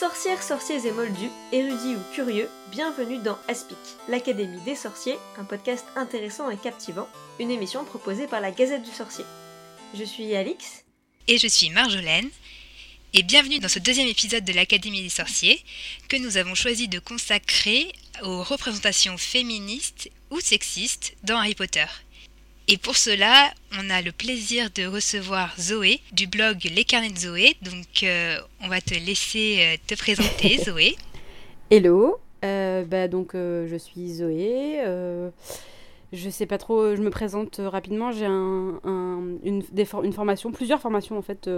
Sorcières, sorciers et moldus, érudits ou curieux, bienvenue dans Aspic, l'Académie des sorciers, un podcast intéressant et captivant, une émission proposée par la Gazette du Sorcier. Je suis Alix. Et je suis Marjolaine. Et bienvenue dans ce deuxième épisode de l'Académie des sorciers que nous avons choisi de consacrer aux représentations féministes ou sexistes dans Harry Potter. Et pour cela, on a le plaisir de recevoir Zoé du blog Les Carnets de Zoé. Donc, euh, on va te laisser euh, te présenter, Zoé. Hello, euh, bah, donc je suis Zoé. je sais pas trop, je me présente rapidement. J'ai un, une, une, formation, plusieurs formations en fait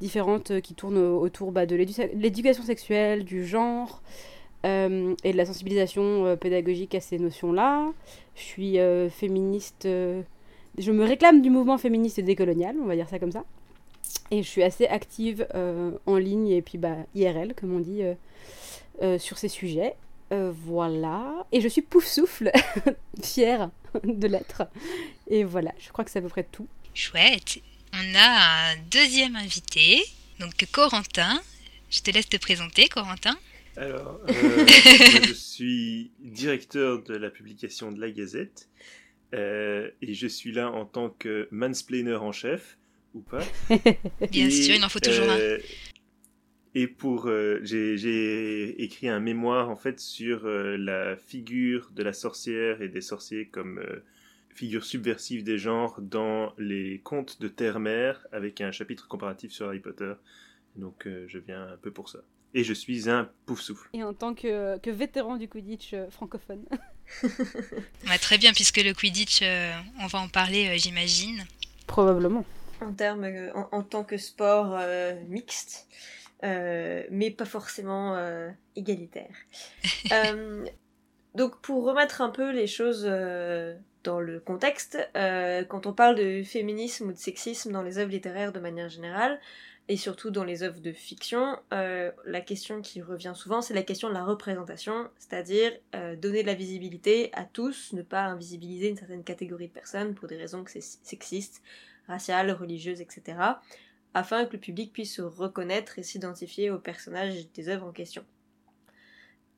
différentes qui tournent autour bah, de l'éducation sexuelle, du genre. et de la sensibilisation pédagogique à ces notions-là. Je suis féministe je me réclame du mouvement féministe décolonial, on va dire ça comme ça. Et je suis assez active euh, en ligne et puis bah, IRL, comme on dit, euh, euh, sur ces sujets. voilà. Et je suis pouf souffle, fière de l'être. Et voilà, je crois que c'est à peu près tout. Chouette. On a un deuxième invité, donc Corentin. Je te laisse te présenter, Corentin. Alors, je suis directeur de la publication de la Gazette euh, et je suis là en tant que mansplainer en chef, ou pas. Bien sûr, il en faut toujours un. Euh, et pour, euh, j'ai écrit un mémoire en fait sur la figure de la sorcière et des sorciers comme figure subversive des genres dans les contes de Terre-Mère, avec un chapitre comparatif sur Harry Potter. Donc je viens un peu pour ça. Et je suis un pouf souffle. Et en tant que, que vétéran du Quidditch francophone. très bien, puisque le Quidditch, euh, on va en parler, euh, j'imagine. Probablement. En, termes, euh, en, tant que sport mixte, mais pas forcément égalitaire. donc, pour remettre un peu les choses dans le contexte, quand on parle de féminisme ou de sexisme dans les œuvres littéraires de manière générale, et surtout dans les œuvres de fiction, euh, la question qui revient souvent, c'est la question de la représentation, c'est-à-dire euh, donner de la visibilité à tous, ne pas invisibiliser une certaine catégorie de personnes pour des raisons sexistes, raciales, religieuses, etc., afin que le public puisse se reconnaître et s'identifier aux personnages des œuvres en question.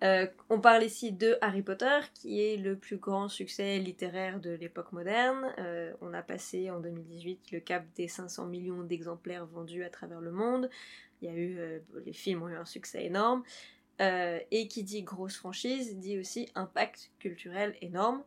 Euh, on parle ici de Harry Potter, qui est le plus grand succès littéraire de l'époque moderne. Euh, on a passé en 2018 le cap des 500 millions d'exemplaires vendus à travers le monde. Il y a eu, euh, les films ont eu un succès énorme. et qui dit grosse franchise dit aussi impact culturel énorme.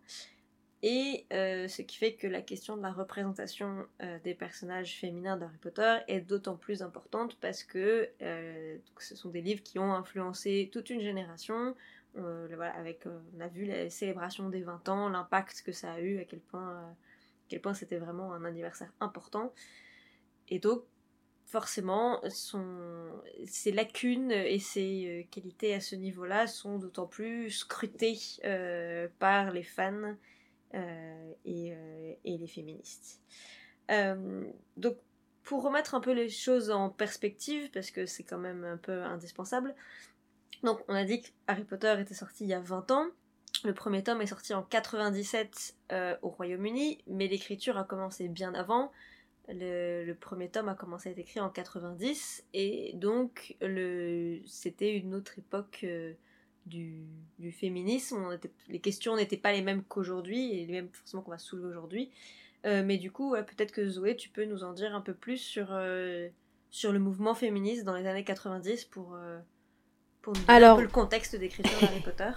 Et euh, ce qui fait que la question de la représentation euh, des personnages féminins d'Harry Potter est d'autant plus importante parce que euh, ce sont des livres qui ont influencé toute une génération. Voilà, avec, on a vu la célébration des 20 ans, l'impact que ça a eu, à quel point, quel point c'était vraiment un anniversaire important. Et donc, forcément, son, ses lacunes et ses qualités à ce niveau-là sont d'autant plus scrutées par les fans euh, euh, et, les féministes. Euh, donc, pour remettre un peu les choses en perspective, parce que c'est quand même un peu indispensable, donc on a dit que Harry Potter était sorti il y a 20 ans. Le premier tome est sorti en 97 au Royaume-Uni, mais l'écriture a commencé bien avant. Le, premier tome a commencé à être écrit en 90, et donc c'était une autre époque du, féminisme. les questions n'étaient pas les mêmes qu'aujourd'hui, et les mêmes forcément qu'on va soulever aujourd'hui. Euh, mais du coup, peut-être que Zoé, tu peux nous en dire un peu plus sur, euh, sur le mouvement féministe dans les années 90 pour, euh, pour nous Alors... un peu le contexte d'écriture d'Harry Potter.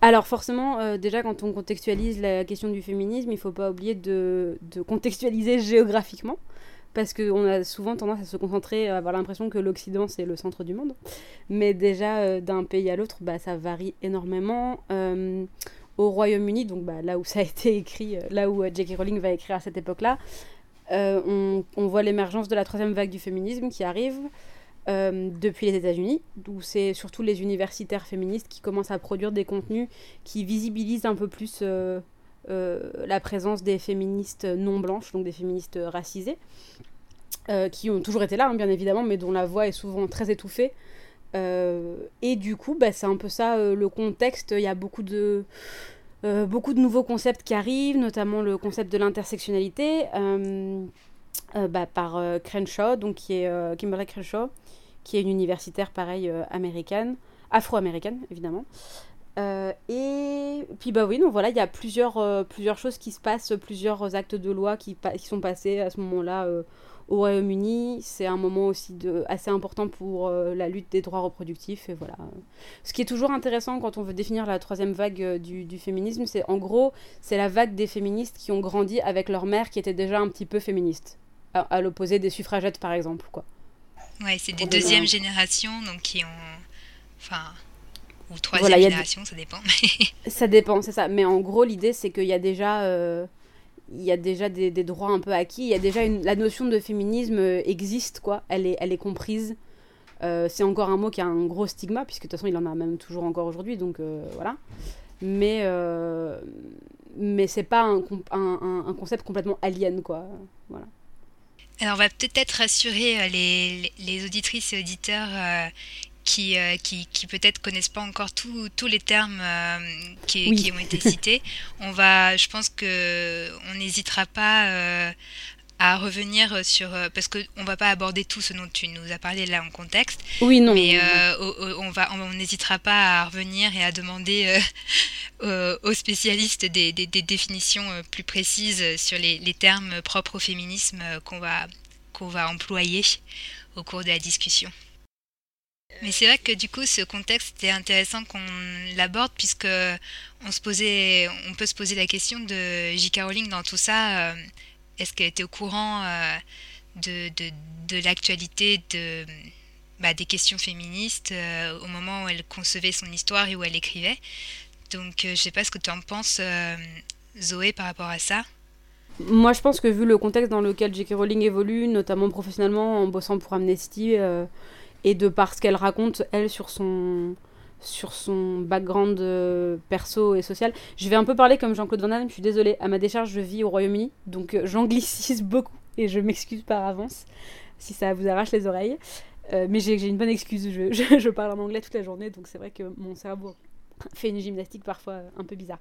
Alors forcément, déjà quand on contextualise la question du féminisme, il ne faut pas oublier de, de contextualiser géographiquement parce qu'on a souvent tendance à se concentrer, à avoir l'impression que l'Occident c'est le centre du monde. Mais déjà, euh, d'un pays à l'autre, bah, ça varie énormément. Euh, au Royaume-Uni, donc bah, là où ça a été écrit, euh, là où J.K. Rowling va écrire à cette époque-là, on, voit l'émergence de la troisième vague du féminisme qui arrive. depuis les États-Unis, où c'est surtout les universitaires féministes qui commencent à produire des contenus qui visibilisent un peu plus la présence des féministes non blanches, donc des féministes racisées, euh, qui ont toujours été là, hein, bien évidemment, mais dont la voix est souvent très étouffée. Euh, et du coup, bah, c'est un peu ça le contexte. Il y a beaucoup de, beaucoup de nouveaux concepts qui arrivent, notamment le concept de l'intersectionnalité, bah, par Crenshaw, donc Kimberly Crenshaw, qui est une universitaire pareil américaine, afro-américaine évidemment. Et puis bah oui, donc voilà, il y a plusieurs, plusieurs choses qui se passent, plusieurs actes de loi qui, qui sont passés à ce moment-là au Royaume-Uni. C'est un moment aussi de, assez important pour euh, la lutte des droits reproductifs. Et voilà. Ce qui est toujours intéressant quand on veut définir la troisième vague euh, du, du féminisme, c'est en gros, c'est la vague des féministes qui ont grandi avec leur mère qui était déjà un petit peu féministe. À, l'opposé des suffragettes, par exemple. Quoi. Ouais, c'est des deuxième générations, donc qui ont. Enfin. Ou troisième génération, ça dépend. ça dépend, c'est ça. Mais en gros, l'idée, c'est qu'il y a déjà. Euh, il y a déjà des, droits un peu acquis. Il y a déjà une, la notion de féminisme euh, existe, quoi. Elle est, elle est comprise. Euh, c'est encore un mot qui a un gros stigma, puisque de toute façon, il en a même toujours encore aujourd'hui, donc euh, voilà. Mais, mais c'est pas un, un, un, concept complètement alien, quoi. Voilà. Alors, on va peut-être rassurer les, les, auditrices et auditeurs qui, euh, qui, qui peut-être connaissent pas encore tous les termes euh, qui, qui, ont été cités. On va, je pense que on n'hésitera pas euh, à revenir sur parce que on va pas aborder tout ce dont tu nous as parlé là en contexte. Oui, non. Mais on va, on n'hésitera pas à revenir et à demander aux spécialistes des, des, des, définitions plus précises sur les, les termes propres au féminisme qu'on va qu'on va employer au cours de la discussion. Mais c'est vrai que du coup, ce contexte est intéressant qu'on l'aborde puisque on peut se poser la question de J.K. Rowling dans tout ça. Euh, est-ce qu'elle était au courant euh, de, l'actualité bah, des questions féministes euh, au moment où elle concevait son histoire et où elle écrivait Donc, je sais pas ce que tu en penses, Zoé, par rapport à ça. Moi, je pense que vu le contexte dans lequel J.K. Rowling évolue, notamment professionnellement en bossant pour Amnesty, et de par ce qu'elle raconte, elle, sur son, sur son background euh, perso et social. Je vais un peu parler comme Jean-Claude Van Damme, je suis désolée. À ma décharge, je vis au Royaume-Uni, donc euh, j'anglicise beaucoup et je m'excuse par avance si ça vous arrache les oreilles. Euh, mais j'ai une bonne excuse, je, parle en anglais toute la journée, donc c'est vrai que mon cerveau fait une gymnastique parfois un peu bizarre.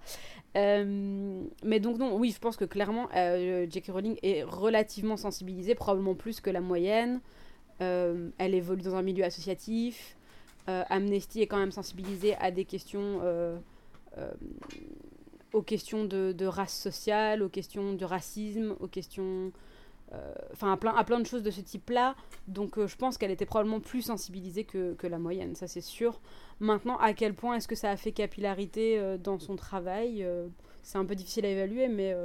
mais donc non, oui, je pense que clairement, J.K. Rowling est relativement sensibilisée, probablement plus que la moyenne. Euh, elle évolue dans un milieu associatif. Euh, Amnesty est quand même sensibilisée à des questions, euh, aux questions de, race sociale, aux questions de racisme, aux questions enfin à plein, à plein de choses de ce type-là. Donc je pense qu'elle était probablement plus sensibilisée que, que la moyenne, ça c'est sûr. Maintenant, à quel point est-ce que ça a fait capillarité dans son travail C'est un peu difficile à évaluer, mais,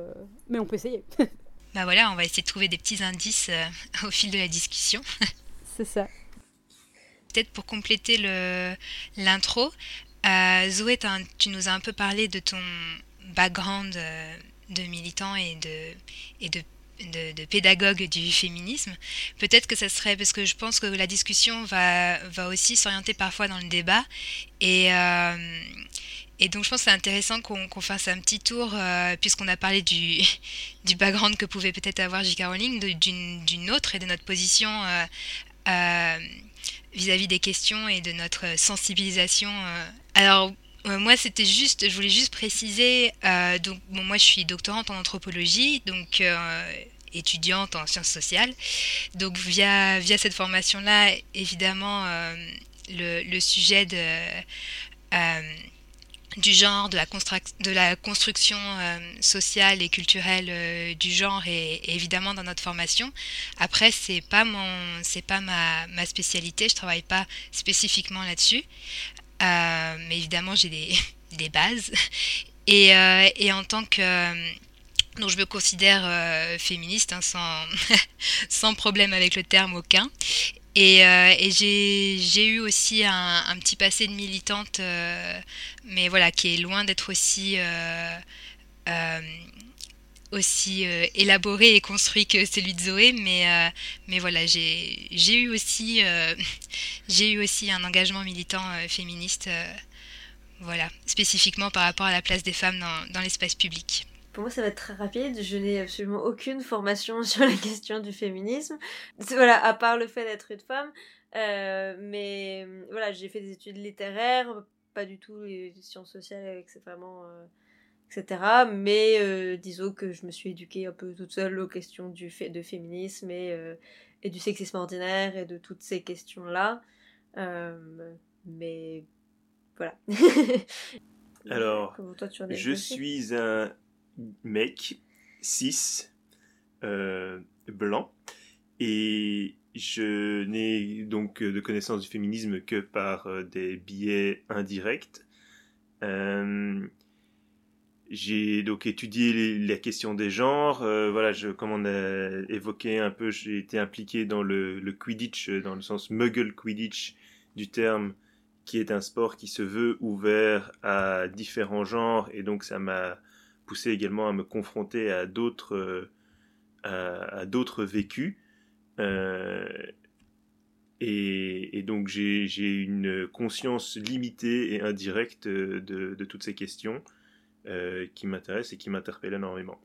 mais on peut essayer. bah voilà, on va essayer de trouver des petits indices au fil de la discussion. C'est ça. Peut-être pour compléter l'intro, euh, Zoé, tu nous as un peu parlé de ton background euh, de militant et de, et de de, pédagogue du féminisme. Peut-être que ça serait parce que je pense que la discussion va, va aussi s'orienter parfois dans le débat. Et, euh, et donc je pense que c'est intéressant qu'on fasse un petit tour, puisqu'on a parlé du, du background que pouvait peut-être avoir J. Rowling, d'une autre et de notre position vis-à-vis des questions et de notre sensibilisation. Euh. Alors, euh, moi, c'était juste, je voulais juste préciser, donc, moi, je suis doctorante en anthropologie, donc étudiante en sciences sociales. Donc, via, via cette formation-là, évidemment, le, sujet de du genre, de la, construction euh, sociale et culturelle euh, du genre et, évidemment dans notre formation. Après, c'est pas mon, pas ma, spécialité. Je travaille pas spécifiquement là-dessus, euh, mais évidemment j'ai des, bases. Et, en tant que donc je me considère féministe hein, sans problème avec le terme aucun. Et, euh, j'ai eu aussi un, petit passé de militante, euh, mais voilà, qui est loin d'être aussi, euh, aussi élaboré et construit que celui de Zoé. Mais, mais voilà, j'ai eu, aussi, eu aussi un engagement militant féministe, voilà, spécifiquement par rapport à la place des femmes dans, dans l'espace public. Pour moi, ça va être très rapide. Je n'ai absolument aucune formation sur la question du féminisme. Voilà, à part le fait d'être une femme. Euh, mais voilà, j'ai fait des études littéraires, pas du tout les sciences sociales, etc. Euh, etc. Mais euh, disons que je me suis éduquée un peu toute seule aux questions du fait de féminisme et, et du sexisme ordinaire et de toutes ces questions-là. mais voilà. Alors, je suis un mec cis, blanc, et je n'ai donc de connaissance du féminisme que par euh, des biais indirects. Euh, j'ai donc étudié la question des genres. Euh, voilà, comme on a évoqué un peu, j'ai été impliqué dans le, Quidditch, dans le sens Muggle Quidditch du terme, qui est un sport qui se veut ouvert à différents genres, et donc ça m'a poussé également à me confronter à d'autres à, à d'autres vécus. Euh, et, donc j'ai une conscience limitée et indirecte de, toutes ces questions euh, qui m'intéressent et qui m'interpellent énormément.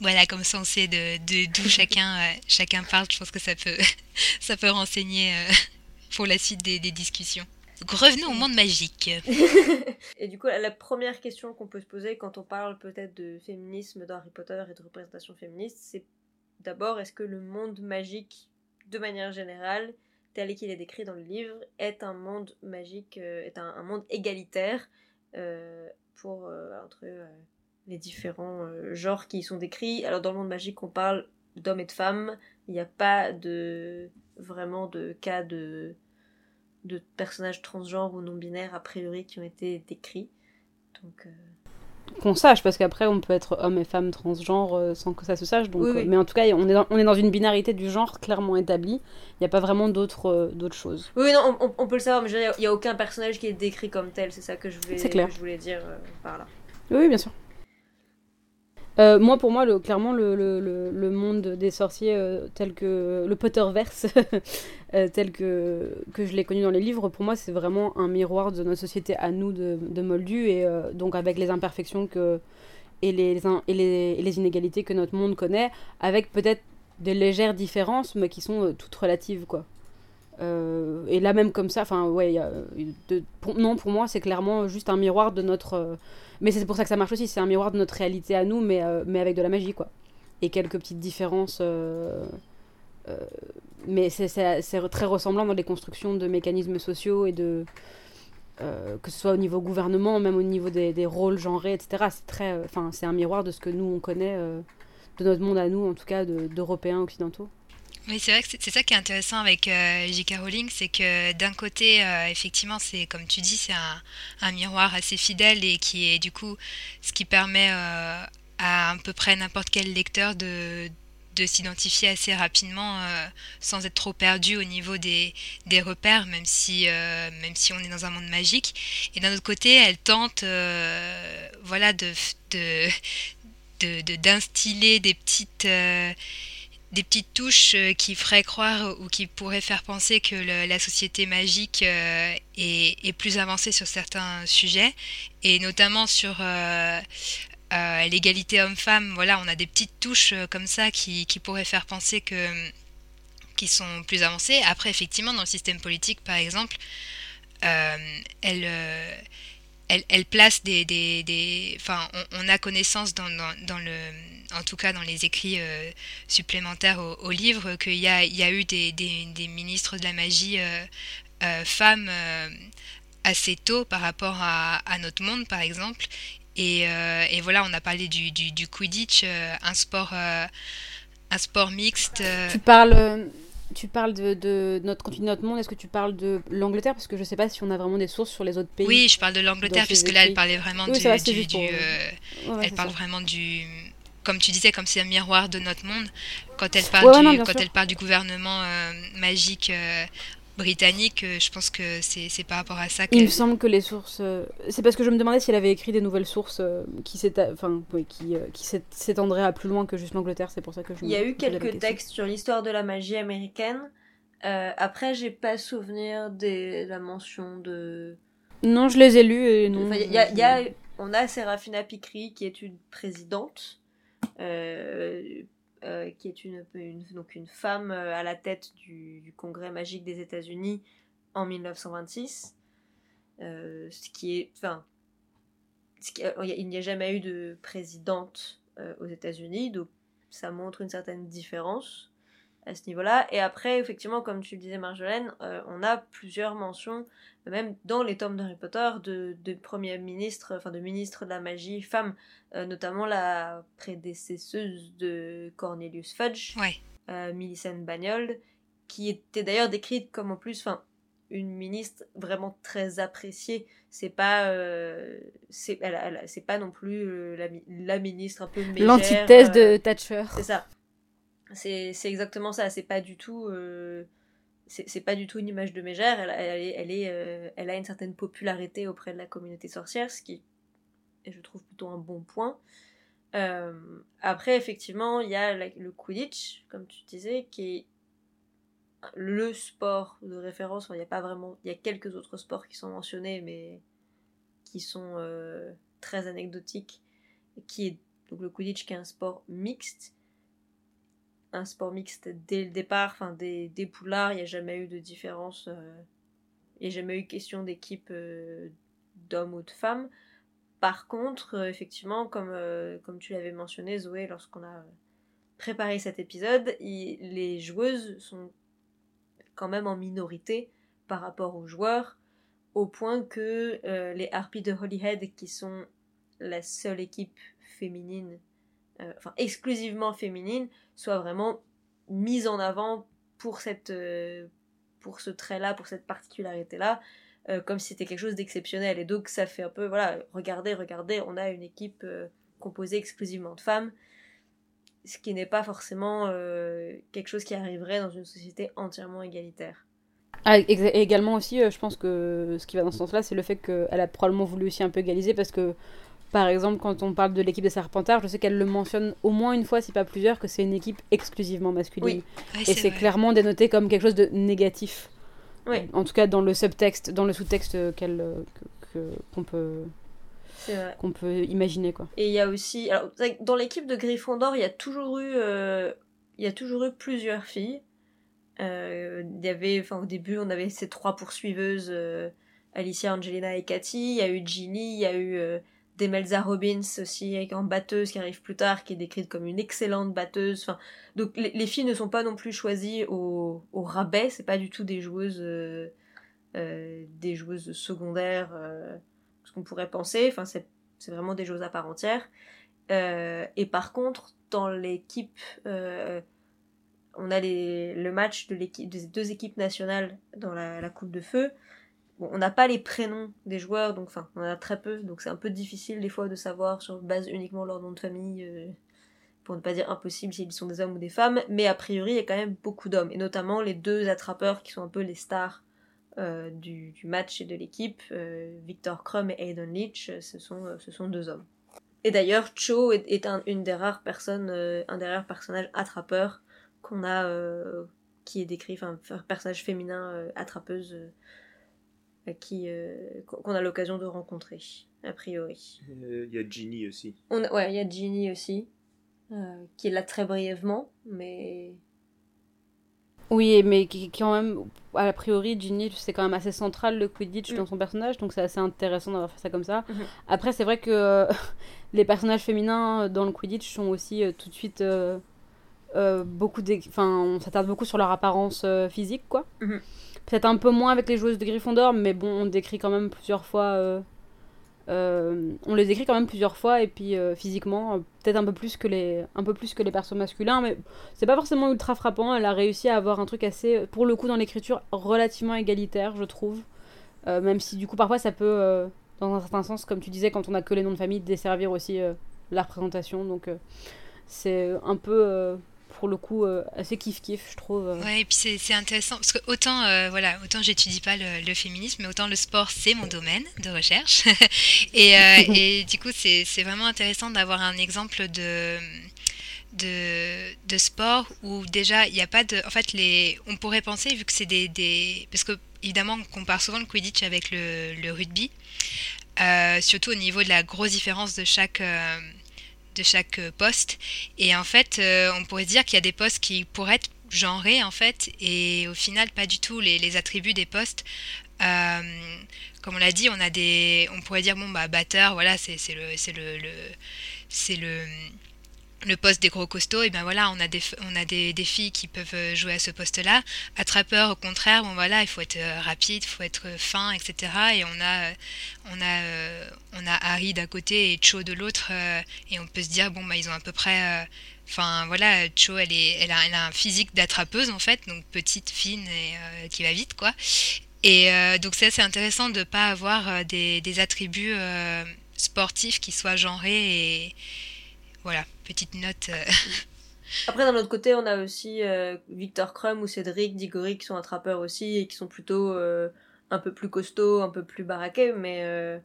Voilà, comme ça on sait de d'où chacun, euh, chacun parle, je pense que ça peut, ça peut renseigner pour la suite des, discussions. Revenons au monde magique. et du coup, la première question qu'on peut se poser quand on parle peut-être de féminisme dans Harry Potter et de représentation féministe, c'est D'abord, est-ce que le monde magique, de manière générale, tel qu'il est décrit dans le livre, est un monde magique, euh, est un, monde égalitaire euh, pour euh, entre les différents genres qui y sont décrits? Alors dans le monde magique, on parle d'hommes et de femmes. Il n'y a pas de vraiment de cas de de personnages transgenres ou non binaires a priori qui ont été décrits. Donc qu'on sache, parce qu'après on peut être homme et femme transgenre euh, sans que ça se sache. Donc, euh, mais en tout cas, on est, dans, on est dans une binarité du genre clairement établie. Il n'y a pas vraiment d'autres euh, d'autres choses. Oui, non, on, peut le savoir, mais il n'y a aucun personnage qui est décrit comme tel. C'est ça que je voulais, clair. je voulais dire par là. Oui, bien sûr. Euh, moi, pour moi, clairement, le, le, le, monde des sorciers euh, tel que le Potterverse, euh, tel que, que je l'ai connu dans les livres, pour moi, c'est vraiment un miroir de notre société à nous de, de Moldu, et donc avec les imperfections que, et les inégalités que notre monde connaît, avec peut-être des légères différences, mais qui sont toutes relatives, quoi. Et là même comme ça, enfin ouais, non pour moi c'est clairement juste un miroir de notre mais c'est pour ça que ça marche aussi, c'est un miroir de notre réalité à nous, mais, euh, mais avec de la magie, quoi. Et quelques petites différences. Euh, euh, mais c'est très ressemblant dans les constructions de mécanismes sociaux et de. que ce soit au niveau gouvernement, même au niveau des, des rôles genrés, etc. C'est très, enfin, c'est un miroir de ce que nous on connaît, de notre monde à nous, en tout cas, d'Européens occidentaux. Oui, c'est vrai que c'est ça qui est intéressant avec euh, J.K. Rowling, c'est que d'un côté, euh, effectivement, c'est comme tu dis, c'est un, miroir assez fidèle et qui est du coup ce qui permet euh, à à peu près n'importe quel lecteur de, de s'identifier assez rapidement sans être trop perdu au niveau des, des repères, même si, même si on est dans un monde magique. Et d'un autre côté, elle tente voilà, de, de, d'instiller des petites des petites touches euh, qui feraient croire ou qui pourraient faire penser que la société magique euh, est, plus avancée sur certains sujets, et notamment sur euh, l'égalité homme-femme. Voilà, on a des petites touches comme ça qui, pourraient faire penser que qui sont plus avancées. Après, effectivement, dans le système politique, par exemple, elle, elle, place des... des, Enfin, on, a connaissance dans, dans le en tout cas dans les écrits euh, supplémentaires au, livre, qu'il y a, il y a eu des, des, ministres de la magie euh, euh, femmes assez tôt par rapport à, à, notre monde, par exemple. Et, et, voilà, on a parlé du, du, du Quidditch, un sport, un sport mixte. Tu parles tu parles de, de notre continent, notre monde. Est-ce que tu parles de l'Angleterre? Parce que je ne sais pas si on a vraiment des sources sur les autres pays. Oui, je parle de l'Angleterre, puisque là, elle parlait vraiment du. elle parle vraiment du comme tu disais, comme c'est un miroir de notre monde, quand elle parle, du, quand elle parle du gouvernement euh, magique euh, britannique, euh, je pense que c'est par rapport à ça Il me semble que les sources... c'est parce que je me demandais si elle avait écrit des nouvelles sources qui s'étendraient à plus loin que juste l'Angleterre, c'est pour ça que je Il y a eu quelques textes sur l'histoire de la magie américaine. après, j'ai pas souvenir de la mention de... Non, je les ai lus et non... y y a, on a Serafina Picri qui est une présidente euh, euh, qui est une, donc une femme euh, à la tête du, Congrès magique des États-Unis en 1926. ce qui est. Enfin. il n'y a jamais eu de présidente aux États-Unis, donc ça montre une certaine différence. À ce niveau-là. Et après, effectivement, comme tu le disais, Marjolaine, euh, on a plusieurs mentions, même dans les tomes d'Harry Potter, de, de premiers ministres, enfin de ministres de la magie femmes, euh, notamment la prédécesseuse de Cornelius Fudge, Ouais. euh, Millicent Bagnold, qui était d'ailleurs décrite comme en plus, enfin, une ministre vraiment très appréciée. C'est pas, euh, c'est, elle, elle- c'est pas non plus euh, la, mi- la ministre un peu mégère. L'antithèse euh, de Thatcher. c'est ça. C'est exactement ça. C'est pas du tout. euh, c'est pas du tout une image de mégère. Elle, elle, euh, elle a une certaine popularité auprès de la communauté sorcière, ce qui je trouve, plutôt un bon point. Euh, après, effectivement, il y a le Quidditch, comme tu disais, qui est le sport de référence. Il y a pas vraiment. Il y a quelques autres sports qui sont mentionnés, mais qui sont très anecdotiques. Qui est donc le Quidditch, qui est un sport mixte un sport mixte dès le départ, enfin des, poulards, il n'y a jamais eu de différence, euh, il n'y a jamais eu question d'équipe euh, d'hommes ou de femmes. Par contre, euh, effectivement, comme, euh, comme tu l'avais mentionné, Zoé, lorsqu'on a préparé cet épisode, les joueuses sont quand même en minorité par rapport aux joueurs, au point que les Harpies de Holyhead, qui sont la seule équipe féminine, euh, enfin exclusivement féminine, soit vraiment mise en avant pour cette euh, pour ce trait-là, pour cette particularité-là, euh, comme si c'était quelque chose d'exceptionnel. Et donc ça fait un peu, voilà, regardez, regardez, on a une équipe composée exclusivement de femmes, ce qui n'est pas forcément quelque chose qui arriverait dans une société entièrement égalitaire. Ah, et également aussi, je pense que ce qui va dans ce sens-là, c'est le fait qu'elle a probablement voulu aussi un peu égaliser parce que, par exemple, quand on parle de l'équipe des Serpentards, je sais qu'elle le mentionne au moins une fois, si pas plusieurs, que c'est une équipe exclusivement masculine. Ouais, et c'est clairement dénoté comme quelque chose de négatif. Oui, En tout cas, dans le subtexte, dans le sous-texte qu'elle, que- que- qu'on peut, qu'on peut imaginer, quoi. Et il y a aussi, alors dans l'équipe de Gryffondor, il y a toujours eu, euh, il y a toujours eu plusieurs filles. Euh, il y avait, enfin au début, on avait ces trois poursuiveuses, euh, Alicia, Angelina et Cathy. Il y a eu Ginny, il y a eu euh, Demelza Robbins aussi, en batteuse qui arrive plus tard, qui est décrite comme une excellente batteuse. Enfin, donc les, les filles ne sont pas non plus choisies au, au rabais. C'est pas du tout des joueuses, euh, euh, des joueuses secondaires, euh, ce qu'on pourrait penser. Enfin, c'est vraiment des joueuses à part entière. Et par contre, dans l'équipe, on a le match de des deux équipes nationales dans la Coupe de Feu. On n'a pas les prénoms des joueurs, donc enfin, on en a très peu, donc c'est un peu difficile des fois de savoir sur base uniquement leur nom de famille, euh, pour ne pas dire impossible s'ils sont des hommes ou des femmes. Mais a priori, il y a quand même beaucoup d'hommes, et notamment les deux attrapeurs qui sont un peu les stars euh, du, match et de l'équipe, euh, Victor Krum et Aidan Leach, ce sont, deux hommes. Et d'ailleurs, Cho est, un, une des rares personnes, un des rares personnages attrapeurs qu'on a, qui est décrit, enfin, un personnage féminin attrapeuse qui, euh, qu'on a l'occasion de rencontrer, a priori. Euh, Il y a Ginny aussi. On a- ouais, il y a Ginny aussi, euh, qui est là très brièvement, mais Oui, mais qui, qui quand même, a priori, Ginny, c'est quand même assez central le Quidditch Mm. dans son personnage, donc c'est assez intéressant d'avoir fait ça comme ça. Mhm. Après, c'est vrai que euh, les personnages féminins dans le Quidditch sont aussi euh, tout de suite euh, euh, beaucoup. Enfin, on s'attarde beaucoup sur leur apparence euh, physique, quoi. Mhm. Peut-être un peu moins avec les joueuses de Gryffondor, mais bon, on décrit quand même plusieurs fois. euh, euh, on les décrit quand même plusieurs fois et puis euh, physiquement peut-être un peu plus que les un peu plus que les persos masculins mais c'est pas forcément ultra frappant elle a réussi à avoir un truc assez pour le coup dans l'écriture relativement égalitaire je trouve même si du coup parfois ça peut dans un certain sens comme tu disais quand on a que les noms de famille desservir aussi la représentation donc c'est un peu pour le coup euh, assez kiff kiff je trouve euh. Ouais, et puis c'est intéressant parce que autant euh, voilà, autant j'étudie pas le, féminisme, mais autant le sport c'est mon domaine de recherche. et, et du coup, c'est vraiment intéressant d'avoir un exemple de de, de sport où déjà il n'y a pas de en fait les on pourrait penser vu que c'est des, des parce que évidemment on compare souvent le Quidditch avec le, rugby surtout au niveau de la grosse différence de chaque de chaque euh, poste. Et en fait euh, on pourrait dire qu'il y a des postes qui pourraient être genrés en fait et au final pas du tout. Les, attributs des postes euh, comme on l'a dit on a des on pourrait dire bon bah batteur voilà c'est c'est le c'est le c'est le le poste des gros costauds, et ben voilà, on a des, on a des, filles qui peuvent euh, jouer à ce poste-là. Attrapeur, au contraire, bon voilà, il faut être euh, rapide, il faut être fin, etc. Et on a, on a, on a Harry d'un côté et Cho de l'autre, et on peut se dire bon bah ils ont à peu près, enfin voilà, Cho elle est, elle a, elle a un physique d'attrapeuse en fait, donc petite, fine et qui va vite quoi. Et donc ça c'est intéressant de pas avoir des, des attributs sportifs qui soient genrés et voilà, petite note. Euh. Après, d'un autre côté, on a aussi euh, Victor Krum ou Cédric Diggory qui sont attrapeurs aussi et qui sont plutôt euh, un peu plus costauds, un peu plus baraqués, mais.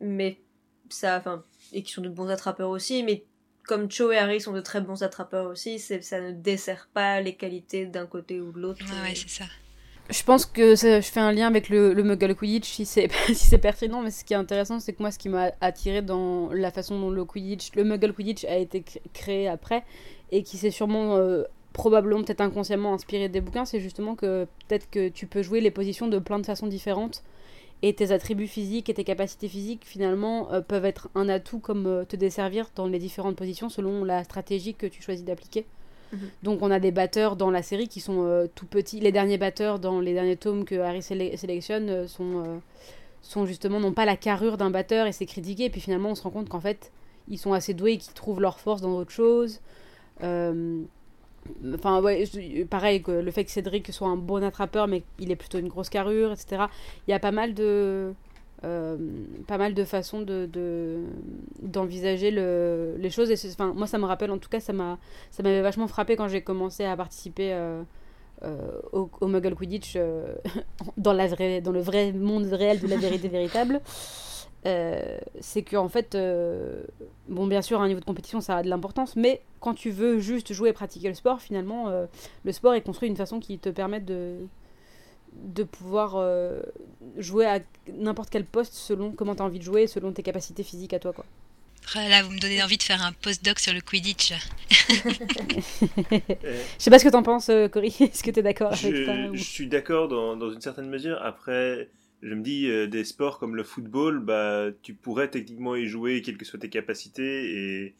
mais ça. Enfin. Et qui sont de bons attrapeurs aussi, mais comme Cho et Harry sont de très bons attrapeurs aussi, ça ne dessert pas les qualités d'un côté ou de l'autre. ouais, c'est ça. Je pense que je fais un lien avec le, le Muggle Quidditch si c'est pertinent, mais ce qui est intéressant, c'est que moi, ce qui m'a attiré dans la façon dont le Quidditch, le Muggle Quidditch a été créé après, et qui s'est sûrement, euh, probablement, peut-être inconsciemment inspiré des bouquins, c'est justement que peut-être que tu peux jouer les positions de plein de façons différentes, et tes attributs physiques et tes capacités physiques, finalement, euh, peuvent être un atout comme euh, te desservir dans les différentes positions selon la stratégie que tu choisis d'appliquer. Mhm. Donc on a des batteurs dans la série qui sont euh, tout petits. Les derniers batteurs dans les derniers tomes que Harry sélectionne euh, sont, euh, sont justement non pas la carrure d'un batteur et c'est critiqué. Et puis finalement on se rend compte qu'en fait ils sont assez doués et qu'ils trouvent leur force dans autre chose. Enfin ouais, pareil le fait que Cédric soit un bon attrapeur mais il est plutôt une grosse carrure, etc. Il y a pas mal de euh, pas mal de façons de, d'envisager le, les choses. Et enfin, moi, ça me rappelle, en tout cas, ça, m'a, ça m'avait vachement frappé quand j'ai commencé à participer euh, euh, au, au, Muggle Quidditch dans, la vraie, dans le vrai monde réel de la vérité véritable. c'est que en fait, bon, bien sûr, à un niveau de compétition, ça a de l'importance, mais quand tu veux juste jouer et pratiquer le sport, finalement, le sport est construit d'une façon qui te permet de, de pouvoir euh, jouer à n'importe quel poste selon comment tu as envie de jouer, selon tes capacités physiques à toi. Quoi. Là, vous me donnez envie de faire un post-doc sur le Quidditch. je sais pas ce que t'en penses, euh, Cory. Est-ce que tu es d'accord avec ça Je suis d'accord dans, dans, une certaine mesure. Après, je me dis, euh, des sports comme le football, bah, tu pourrais techniquement y jouer, quelles que soient tes capacités, et,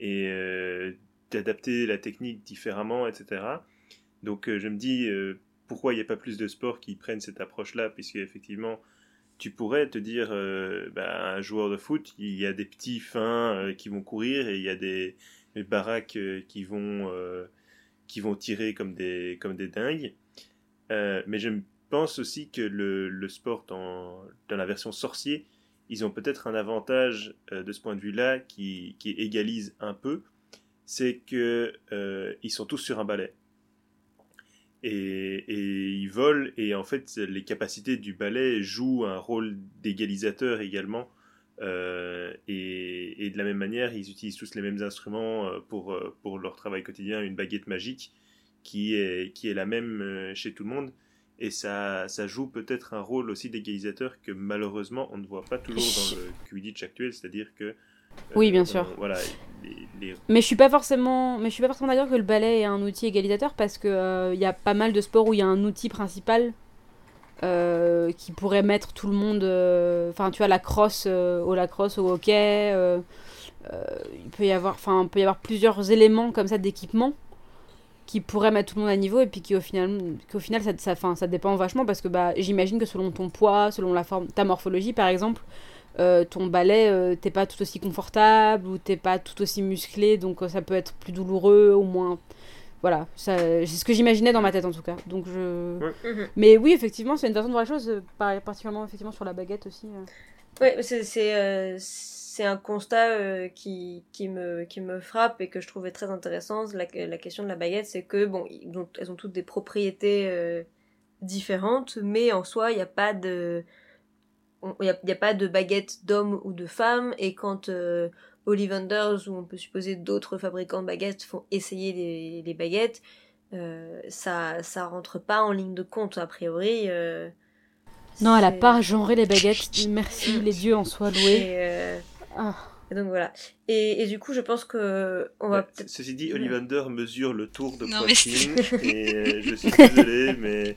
et t'adapter la technique différemment, etc. Donc, je me dis, pourquoi il n'y a pas plus de sports qui prennent cette approche-là, puisque effectivement, tu pourrais te dire, euh, bah, un joueur de foot, il y a des petits fins euh, qui vont courir et il y a des, baraques euh, qui vont qui vont tirer comme des comme des dingues. mais je pense aussi que le, sport dans, dans la version sorcier, ils ont peut-être un avantage de ce point de vue-là qui, qui égalise un peu, c'est que ils sont tous sur un balai et, ils volent et en fait les capacités du ballet jouent un rôle d'égalisateur également euh, et, de la même manière ils utilisent tous les mêmes instruments euh, pour, euh, pour leur travail quotidien une baguette magique qui est, la même chez tout le monde. Et ça, joue peut-être un rôle aussi d'égalisateur que malheureusement on ne voit pas toujours dans le Quidditch actuel c'est à dire que oui, bien sûr. Voilà, Mais je suis pas forcément, mais je suis pas forcément d'accord que le ballet est un outil égalisateur parce que il euh, y a pas mal de sports où il y a un outil principal euh, qui pourrait mettre tout le monde. Euh, enfin, tu vois, la crosse au lacrosse, au hockey. il peut y avoir, enfin, peut y avoir plusieurs éléments comme ça d'équipement qui pourraient mettre tout le monde à niveau et puis qui au final, qu'au final ça, ça, ça dépend vachement parce que bah, j'imagine que selon ton poids, selon la forme, ta morphologie par exemple euh, ton balai, euh, t'es pas tout aussi confortable ou t'es pas tout aussi musclé, donc euh, ça peut être plus douloureux, au moins. Voilà, c'est ce que j'imaginais dans ma tête en tout cas. Donc je... Mhm. Mais oui, effectivement, c'est une façon de voir les choses, particulièrement effectivement sur la baguette aussi. Oui, c'est un constat qui, qui, me, qui me frappe et que je trouvais très intéressant. La, la question de la baguette, c'est que, bon, elles ont toutes des propriétés différentes, mais en soi, il n'y a pas de il n'y a, pas de baguette d'homme ou de femme, et quand euh, Ollivanders, ou on peut supposer d'autres fabricants de baguettes, font essayer les, baguettes, euh, ça, ça rentre pas en ligne de compte, a priori. Euh, non, elle a pas genré les baguettes, merci, les dieux en soient loués. Ah. Et donc voilà. Et, et, du coup, je pense que on va peut-être. Ceci dit, Ollivander mesure le tour de Non, poitrine et euh, je suis désolé, mais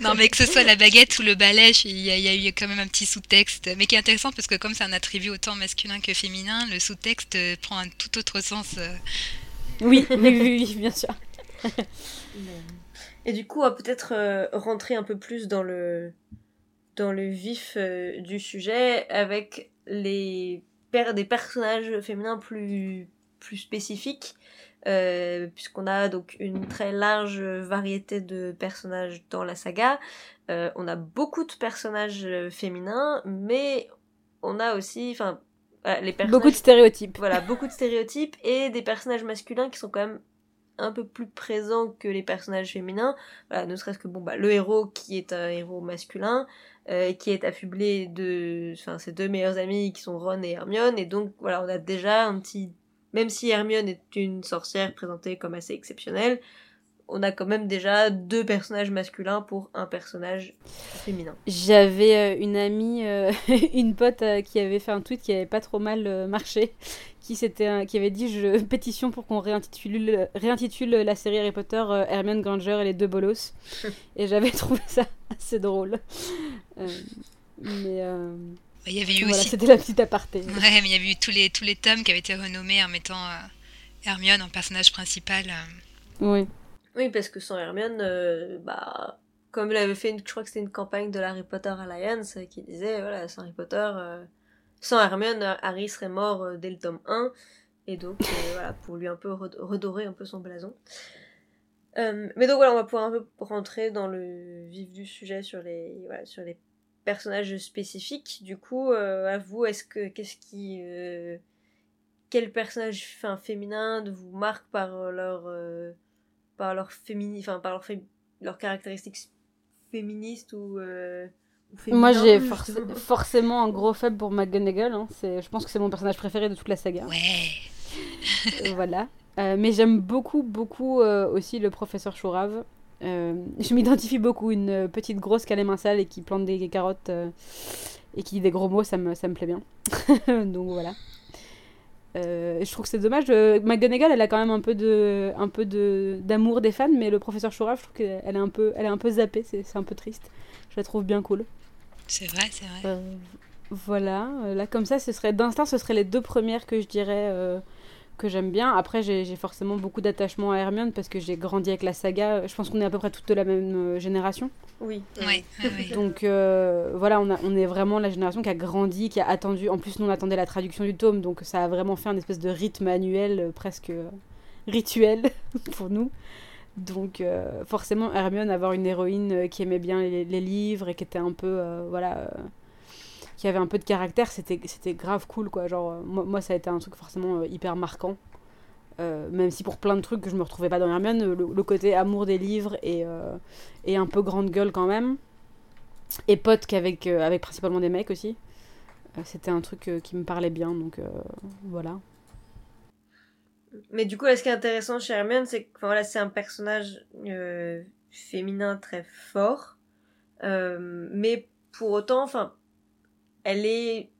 Non, mais que ce soit la baguette ou le balai, il y, a- il y a eu quand même un petit sous-texte, mais qui est intéressant parce que comme c'est un attribut autant masculin que féminin, le sous-texte euh, prend un tout autre sens. euh. Oui, oui, oui, oui, bien sûr. Et du coup, on va peut-être euh, rentrer un peu plus dans le dans le vif euh, du sujet avec les per- des personnages féminins plus plus spécifiques. euh, puisqu'on a donc une très large variété de personnages dans la saga. Euh, on a beaucoup de personnages euh, féminins, mais on a aussi, enfin, les personnages Beaucoup de stéréotypes. voilà, beaucoup de stéréotypes et des personnages masculins qui sont quand même un peu plus présents que les personnages féminins. Voilà, ne serait-ce que bon bah le héros qui est un héros masculin, euh, qui est affublé de, enfin ses deux meilleurs amis qui sont Ron et Hermione et donc voilà on a déjà un petit, même si Hermione est une sorcière présentée comme assez exceptionnelle, on a quand même déjà deux personnages masculins pour un personnage féminin. J'avais euh, une amie, euh, une pote qui avait fait un tweet qui avait pas trop mal marché, qui, s'était, euh, qui avait dit je pétition pour qu'on réintitule, réintitule la série Harry Potter euh, Hermione Granger et les deux bolos. et j'avais trouvé ça assez drôle. Euh, mais euh, Il y avait eu voilà, aussi. c'était la petite aparté. Ouais, mais il y avait eu tous les, tous les tomes qui avaient été renommés en mettant euh, Hermione en personnage principal. euh. Oui. Oui, parce que sans Hermione, euh, bah, comme il avait fait, une, je crois que c'était une campagne de l'Harry Potter Alliance qui disait, voilà, sans Harry Potter, euh, sans Hermione, Harry serait mort euh, dès le tome 1. Et donc, euh, voilà, pour lui un peu red- redorer un peu son blason. Euh, mais donc voilà, on va pouvoir un peu rentrer dans le vif du sujet sur les, sur les personnages spécifiques. Du coup, à vous, est-ce que, qu'est-ce qui, quel personnage enfin, féminin vous marque par leur, par leur enfin par leur, fé- leurs caractéristiques féministes ou, euh, ou Moi j'ai forc- forcément un gros faible pour McGonagall. hein. C'est, je pense que c'est mon personnage préféré de toute la saga. Ouais. Euh, voilà. Euh, mais j'aime beaucoup, beaucoup euh, aussi le professeur Chourave. Euh, je m'identifie beaucoup, une petite grosse qui a les mains sales et qui plante des carottes euh, et qui dit des gros mots, ça me, ça me plaît bien. Donc voilà. Euh, je trouve que c'est dommage. euh, McGonagall, elle a quand même un peu de, un peu de d'amour des fans, mais le professeur Chourave, je trouve qu'elle est un peu, elle est un peu zappée. C'est, c'est un peu triste. Je la trouve bien cool. C'est vrai, c'est vrai. Euh, voilà, euh, là comme ça, ce serait d'instinct, ce seraient les deux premières que je dirais euh, que j'aime bien. Après, j'ai j'ai forcément beaucoup d'attachement à Hermione parce que j'ai grandi avec la saga. Je pense qu'on est à peu près toutes de la même génération. Oui. Ouais, ouais, ouais. Donc euh, voilà, on, a- on est vraiment la génération qui a grandi, qui a attendu. En plus, nous on attendait la traduction du tome, donc ça a vraiment fait un espèce de rythme annuel, presque rituel pour nous. Donc euh, forcément, Hermione, avoir une héroïne euh, qui aimait bien les, livres et qui était un peu, euh, voilà, qui avait un peu de caractère, c'était grave cool quoi. Moi, ça a été un truc forcément hyper marquant. Même si pour plein de trucs que je me retrouvais pas dans Hermione, le, côté amour des livres et, et un peu grande gueule quand même. Et pote avec principalement des mecs aussi. C'était un truc qui me parlait bien, donc voilà. Mais du coup, là, ce qui est intéressant chez Hermione, c'est que enfin, voilà, c'est un personnage euh, féminin très fort. Euh, mais pour autant, enfin, elle est,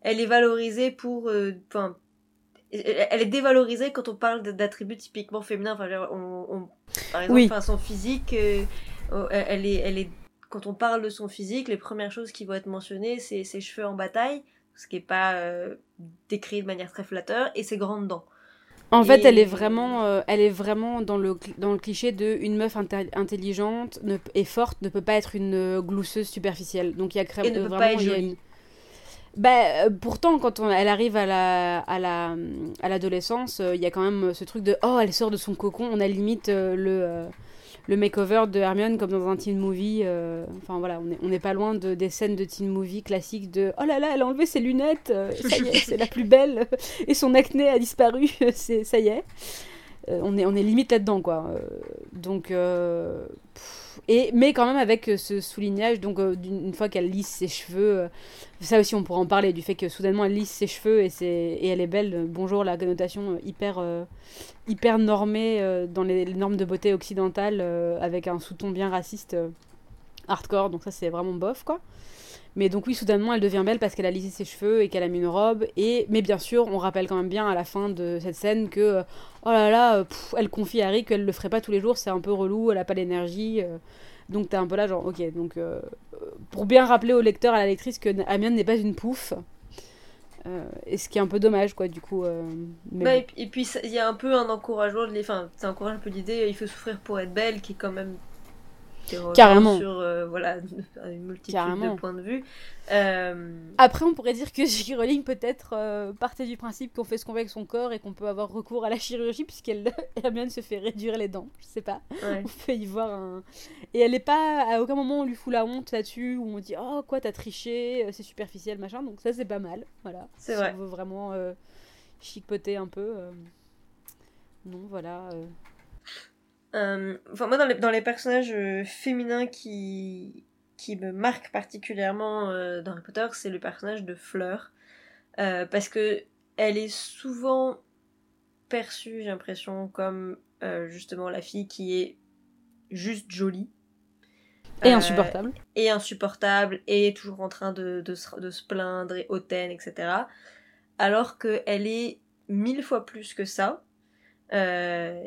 elle est valorisée pour, euh, enfin, elle est dévalorisée quand on parle d'attributs typiquement féminins. Enfin, on, on- par exemple, Oui. enfin, son physique, euh, oh, elle est, elle est, quand on parle de son physique, les premières choses qui vont être mentionnées, c'est ses cheveux en bataille, ce qui est pas euh, décrit de manière très flatteur, et ses grandes dents. En fait, elle est vraiment, euh, elle est vraiment dans le, dans le cliché de une meuf intelligente ne, et forte ne peut pas être une euh, glousseuse superficielle. Donc il y a cré- Et ne peut pas vraiment être jolie. une- Bah, euh, pourtant, quand on, elle arrive à la, à la, à l'adolescence, il y a quand même ce truc de oh, elle sort de son cocon. On a limite le, le makeover de Hermione comme dans un teen movie. euh, Enfin voilà, on est, on n'est pas loin de, des scènes de teen movie classiques de oh là là, elle a enlevé ses lunettes, euh, c'est la plus belle, et son acné a disparu, c'est ça y est. Euh, on, est on est limite là-dedans quoi. Donc et mais quand même avec euh, ce soulignage donc euh, une fois qu'elle lisse ses cheveux, euh, ça aussi on pourra en parler du fait que soudainement elle lisse ses cheveux et et elle est belle. bonjour la connotation hyper hyper normée dans les, normes de beauté occidentales avec un sous-ton bien raciste hardcore donc ça c'est vraiment bof quoi. Mais donc oui, soudainement, elle devient belle parce qu'elle a lissé ses cheveux et qu'elle a mis une robe. Et mais bien sûr, on rappelle quand même bien à la fin de cette scène que euh, oh là là, pff, elle confie à Harry qu'elle le ferait pas tous les jours, c'est un peu relou, elle a pas l'énergie. euh. donc t'es un peu là genre ok. Donc euh, pour bien rappeler au lecteur à la lectrice que Amiens n'est pas une pouffe. Euh, et ce qui est un peu dommage quoi du coup. euh, mais Bah, bon. et, puis- il y a un peu un encouragement de les. Enfin, ça encourage un peu l'idée, il faut souffrir pour être belle, qui est quand même. Qui Carrément. Sur euh, voilà, une multitude Carrément. de points de vue. Euh, Après, on pourrait dire que J.K. Rowling peut-être euh, partait du principe qu'on fait ce qu'on veut avec son corps et qu'on peut avoir recours à la chirurgie puisqu'elle Hermione se fait réduire les dents. Je sais pas. ouais. On peut y voir un. Et elle est pas. À aucun moment on lui fout la honte là-dessus où on dit oh quoi t'as triché, c'est superficiel machin. Donc ça c'est pas mal. Voilà. C'est si vrai. on veut vraiment chipoter un peu. Non voilà. Euh. Enfin, moi, dans les, dans les personnages euh, féminins qui, qui me marquent particulièrement euh, dans Harry Potter, c'est le personnage de Fleur. Euh, parce que elle est souvent perçue, j'ai l'impression, comme justement la fille qui est juste jolie. Et insupportable. et insupportable et toujours en train de, de, se, de se plaindre et hautaine, etc. Alors qu'elle est mille fois plus que ça. Euh,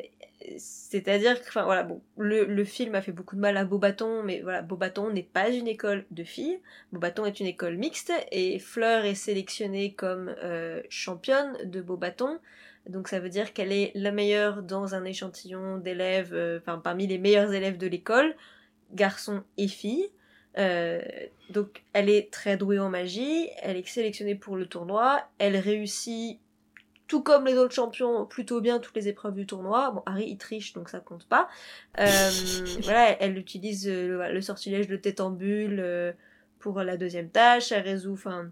C'est-à-dire que, voilà, le, film a fait beaucoup de mal à Beaubaton, mais voilà, Beaubaton n'est pas une école de filles. Beaubaton est une école mixte et Fleur est sélectionnée comme euh, championne de Beaubaton. Donc ça veut dire qu'elle est la meilleure dans un échantillon d'élèves, euh, parmi les meilleurs élèves de l'école, garçons et filles. Euh, donc elle est très douée en magie, elle est sélectionnée pour le tournoi, elle réussit tout comme les autres champions plutôt bien toutes les épreuves du tournoi. Bon Harry il triche donc ça compte pas. Euh, voilà, elle, utilise euh, le, le sortilège de tête en bulle euh, pour la deuxième tâche, elle résout enfin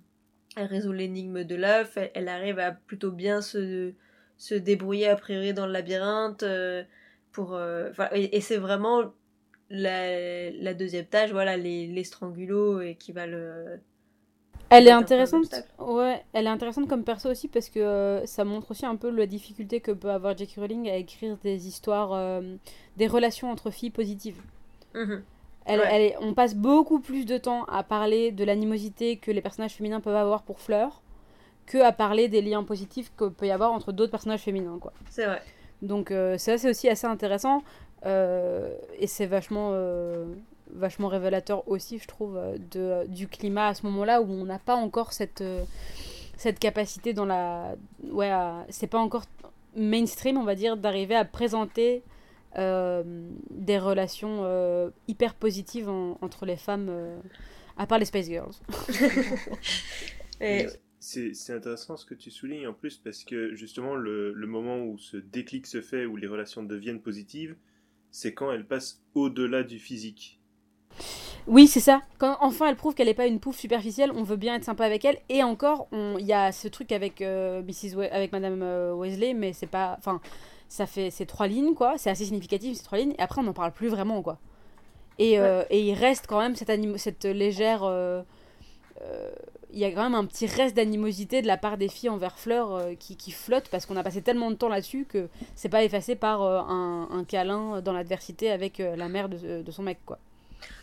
elle résout l'énigme de l'œuf, elle, elle arrive à plutôt bien se se débrouiller a priori dans le labyrinthe euh, pour euh, voilà, et, et c'est vraiment la, la deuxième tâche, voilà, les, les strangulos et qui va le. Elle est intéressante. Ouais, elle est intéressante comme perso aussi parce que euh, ça montre aussi un peu la difficulté que peut avoir J.K. Rowling à écrire des histoires, euh, des relations entre filles positives. Mhm. Elle, Ouais. elle est- on passe beaucoup plus de temps à parler de l'animosité que les personnages féminins peuvent avoir pour Fleur que à parler des liens positifs que peut y avoir entre d'autres personnages féminins, quoi. C'est vrai. Donc euh, ça c'est aussi assez intéressant et c'est vachement vachement révélateur aussi je trouve euh, de, du climat à ce moment-là où on n'a pas encore cette euh, cette capacité dans la ouais c'est pas encore mainstream on va dire d'arriver à présenter euh, des relations euh, hyper positives en- entre les femmes euh, à part les Space Girls. Et, c'est intéressant ce que tu soulignes en plus parce que justement le, le moment où ce déclic se fait, où les relations deviennent positives, c'est quand elles passent au-delà du physique. Oui, c'est ça. Quand enfin elle prouve qu'elle n'est pas une pouffe superficielle, on veut bien être sympa avec elle. Et encore, il y a ce truc avec euh, Mrs. We- avec Madame euh, Weasley, mais c'est pas, enfin, ça fait ces trois lignes quoi. C'est assez significatif ces trois lignes. Et après, on n'en parle plus vraiment quoi. Et, euh, et il reste quand même cette, cette légère, euh, il y a quand même un petit reste d'animosité de la part des filles envers Fleur qui, qui flotte parce qu'on a passé tellement de temps là-dessus que c'est pas effacé par un, un câlin dans l'adversité avec la mère de, de son mec quoi.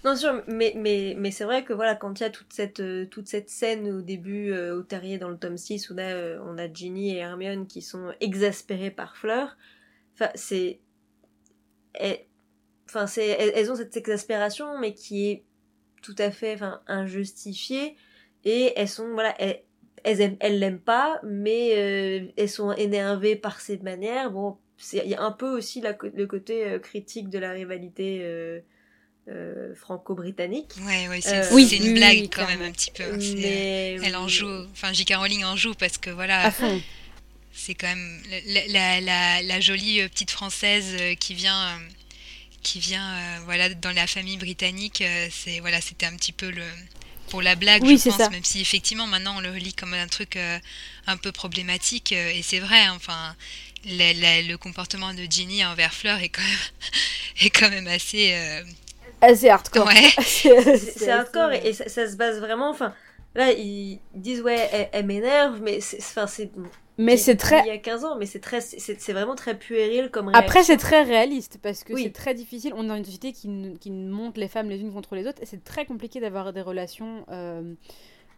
Non, sûr, mais, mais, mais c'est vrai que voilà, quand il y a toute cette, euh, toute cette scène au début, euh, au terrier dans le tome 6, où là, euh, on a Ginny et Hermione qui sont exaspérées par Fleur, c'est. Enfin, c'est. Elles, elles ont cette exaspération, mais qui est tout à fait injustifiée, et elles sont. Voilà, elles. Elles aiment- elles l'aiment pas, mais elles sont énervées par ses manières. Bon, il y a un peu aussi la le côté critique de la rivalité euh, euh, franco-britannique. Ouais, ouais, c'est Euh, c'est Oui, une oui, blague oui, quand même un petit peu. hein, c'est- Mais... Elle en joue, enfin J.K. Rowling en joue parce que voilà, c'est quand même la, la, la, la jolie euh, petite française euh, qui vient, euh, qui vient euh, voilà dans la famille britannique. euh, C'est voilà, c'était un petit peu le pour la blague, Oui, je pense, ça. même si effectivement maintenant on le lit comme un truc euh, un peu problématique euh, et c'est vrai. hein, Enfin, le comportement de Ginny envers Fleur est quand même est quand même assez euh, Assez hardcore. ouais. C'est hardcore et, et ça, ça se base vraiment. Enfin, là, ils disent, ouais, elle, m'énerve, mais. Enfin, c'est. Mais c'est très. Il y a 15 ans, mais c'est très, c'est vraiment très puéril comme réaction. Après, c'est très réaliste parce que c'est très difficile. On est dans une société qui, qui monte les femmes les unes contre les autres et c'est très compliqué d'avoir des relations euh,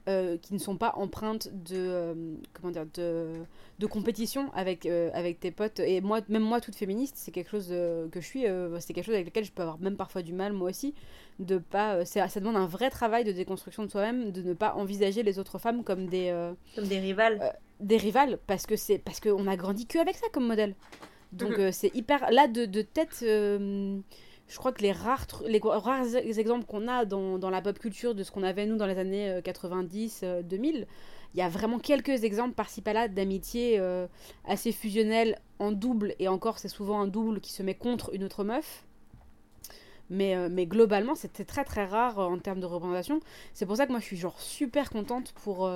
euh, qui ne sont pas empreintes de, euh, comment dire, de, de compétition avec, euh, avec tes potes. Et moi, même moi, toute féministe, c'est quelque chose que je suis, c'est quelque chose avec lequel je peux avoir même parfois du mal, moi aussi, de pas. ça demande un vrai travail de déconstruction de soi-même, de ne pas envisager les autres femmes comme des. comme des rivales. des rivales, parce que c'est parce qu'on a grandi que avec ça comme modèle. Donc mhm. c'est hyper. Là, de, de tête je crois que les rares, les rares exemples qu'on a dans, dans, la pop culture de ce qu'on avait nous dans les années 90, euh, 2000, euh, il y a vraiment quelques exemples par-ci par-là d'amitié euh, assez fusionnelle en double, et encore c'est souvent un double qui se met contre une autre meuf. Mais, mais globalement, c'était très très rare en termes de représentation. C'est pour ça que moi je suis genre super contente pour,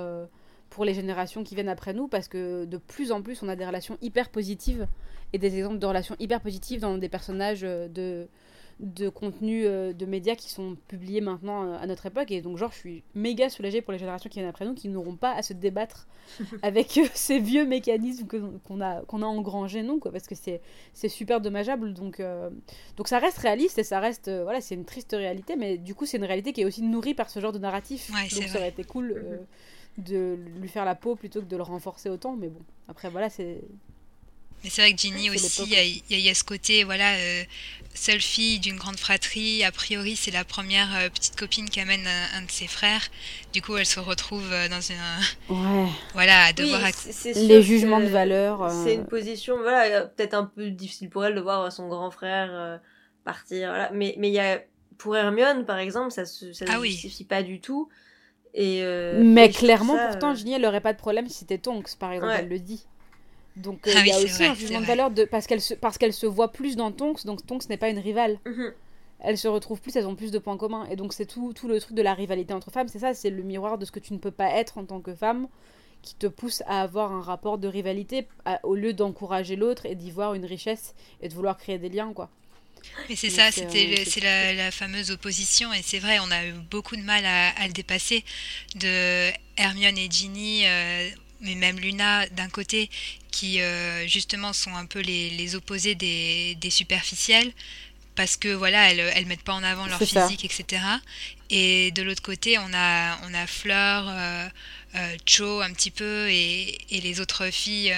pour les générations qui viennent après nous, parce que de plus en plus on a des relations hyper positives et des exemples de relations hyper positives dans des personnages de, de contenus euh, de médias qui sont publiés maintenant euh, à notre époque. Et donc, genre, je suis méga soulagée pour les générations qui viennent après nous, qui n'auront pas à se débattre avec euh, ces vieux mécanismes qu'on a, qu'on a engrangés, non, quoi, parce que c'est super dommageable. Donc, donc, ça reste réaliste et ça reste. voilà, c'est une triste réalité, mais du coup, c'est une réalité qui est aussi nourrie par ce genre de narratif. donc, ça aurait été cool. Mhm. de lui faire la peau plutôt que de le renforcer autant mais bon après voilà c'est mais c'est vrai que Ginny aussi, il y, a ce côté, voilà, euh, seule fille d'une grande fratrie. A priori, c'est la première euh, petite copine qui amène un, de ses frères. Du coup, elle se retrouve euh, dans une. Ouais. Voilà, à devoir. Les jugements de valeur. C'est une position, voilà, peut-être un peu difficile pour elle de voir son grand frère partir. Voilà. Mais il y a. Pour Hermione, par exemple, ça ne ça ah justifie pas du tout. Et mais clairement, pourtant, Ginny, elle n'aurait pas de problème si c'était Tonks, par exemple, elle le dit. Donc euh, ah il y a aussi un jugement de valeur de, parce qu'elle se, parce qu'elle se voit plus dans Tonks, donc Tonks n'est pas une rivale. Mhm. Elles se retrouvent plus, elles ont plus de points communs. Et donc c'est tout, tout le truc de la rivalité entre femmes, c'est ça, c'est le miroir de ce que tu ne peux pas être en tant que femme, qui te pousse à avoir un rapport de rivalité au lieu d'encourager l'autre et d'y voir une richesse et de vouloir créer des liens, quoi. Mais c'est ça, c'était c'est la, la, fameuse opposition et c'est vrai, on a eu beaucoup de mal à, à le dépasser de Hermione et Ginny. Euh, mais même Luna d'un côté, qui euh, justement sont un peu les, opposés des, superficiels, parce que voilà, elles, elles mettent pas en avant leur physique, etc. Et de l'autre côté, on a, on a Fleur, euh, euh, Cho un petit peu, et, les autres filles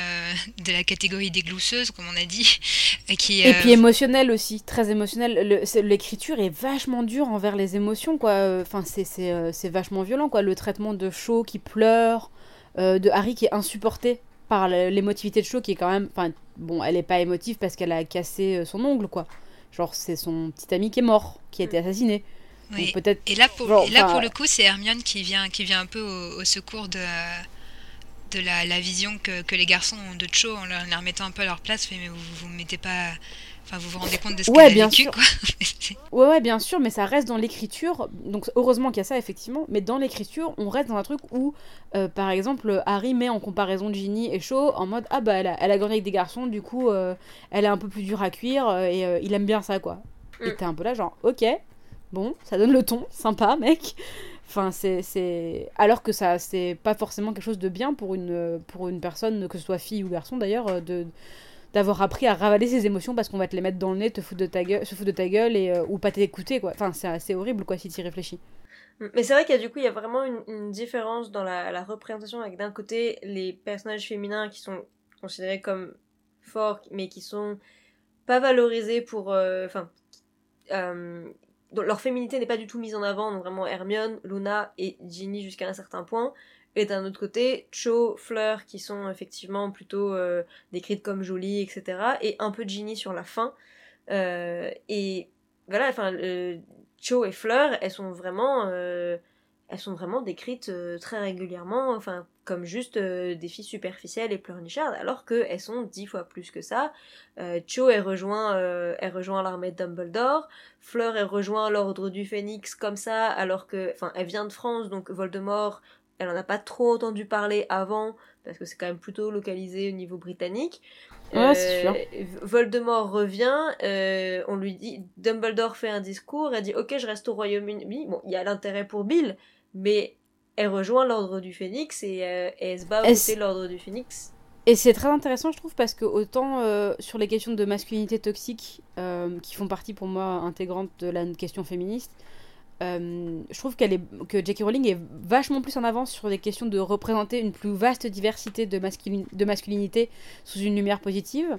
de la catégorie des glousseuses, comme on a dit. Qui, et puis émotionnelle aussi, très émotionnelle. L'écriture est vachement dure envers les émotions, quoi. Enfin, c'est vachement violent, quoi. Le traitement de Cho qui pleure. Euh, de Harry qui est insupporté par l'émotivité de Cho qui est quand même. Enfin, bon, elle est pas émotive parce qu'elle a cassé euh, son ongle, quoi. Genre, c'est son petit ami qui est mort, qui a été assassiné. Oui. peut-être. Et là, pour, là, pour le coup, c'est Hermione qui vient, qui vient un peu au, secours de, de la, la vision que, que, les garçons ont de Cho en leur, remettant un peu à leur place. Mais vous vous mettez pas Enfin, vous vous rendez compte de ce ouais, bien sûr. quoi. ouais, ouais, bien sûr, mais ça reste dans l'écriture. Donc, heureusement qu'il y a ça, effectivement. Mais dans l'écriture, on reste dans un truc où, euh, par exemple, Harry met en comparaison Ginny et Cho en mode Ah, bah, elle a, elle a grandi avec des garçons, du coup, euh, elle est un peu plus dure à cuire euh, et il aime bien ça, quoi. Et mm. t'es un peu là, genre, ok, bon, ça donne le ton, sympa, mec. Enfin, c'est. Alors que ça, c'est pas forcément quelque chose de bien pour une, pour une personne, que ce soit fille ou garçon d'ailleurs, de d'avoir appris à ravaler ses émotions parce qu'on va te les mettre dans le nez, te foutre de ta gueule, se foutre de ta gueule et, euh, ou pas t'écouter. Enfin, c'est assez horrible quoi si tu y réfléchis. Mais c'est vrai qu'il y a du coup il y a vraiment une, différence dans la, représentation avec d'un côté les personnages féminins qui sont considérés comme forts mais qui sont pas valorisés pour euh, enfin euh, leur féminité n'est pas du tout mise en avant donc vraiment Hermione, Luna et Ginny jusqu'à un certain point et d'un autre côté, Cho, Fleur, qui sont effectivement plutôt euh, décrites comme jolies, etc. Et un peu Ginny sur la fin. Euh, et voilà, enfin, Cho et Fleur, elles sont vraiment, euh, elles sont vraiment décrites très régulièrement, enfin, comme juste des filles superficielles et pleurnichardes, alors qu'elles sont dix fois plus que ça. Cho, elle rejoint, elle rejoint l'armée de Dumbledore. Fleur, elle rejoint l'ordre du Phénix comme ça, alors que, enfin, elle vient de France, donc Voldemort elle en a pas trop entendu parler avant, parce que c'est quand même plutôt localisé au niveau britannique. Ouais, sûr. Euh, Voldemort revient, euh, on lui dit, Dumbledore fait un discours, elle dit ok je reste au Royaume-Uni. Bon, il y a l'intérêt pour Bill, mais elle rejoint l'ordre du phénix et, euh, et elle se bat de l'ordre du phénix. Et c'est très intéressant, je trouve, parce que autant euh, sur les questions de masculinité toxique, euh, qui font partie pour moi intégrante de la question féministe, euh, je trouve qu'elle est, que Jackie Rowling est vachement plus en avance sur les questions de représenter une plus vaste diversité de, masculinité sous une lumière positive.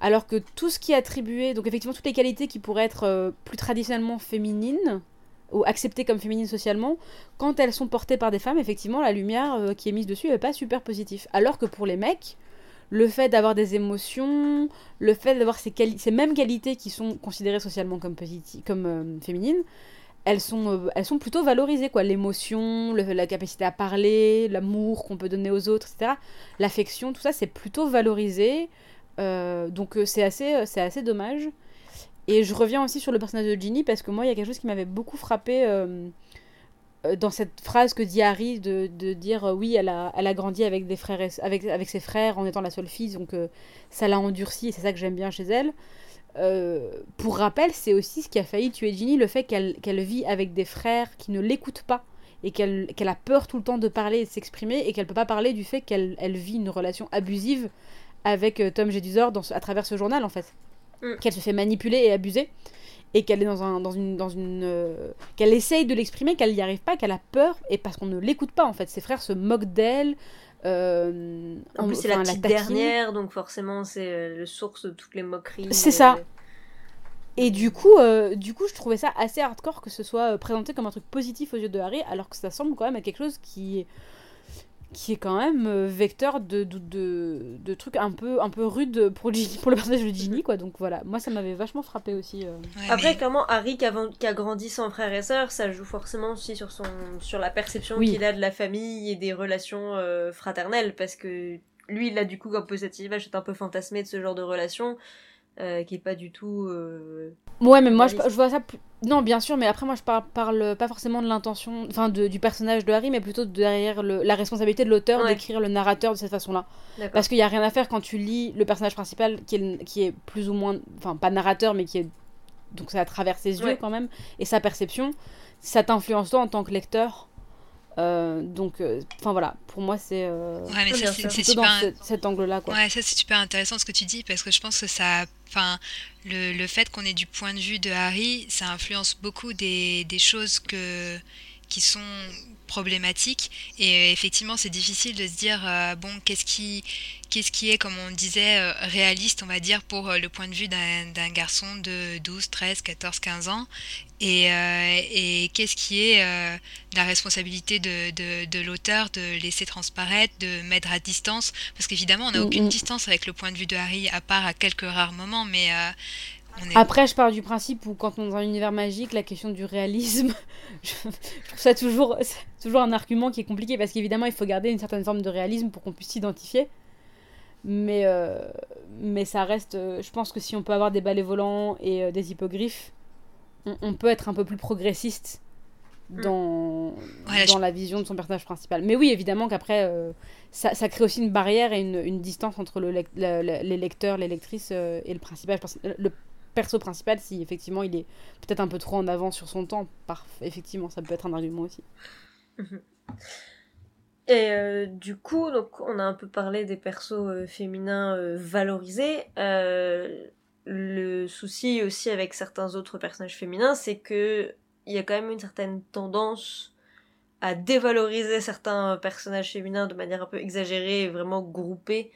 Alors que tout ce qui est attribué, donc effectivement toutes les qualités qui pourraient être plus traditionnellement féminines, ou acceptées comme féminines socialement, quand elles sont portées par des femmes, effectivement, la lumière euh, qui est mise dessus n'est pas super positive. Alors que pour les mecs, le fait d'avoir des émotions, le fait d'avoir ces, mêmes qualités qui sont considérées socialement comme, euh, féminines, elles sont, euh, elles sont plutôt valorisées, quoi. L'émotion, la capacité à parler, l'amour qu'on peut donner aux autres, etc. L'affection, tout ça, c'est plutôt valorisé. donc c'est assez, c'est assez dommage. Et je reviens aussi sur le personnage de Ginny parce que moi, il y a quelque chose qui m'avait beaucoup frappé euh, euh, dans cette phrase que dit Harry de, dire euh, oui, elle a, elle a grandi avec, des frères avec, avec ses frères en étant la seule fille, donc ça l'a endurcie et c'est ça que j'aime bien chez elle. Pour rappel, c'est aussi ce qui a failli tuer Ginny, le fait qu'elle vit avec des frères qui ne l'écoutent pas et qu'elle a peur tout le temps de parler et de s'exprimer et qu'elle peut pas parler du fait qu'elle elle vit une relation abusive avec Tom Jedusor dans à travers ce journal en fait. Mm. qu'elle se fait manipuler et abuser et qu'elle est dans, un, dans une dans une euh, qu'elle essaye de l'exprimer qu'elle n'y arrive pas qu'elle a peur et parce qu'on ne l'écoute pas en fait ses frères se moquent d'elle euh, en plus c'est la petite dernière donc forcément c'est euh, le source de toutes les moqueries c'est ça. et du coup du coup je trouvais ça assez hardcore que ce soit présenté comme un truc positif aux yeux de Harry alors que ça semble quand même à quelque chose qui qui est quand même euh, vecteur de, de, de, trucs un peu, un peu rudes pour, pour le personnage de Ginny, quoi. Donc voilà, moi ça m'avait vachement frappé aussi. Euh. Après, clairement, Harry qui a, qui a, grandi sans frère et sœur, ça joue forcément aussi sur, son, sur la perception qu'il a de la famille et des relations euh, fraternelles, parce que lui, il a du coup un peu cette image, est un peu fantasmé de ce genre de relation. Euh, qui est pas du tout. Euh, ouais, mais moi je, je, vois ça. Non, bien sûr, mais après moi je parle, pas forcément de l'intention, enfin du personnage de Harry, mais plutôt derrière le, la responsabilité de l'auteur d'écrire le narrateur de cette façon-là. Parce qu'il y a rien à faire quand tu lis le personnage principal qui est, qui est plus ou moins, enfin pas narrateur, mais qui est donc c'est à travers ses yeux quand même et sa perception. Ça t'influence toi en tant que lecteur euh, donc, euh, enfin voilà, pour moi c'est euh, ouais, c'est super dans cet angle-là. Ouais, ça c'est super intéressant ce que tu dis parce que je pense que ça, enfin, le, le fait qu'on ait du point de vue de Harry, ça influence beaucoup des, des choses que qui sont problématiques. Et effectivement c'est difficile de se dire bon qu'est-ce qui qu'est-ce qui est, comme on disait, euh, réaliste, on va dire, pour euh, le point de vue d'un garçon de 12, 13, 14, 15 ans et, euh, et qu'est-ce qui est la responsabilité de, de, de l'auteur de laisser transparaître, de mettre à distance, parce qu'évidemment on n'a aucune mm-hmm. distance avec le point de vue de Harry, à part à quelques rares moments, mais... On est... Après, je pars du principe où quand on est dans un univers magique, la question du réalisme, je, trouve ça toujours, toujours un argument qui est compliqué, parce qu'évidemment il faut garder une certaine forme de réalisme pour qu'on puisse s'identifier. Mais, euh, mais ça reste. Euh, je pense que si on peut avoir des balais volants et euh, des hippogriffes, on, peut être un peu plus progressiste mm. dans, dans la vision de son personnage principal. Mais oui, évidemment qu'après, ça, ça, crée aussi une barrière et une, une distance entre le, les lecteurs, les lectrices et le principal. Le perso principal, si effectivement il est peut-être un peu trop en avant sur son temps, par, effectivement, ça peut être un argument aussi. Mhm. Et euh, du coup, donc, on a un peu parlé des persos euh, féminins euh, valorisés. Le souci aussi avec certains autres personnages féminins, c'est que il y a quand même une certaine tendance à dévaloriser certains personnages féminins de manière un peu exagérée et vraiment groupée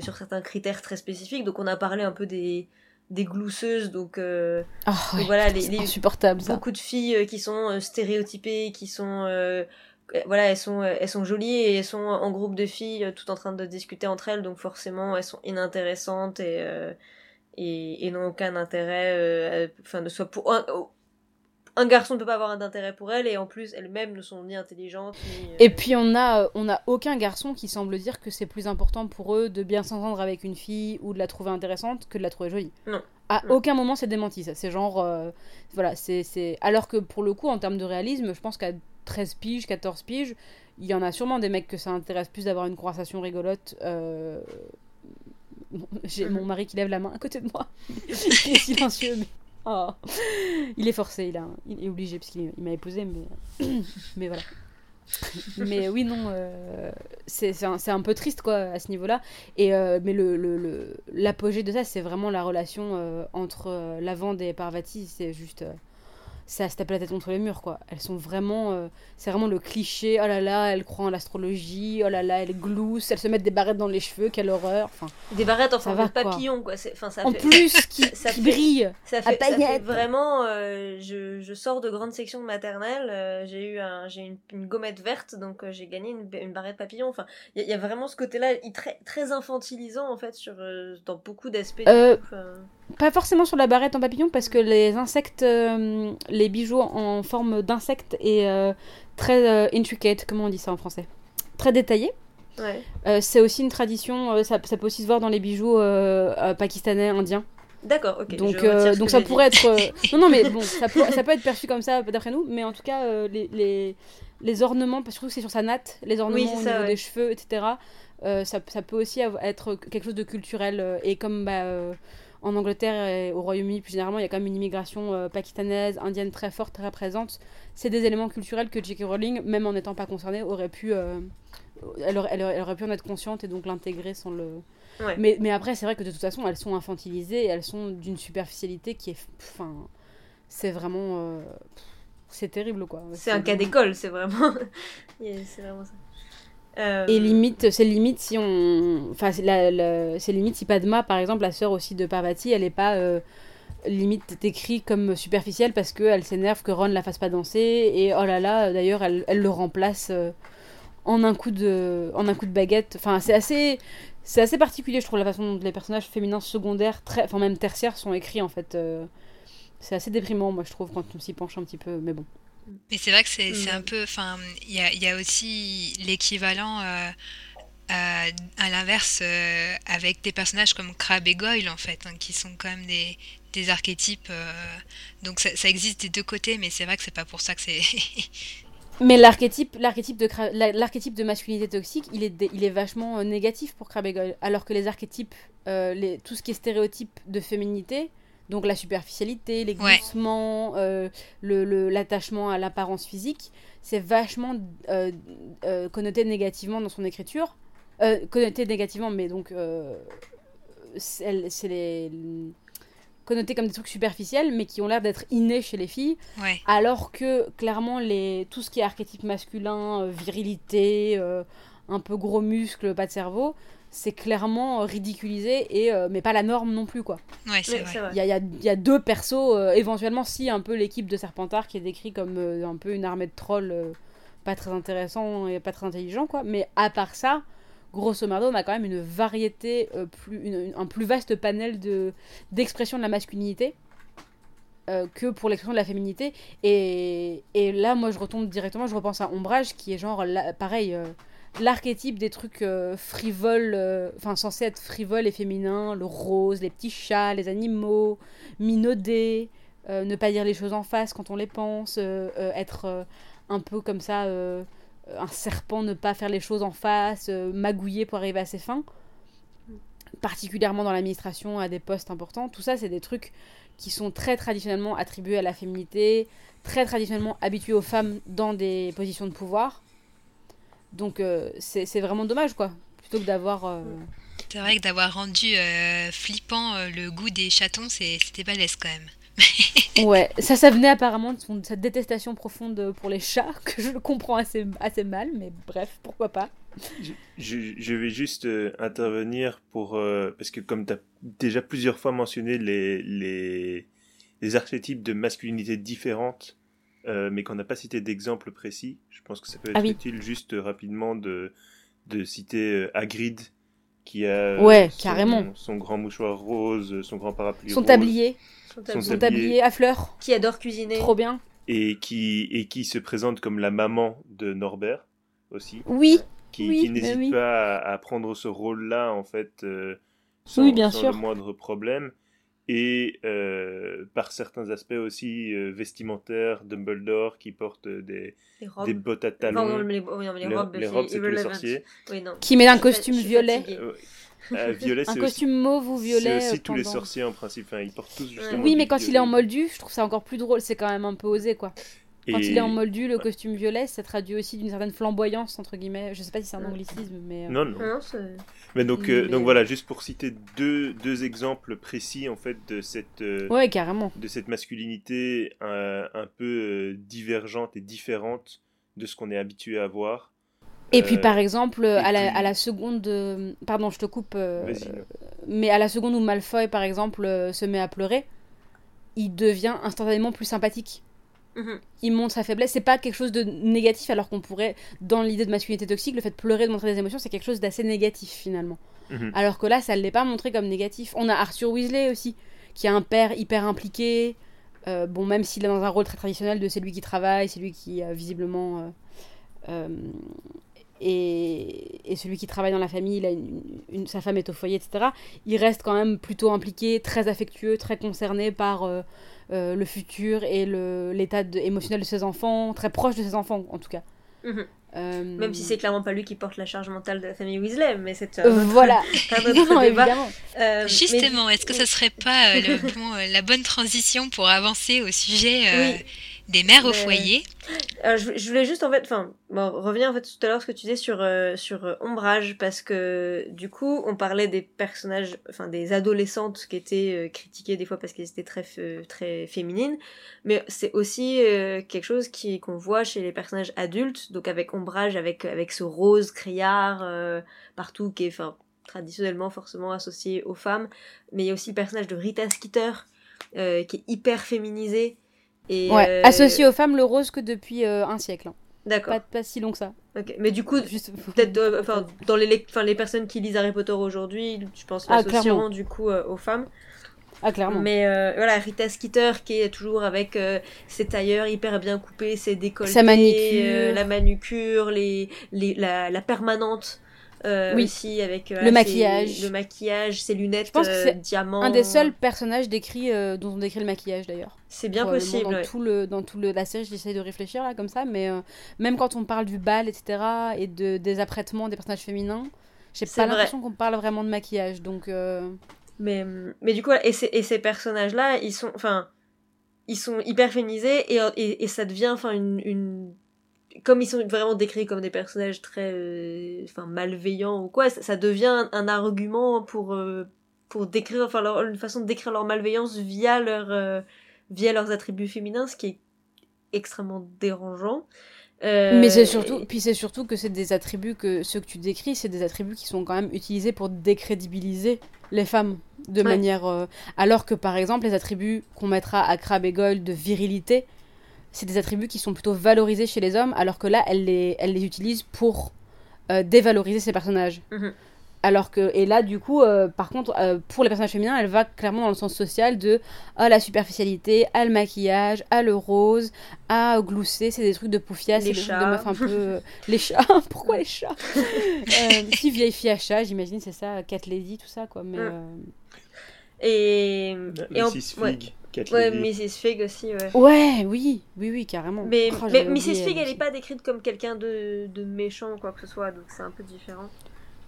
sur certains critères très spécifiques. Donc on a parlé un peu des des glousseuses donc, oh, voilà les, les insupportable beaucoup de filles qui sont stéréotypées qui sont voilà, elles sont, elles sont jolies et elles sont en groupe de filles euh, tout en train de discuter entre elles, donc forcément elles sont inintéressantes et, euh, et, et n'ont aucun intérêt, euh, enfin de soit pour un, un garçon ne peut pas avoir d'intérêt pour elles et en plus elles-mêmes ne sont ni intelligentes ni, Et puis on a, on a aucun garçon qui semble dire que c'est plus important pour eux de bien s'entendre avec une fille ou de la trouver intéressante que de la trouver jolie. Non. À aucun moment c'est démenti ça. C'est genre, voilà, c'est, alors que pour le coup en termes de réalisme, je pense qu'à 13 piges, 14 piges, il y en a sûrement des mecs que ça intéresse plus d'avoir une conversation rigolote. Euh, j'ai mon mari qui lève la main à côté de moi. il est silencieux, mais. Oh. Il est forcé, il, a... il est obligé, parce qu'il m'a épousé, mais... mais voilà. mais oui, non, euh, c'est un, un, peu triste quoi à ce niveau-là. Et euh, mais le l'apogée le, de ça, c'est vraiment la relation euh, entre Lavande et Parvati. C'est juste ça se tape la tête contre les murs, quoi. Elles sont vraiment. Euh, c'est vraiment le cliché. Oh là là, elle croit en l'astrologie. Oh là là, elle glousse. Elles se mettent des barrettes dans les cheveux. Quelle horreur. Enfin, des barrettes en forme de papillon, quoi. Enfin, ça en plus, qui, ça, brille. Ça fait, ça fait vraiment. Euh, je, je, sors de grande section de maternelle. Euh, j'ai eu un, j'ai une, une, gommette verte, donc j'ai gagné une, une, barrette papillon. Enfin, il y, y, a vraiment ce côté-là très, très infantilisant, en fait, sur, dans beaucoup d'aspects. Pas forcément sur la barrette en papillon, parce que les insectes les bijoux en forme d'insectes et euh, très euh, intricate, comment on dit ça en français? Très détaillé. Euh, c'est aussi une tradition, ça, peut aussi se voir dans les bijoux pakistanais, indiens. D'accord, ok. Donc, donc ça pourrait être. non, non, mais bon, ça peut, ça peut être perçu comme ça d'après nous, mais en tout cas, les, les, les, ornements, parce que c'est sur sa natte, les ornements au niveau des cheveux, etc., ça, ça, peut aussi être quelque chose de culturel. et comme bah, en Angleterre et au Royaume-Uni, plus généralement, il y a quand même une immigration euh, pakistanaise, indienne très forte, très présente. C'est des éléments culturels que J.K. Rowling, même en n'étant pas concernée, aurait pu, euh, elle, aurait, elle, aurait, pu en être consciente et donc l'intégrer sans le. Mais, mais après, c'est vrai que de toute façon, elles sont infantilisées et elles sont d'une superficialité qui est. Enfin, c'est vraiment. Euh, c'est terrible, quoi. C'est un cas d'école, c'est vraiment. c'est vraiment ça. Euh, et limite, c'est limite si on. Enfin, c'est limite si Padma, par exemple, la sœur aussi de Parvati, elle est pas euh, limite décrite comme superficielle parce qu'elle s'énerve que Ron la fasse pas danser. Et oh là là, d'ailleurs, elle, elle, le remplace euh, en, un coup de, en un coup de baguette. Enfin, c'est assez. C'est assez particulier, je trouve, la façon dont les personnages féminins secondaires, très, enfin même tertiaires, sont écrits en fait. c'est assez déprimant, moi, je trouve, quand on s'y penche un petit peu. Mais bon. Mais c'est vrai que c'est un mm. peu. Enfin, il y a, y a, aussi l'équivalent. Euh, à, à l'inverse, euh, avec des personnages comme Crab et Goyle, en fait, hein, qui sont quand même des, des archétypes. Euh, donc ça, ça, existe des deux côtés, mais c'est vrai que c'est pas pour ça que c'est. mais l'archétype, l'archétype de l'archétype de masculinité toxique, il est, il est vachement négatif pour Crab et Goyle, alors que les archétypes, les, tout ce qui est stéréotype de féminité, donc la superficialité, les glissements, euh, l'attachement à l'apparence physique, c'est vachement euh, euh, connoté négativement dans son écriture. connoté négativement, mais donc c'est les connoté comme des trucs superficiels, mais qui ont l'air d'être innés chez les filles. Alors que clairement, les, tout ce qui est archétype masculin, virilité, un peu gros muscles, pas de cerveau, c'est clairement ridiculisé et euh, mais pas la norme non plus quoi. Ouais, c'est vrai. Il y a, y a, deux persos euh, éventuellement si un peu l'équipe de Serpentard qui est décrit comme euh, un peu une armée de trolls pas très intéressant et pas très intelligent quoi, mais à part ça, grosso modo, on a quand même une variété plus un plus vaste panel de d'expression de la masculinité. que pour l'expression de la féminité et, et, là moi je retombe directement je repense à Ombrage qui est genre pareil l'archétype des trucs euh, frivoles, euh, enfin censés être frivoles et féminins, le rose, les petits chats, les animaux, minaudés, euh, ne pas dire les choses en face quand on les pense, être un peu comme ça, un serpent, ne pas faire les choses en face, magouiller pour arriver à ses fins, particulièrement dans l'administration, à des postes importants. Tout ça, c'est des trucs qui sont très traditionnellement attribués à la féminité, très traditionnellement habitués aux femmes dans des positions de pouvoir. Donc euh, c'est vraiment dommage, quoi. Plutôt que d'avoir. Euh, c'est vrai que d'avoir rendu euh, flippant le goût des chatons, c'était balèze quand même. ouais, ça, ça venait apparemment de, son, cette détestation profonde pour les chats, que je comprends assez, assez mal, mais bref, pourquoi pas. Je, je, vais juste intervenir pour. parce que, comme tu as déjà plusieurs fois mentionné les, les, les archétypes de masculinité différentes euh, mais qu'on n'a pas cité d'exemple précis. Je pense que ça peut ah être utile juste euh, rapidement de, de citer euh, Hagrid, qui a ouais, son, carrément. son grand mouchoir rose, son grand parapluie son Tablier. Son, tablier. à fleurs. Qui adore cuisiner. Trop bien. Et qui, et qui se présente comme la maman de Norbert aussi. Oui. Qui, qui n'hésite pas à, prendre ce rôle-là, en fait, sans, oui, bien sans sûr. le moindre problème et euh, par certains aspects aussi euh, vestimentaires, Dumbledore qui porte des, des bottes à talons, les, robes, c'est les sorciers, qui met un costume violet. Euh, violet, un costume mauve ou violet. C'est aussi tous les sorciers en principe. Enfin, ils portent tous justement. Oui, mais quand il est en moldu, je trouve ça encore plus drôle. C'est quand même un peu osé, quoi. Quand Et- il est en moldu, le costume violet, ça traduit aussi d'une certaine flamboyance, entre guillemets. Je sais pas si c'est un anglicisme, mais. euh, Non, non. Non, Mais donc, euh, Mais- donc voilà, juste pour citer deux, deux exemples précis en fait de cette, euh, Ouais, carrément. de cette masculinité euh, un peu euh, divergente et différente de ce qu'on est habitué à voir. Et puis par exemple, à, la, à la seconde. Pardon, je te coupe. euh, mais à la seconde où Malfoy, par exemple, euh, se met à pleurer, il devient instantanément plus sympathique. Mhm. Il montre sa faiblesse. C'est pas quelque chose de négatif, alors qu'on pourrait, dans l'idée de masculinité toxique, le fait de pleurer, de montrer des émotions, c'est quelque chose d'assez négatif finalement. Mhm. Alors que là, ça ne l'est pas montré comme négatif. On a Arthur Weasley aussi, qui a un père hyper impliqué. Euh, bon, même s'il est dans un rôle très traditionnel de c'est lui qui travaille, c'est lui qui euh, visiblement euh, euh, et, et celui qui travaille dans la famille, il a une- une- sa femme est au foyer, etc. Il reste quand même plutôt impliqué, très affectueux, très concerné par euh, le futur et l'état émotionnel de ses enfants, très proche de ses enfants en tout cas. Mhm. Euh, Même si c'est clairement pas lui qui porte la charge mentale de la famille Weasley, mais c'est un euh, autre- voilà, un autre non, débat. évidemment. Euh, mais- Justement, est-ce que ce serait pas euh, le bon, euh, la bonne transition pour avancer au sujet euh, Oui. Des mères au foyer. Euh, je, je voulais juste en fait, enfin, bon, revenir en fait tout à l'heure ce que tu disais sur euh, sur euh, ombrage parce que du coup on parlait des personnages, enfin des adolescentes qui étaient euh, critiquées des fois parce qu'elles étaient très très féminines, mais c'est aussi quelque chose qui qu'on voit chez les personnages adultes, donc avec ombrage, avec avec ce rose criard partout qui est enfin traditionnellement forcément associé aux femmes, mais il y a aussi le personnage de Rita Skeeter qui est hyper féminisé. Et, Ouais, euh, associé aux femmes le rose que depuis euh, un siècle. hein. D'accord. Pas, pas si long que ça. Ok, mais du coup, Juste... peut-être, euh, enfin, dans les, lec- enfin, les personnes qui lisent Harry Potter aujourd'hui, je pense Ah, l'associeront clairement. du coup aux femmes. Ah, clairement. Mais euh, voilà, Rita Skeeter qui est toujours avec euh, ses tailleurs hyper bien coupés, ses décolletés, Sa manucure. euh, la manucure, les, les, la, la permanente. Euh, Oui. aussi avec euh, Le ses- maquillage. le maquillage, ses lunettes Je pense que euh, c'est diamants. Un des seuls personnages décrits dont on décrit le maquillage d'ailleurs. C'est bien possible. Dans ouais. tout le, dans tout le, la série, j'essaie de réfléchir là comme ça, mais même quand on parle du bal, etc., et de, des apprêtements des personnages féminins, j'ai pas l'impression qu'on parle vraiment de maquillage. Donc, Mais, mais du coup, et, ces, et ces personnages-là, ils sont, enfin, ils sont hyper féminisés et, et, et ça devient, enfin, une, une, comme ils sont vraiment décrits comme des personnages très, euh, enfin, malveillants ou quoi, ça, ça devient un, un argument pour, euh, pour décrire, enfin, leur, une façon de décrire leur malveillance via leur, euh, via leurs attributs féminins, ce qui est extrêmement dérangeant. Mais c'est surtout, puis c'est surtout que c'est des attributs que ceux que tu décris, c'est des attributs qui sont quand même utilisés pour décrédibiliser les femmes de Ouais. manière, alors que par exemple les attributs qu'on mettra à Crabbe et Goyle de virilité, c'est des attributs qui sont plutôt valorisés chez les hommes, alors que là elle les, elle les utilise pour euh, dévaloriser ces personnages. Mhm. Alors que, et là, du coup, euh, par contre, euh, pour les personnages féminins, elle va clairement dans le sens social de ah, la superficialité, ah, le maquillage, ah, le rose, ah, glousser, c'est des trucs de poufias, c'est Les des trucs de chats. meufs un peu. les chats, pourquoi les chats? Euh, Si, vieille fille à chat, j'imagine, c'est ça, Cat Lady, tout ça, quoi. Mais. Mm. euh, et, et en- Mrs. ouais. Ouais. Mrs. Fig aussi, ouais. Ouais, oui, oui, oui, carrément. Mais, Oh, mais Mrs. Fig, elle aussi. est pas décrite comme quelqu'un de, de méchant ou quoi que ce soit, donc c'est un peu différent.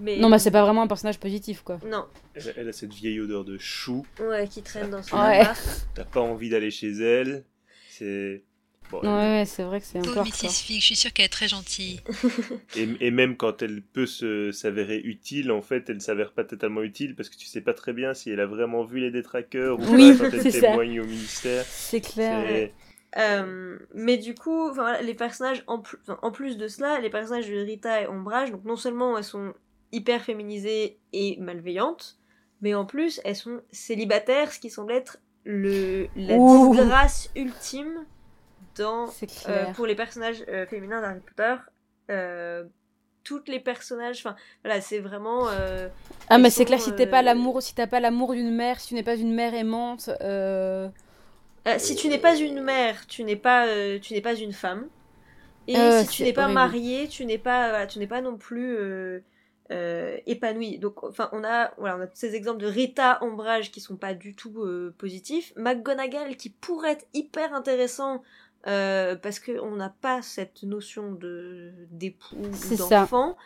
Mais... Non, bah, c'est pas vraiment un personnage positif, quoi. Non, Elle, elle a cette vieille odeur de chou. ouais, qui traîne dans son Ouais. appart. T'as pas envie d'aller chez elle. C'est. Bon, Ouais, ouais, c'est vrai que c'est un peu. Mrs. Fig, je suis sûre qu'elle est très gentille. Et, et même quand elle peut se s'avérer utile, en fait, elle s'avère pas totalement utile parce que tu sais pas très bien si elle a vraiment vu les détraqueurs ou Oui, pas quand elle ça. témoigne au ministère. C'est clair. Euh, mais du coup, enfin, voilà, les personnages, en, plus- enfin, en plus de cela, les personnages de Rita et Ombrage, donc non seulement elles sont hyper féminisées et malveillantes, mais en plus elles sont célibataires, ce qui semble être le, la Ouh. disgrâce ultime dans Euh, pour les personnages euh, féminins d'Harry Potter, euh, toutes les personnages, enfin voilà, c'est vraiment. euh, Ah, mais c'est clair, si t'es pas euh, l'amour, si t'as pas l'amour d'une mère, si tu n'es pas une mère aimante, si tu n'es pas une mère, tu n'es pas, tu n'es pas une femme. Et si tu n'es pas mariée, tu n'es pas, voilà, tu n'es pas non plus euh, épanouie. Donc, enfin, on a, voilà, on a tous ces exemples de Rita, Ombrage qui sont pas du tout euh, positifs. McGonagall qui pourrait être hyper intéressant euh, parce qu'on n'a pas cette notion de d'époux ou d'enfant.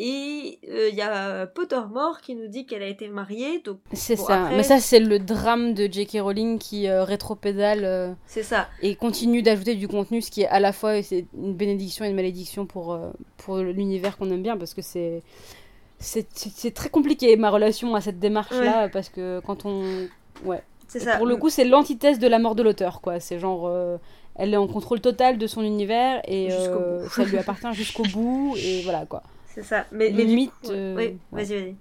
Et il y a Pottermore qui nous dit qu'elle a été mariée. Donc c'est bon, ça. après- Mais ça, c'est le drame de J.K. Rowling qui euh, rétropédale euh, c'est ça. et continue d'ajouter du contenu, ce qui est à la fois une bénédiction et une malédiction pour, euh, pour l'univers qu'on aime bien, parce que c'est très compliqué ma relation à cette démarche-là, parce que quand on... Ouais. Ça. pour le coup, c'est l'antithèse de la mort de l'auteur, quoi. C'est genre... euh, elle est en contrôle total de son univers et euh, ça lui appartient jusqu'au bout, et voilà, quoi. c'est ça. Mais, mais Limite... coup- euh, Oui, ouais. vas-y, vas-y.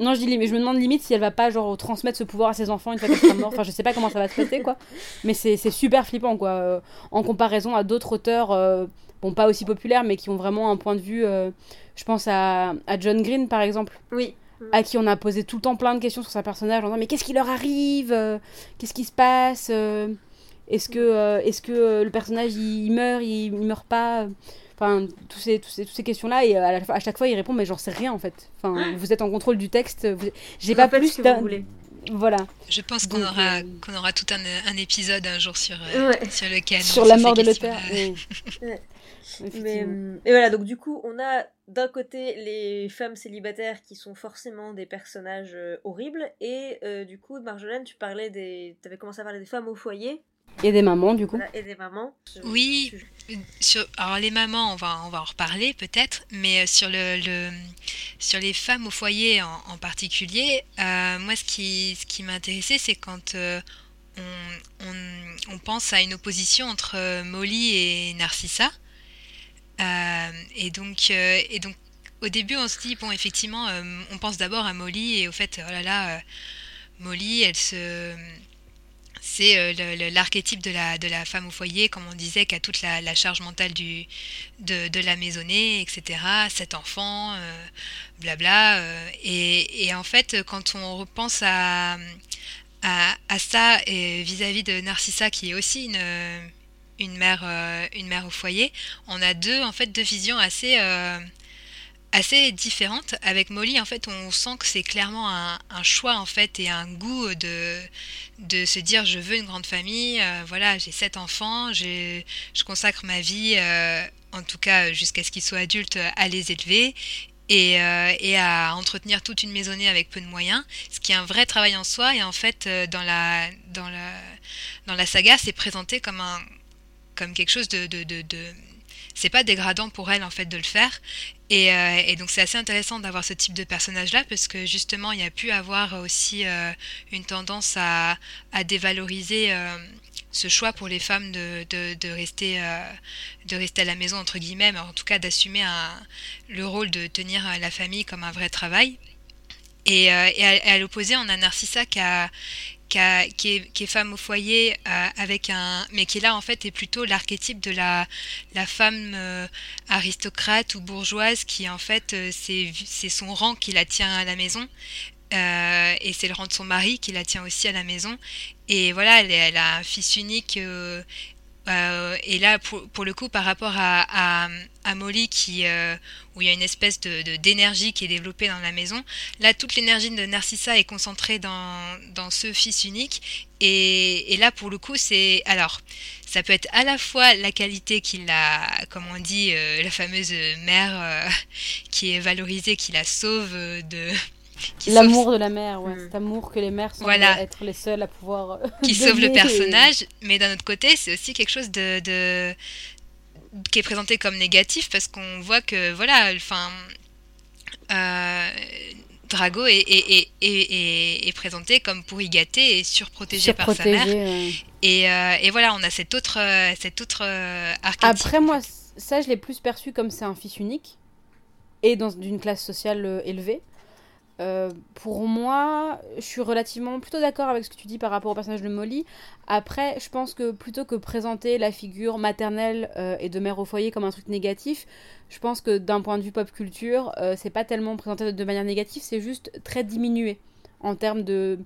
Non, je dis limite, je me demande limite si elle va pas genre transmettre ce pouvoir à ses enfants une fois qu'elle sera morte. Enfin, je sais pas comment ça va se passer, quoi. Mais c'est super flippant, quoi. euh, en comparaison à d'autres auteurs, euh, bon, pas aussi populaires, mais qui ont vraiment un point de vue. je pense à, à John Green, par exemple, Oui. à qui on a posé tout le temps plein de questions sur sa personnage en disant Mais qu'est-ce qui leur arrive Qu'est-ce qui se passe Est-ce que, euh, est-ce que euh, le personnage il, il meurt Il, il meurt pas Enfin, tous ces, tous ces, toutes ces questions-là, et à, la- à chaque fois, il répond, mais j'en sais rien en fait. Enfin, vous êtes en contrôle du texte, vous- j'ai pas plus ce que d'un- vous voulez. Voilà, Je pense qu'on Donc, aura, euh, qu'on aura tout un, un épisode un jour sur, euh, Ouais. sur le canon. sur la mort de l'auteur. oui. Ouais. Mais, euh, et voilà, donc du coup, on a d'un côté les femmes célibataires qui sont forcément des personnages euh, horribles, et euh, du coup, Marjolaine, tu parlais des. Tu avais commencé à parler des femmes au foyer Et des mamans, du coup. voilà, et des mamans. Je- Oui. Sur, alors les mamans, on va, on va en reparler peut-être, mais euh, sur, le, le- sur les femmes au foyer en, en particulier, euh, moi ce qui, ce qui m'a intéressé, c'est quand euh, on, on- on pense à une opposition entre Molly et Narcissa. Euh, et, donc, euh, et donc au début on se dit, bon effectivement, euh, on pense d'abord à Molly et au fait, oh là là, euh, Molly, elle se c'est euh, l'archétype de la, de la femme au foyer, comme on disait, qui a toute la, charge mentale du, de, la maisonnée, etc. Sept enfants, euh, blabla. euh, et, en fait, quand on repense à, à, ça vis-à-vis de Narcissa, qui est aussi une, une, mère, une mère au foyer, on a deux, en fait, deux visions assez... assez différentes. Avec Molly en fait on sent que c'est clairement un, choix en fait et un goût de de se dire je veux une grande famille, euh, voilà, j'ai sept enfants, je consacre ma vie, euh, en tout cas jusqu'à ce qu'ils soient adultes, à les élever et, euh, et à entretenir toute une maisonnée avec peu de moyens, ce qui est un vrai travail en soi. Et en fait dans la dans la dans la saga c'est présenté comme un comme quelque chose de, de- c'est pas dégradant pour elle en fait de le faire et, euh, donc c'est assez intéressant d'avoir ce type de personnage là parce que justement il y a pu avoir aussi euh, une tendance à, dévaloriser euh, ce choix pour les femmes de, rester, de rester à la maison, entre guillemets, mais en tout cas d'assumer le rôle de tenir la famille comme un vrai travail. Et, et à, et à l'opposé, on a Narcissa qui, a, qui, est, femme au foyer, euh, avec un, mais qui là en fait est plutôt l'archétype de la, la femme euh, aristocrate ou bourgeoise qui en fait euh, c'est son rang qui la tient à la maison. Et c'est le rang de son mari qui la tient aussi à la maison. Et voilà, elle a un fils unique. Euh, et là, pour, le coup, par rapport à, Molly, euh, où il y a une espèce de d'énergie qui est développée dans la maison, là, toute l'énergie de Narcissa est concentrée dans, dans ce fils unique. Et, là, pour le coup, c'est... Alors, ça peut être à la fois la qualité qu'il a, comme on dit, euh, la fameuse mère qui est valorisée, qui la sauve de... L'amour de la mère, ouais. Mm. Cet amour que les mères semblent Voilà. être les seules à pouvoir. euh, qui sauve le personnage, mais d'un autre côté, c'est aussi quelque chose de, de- qui est présenté comme négatif parce qu'on voit que voilà, enfin, euh, Drago est, est, est, est, est- est présenté comme pourri gâté et surprotégé par sa mère. Surprotégée, ouais. Et, euh, et voilà, on a cet autre, cet autre archétype. Après, moi, ça, je l'ai plus perçu comme c'est un fils unique et dans d'une classe sociale élevée. Euh, pour moi, je suis relativement plutôt d'accord avec ce que tu dis par rapport au personnage de Molly. Après, je pense que plutôt que présenter la figure maternelle euh, et de mère au foyer comme un truc négatif, je pense que d'un point de vue pop culture, euh, c'est pas tellement présenté de manière négative, c'est juste très diminué en termes de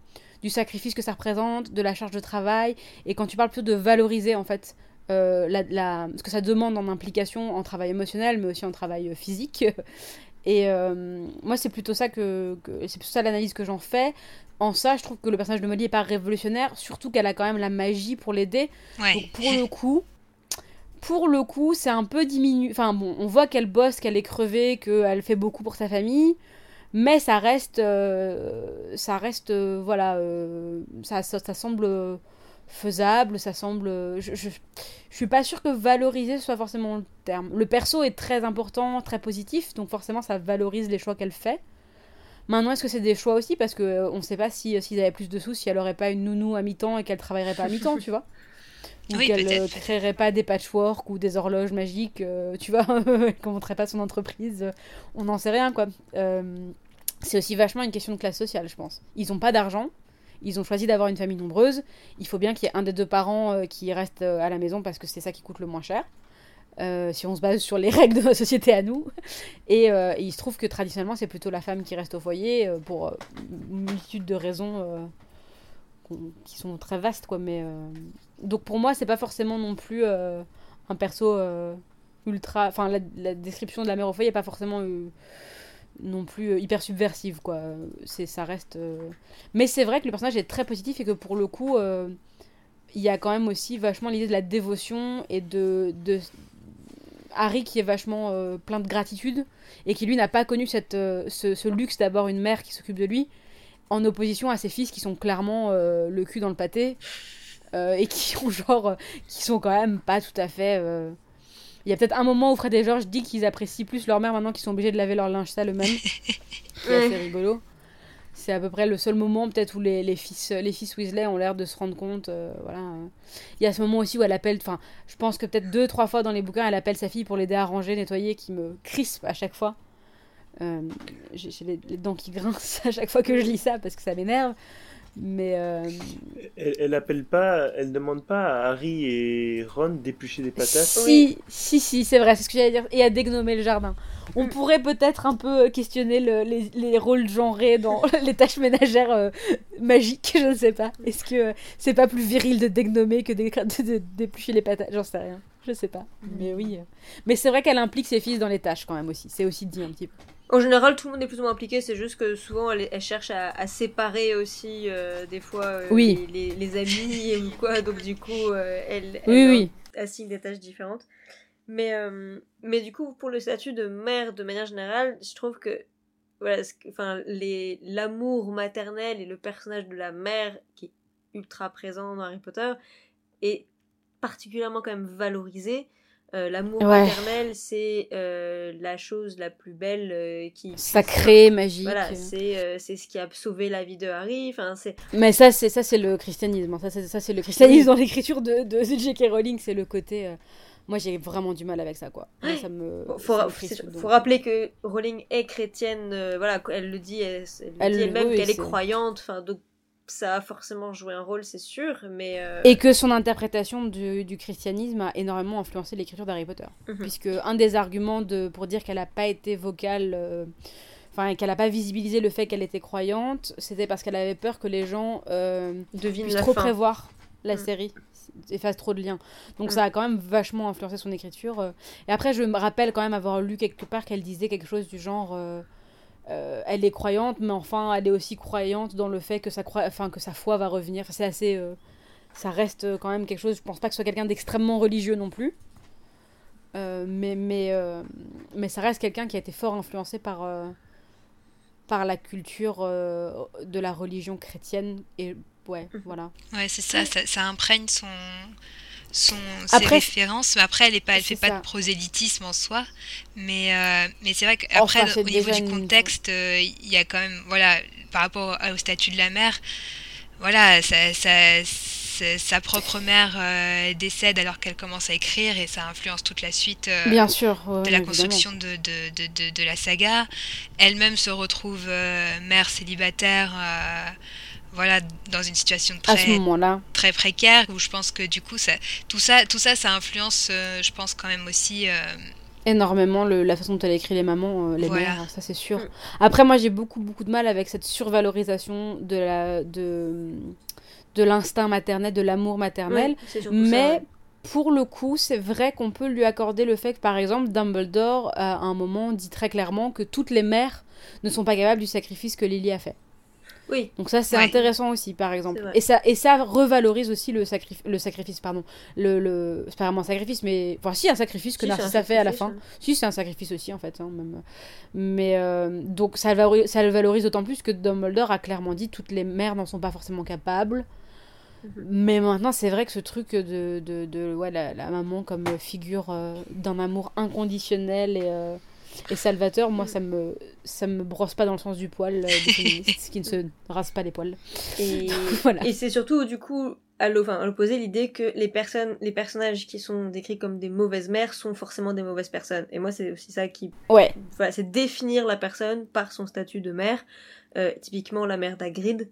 du sacrifice que ça représente, de la charge de travail, et quand tu parles plutôt de valoriser en fait ce que ça demande en implication en travail émotionnel, mais aussi en travail physique. Et euh, moi, c'est plutôt ça que, que- c'est plutôt ça l'analyse que j'en fais. En ça, je trouve que le personnage de Molly est pas révolutionnaire, surtout qu'elle a quand même la magie pour l'aider. Ouais. Donc pour le coup, pour le coup, c'est un peu diminué. Enfin bon, on voit qu'elle bosse, qu'elle est crevée, qu'elle fait beaucoup pour sa famille, mais ça reste, euh, ça reste, euh, voilà, ça, ça, ça, semble faisable, ça semble. Je, je, je, suis pas sûre que valoriser soit forcément le terme. Le perso est très important, très positif, donc forcément ça valorise les choix qu'elle fait. Maintenant, est-ce que c'est des choix aussi? Parce que on sait pas si s'ils avaient plus de sous, si elle aurait pas une nounou à mi-temps et qu'elle travaillerait pas à mi-temps, tu vois? Ou oui, qu'elle ne créerait pas des patchwork ou des horloges magiques, euh, tu vois, qu'on montrerait pas son entreprise, on n'en sait rien quoi. Euh, c'est aussi vachement une question de classe sociale, je pense. Ils n'ont pas d'argent, ils ont choisi d'avoir une famille nombreuse, il faut bien qu'il y ait un des deux parents euh, qui reste à la maison parce que c'est ça qui coûte le moins cher. si on se base sur les règles de notre société à nous. Et, il se trouve que traditionnellement, c'est plutôt la femme qui reste au foyer pour une multitude de raisons qui sont très vastes, quoi. Mais euh... donc pour moi, c'est pas forcément non plus euh, un perso euh, ultra. Enfin, la, la, description de la mère au foyer est pas forcément euh, non plus hyper subversive, quoi. C'est, ça reste. Mais c'est vrai que le personnage est très positif et que pour le coup, il y a quand même aussi vachement l'idée de la dévotion et de, de Harry qui est vachement euh, plein de gratitude et qui lui n'a pas connu cette, euh, ce, luxe d'avoir une mère qui s'occupe de lui en opposition à ses fils qui sont clairement euh, le cul dans le pâté et qui ont genre qui sont quand même pas tout à fait il y a peut-être un moment où Fred et George dit qu'ils apprécient plus leur mère maintenant qu'ils sont obligés de laver leur linge sale eux-mêmes c'est assez rigolo c'est à peu près le seul moment peut-être où les, les, fils, les fils Weasley ont l'air de se rendre compte. Euh, voilà. Il y a ce moment aussi où elle appelle, enfin, je pense que peut-être deux, trois fois dans les bouquins, elle appelle sa fille pour l'aider à ranger, nettoyer, qui me crispe à chaque fois. Euh, J'ai les, les, dents qui grincent à chaque fois que je lis ça parce que ça m'énerve. Mais euh... elle, elle appelle pas, elle demande pas à Harry et Ron d'éplucher des patates. Si, oui. si, si, c'est vrai, c'est ce que j'allais dire. Et à dégnommer le jardin. On pourrait peut-être un peu questionner le, les, les, rôles genrés dans les tâches ménagères euh, magiques, je ne sais pas. Est-ce que c'est pas plus viril de dégnommer que d'éplucher les patates? J'en sais rien. Je sais pas. Mais oui. Mais c'est vrai qu'elle implique ses fils dans les tâches quand même aussi. C'est aussi dit un petit peu. En général, tout le monde est plus ou moins impliqué, c'est juste que souvent elle, elle cherche à, à, séparer aussi euh, des fois euh, oui. les, les, les, amis ou quoi, donc du coup euh, elle, oui, elle oui. assigne des tâches différentes. Mais, mais du coup, pour le statut de mère de manière générale, je trouve que voilà, enfin, l'amour maternel et le personnage de la mère qui est ultra présent dans Harry Potter est particulièrement quand même valorisé. Euh, l'amour ouais. maternel, c'est euh, la chose la plus belle euh, qui sacrée, magique. Voilà, c'est euh, c'est ce qui a sauvé la vie de Harry. Enfin, c'est. Mais ça, c'est ça, c'est le christianisme. Ça, c'est ça, c'est le christianisme dans l'écriture de de J.K. Rowling. C'est le côté. Moi, j'ai vraiment du mal avec ça, quoi. Moi, ça me. Bon, faut, ça me faut, donc. faut rappeler que Rowling est chrétienne. voilà, elle le dit. Elle, elle, Elle- dit elle-même oui, qu'elle est croyante. Enfin, donc ça a forcément joué un rôle, c'est sûr. Mais. euh, Et que son interprétation du, du christianisme a énormément influencé l'écriture d'Harry Potter. Mhm. Puisque un des arguments de, pour dire qu'elle n'a pas été vocale, euh, enfin qu'elle n'a pas visibilisé le fait qu'elle était croyante, c'était parce qu'elle avait peur que les gens euh, devine puissent la trop fin. prévoir la Mm. série et fassent trop de liens. Donc Mm. ça a quand même vachement influencé son écriture. euh. Et après, je me rappelle quand même avoir lu quelque part qu'elle disait quelque chose du genre... euh, elle est croyante, mais enfin, elle est aussi croyante dans le fait que sa, croi... enfin, que sa foi va revenir. Enfin, c'est assez... euh, ça reste quand même quelque chose... Je pense pas que ce soit quelqu'un d'extrêmement religieux non plus. Euh, mais, mais, euh, mais ça reste quelqu'un qui a été fort influencé par, euh, par la culture euh, de la religion chrétienne. Et ouais, Mhm. voilà. Ouais, c'est ça, ça, ça imprègne son, son, Après, ses références, mais après, elle elle fait pas de prosélytisme en soi. Mais, euh, mais c'est vrai qu'après, au niveau du contexte, euh, il y a quand même, voilà, par rapport au statut de la mère, voilà, ça, ça, ça- sa propre mère euh, décède alors qu'elle commence à écrire et ça influence toute la suite euh, Bien sûr. de la construction de, de, de, de, de la saga. Elle-même se retrouve mère célibataire, voilà, dans une situation À ce très, moment-là. très précaire où je pense que du coup, ça, tout, ça, tout ça, ça influence, euh, je pense quand même aussi. euh, énormément le, la façon dont elle écrit les mamans, euh, les Voilà. mères, ça c'est sûr. Mm. Après, moi j'ai beaucoup beaucoup de mal avec cette survalorisation de la de de l'instinct maternel, de l'amour maternel. Oui, c'est surtout Mais ça, ouais. pour le coup, c'est vrai qu'on peut lui accorder le fait que, par exemple, Dumbledore, à un moment, dit très clairement que toutes les mères ne sont pas capables du sacrifice que Lily a fait. Oui. Donc ça c'est Ouais. intéressant aussi par exemple. Et ça et ça revalorise aussi le sacrifice le sacrifice pardon. Le, le... c'est pas vraiment un sacrifice mais enfin si un sacrifice que Si, Narcisse a fait à la fin. sacrifice, Si c'est un sacrifice aussi en fait hein, même. Mais euh, donc ça le valorise, ça le valorise d'autant plus que Dumbledore a clairement dit toutes les mères n'en sont pas forcément capables. Mhm. Mais maintenant, c'est vrai que ce truc de, de, de ouais, la, la maman comme figure euh, d'un amour inconditionnel et, euh, et salvateur, moi, ça me, ça me brosse pas dans le sens du poil euh, des féministes qui ne se rasent pas les poils. Et, Voilà. et c'est surtout, du coup, à l'opposé, l'idée que les personnes, les personnages qui sont décrits comme des mauvaises mères sont forcément des mauvaises personnes. Et moi, c'est aussi ça qui, Ouais, voilà, c'est définir la personne par son statut de mère. Euh, typiquement, la mère d'Agrid,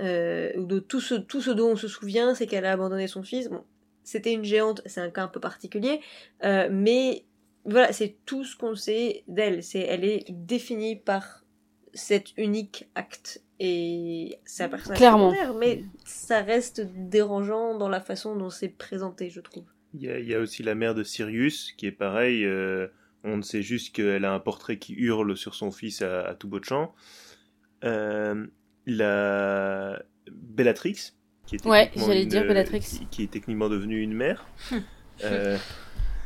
euh, ou de tout ce, tout ce dont on se souvient, c'est qu'elle a abandonné son fils. Bon, c'était une géante, c'est un cas un peu particulier, euh, mais voilà, c'est tout ce qu'on sait d'elle. C'est, elle est définie par cet unique acte et c'est un personnage Clairement. mais ça reste dérangeant dans la façon dont c'est présenté, je trouve. Il y, a, il y a aussi la mère de Sirius, qui est pareil. euh, on ne sait juste qu'elle a un portrait qui hurle sur son fils à, à tout bout de champ. Euh, la Bellatrix, qui est Ouais, techniquement j'allais une- dire Bellatrix. Qui, qui est techniquement devenue une mère. Euh,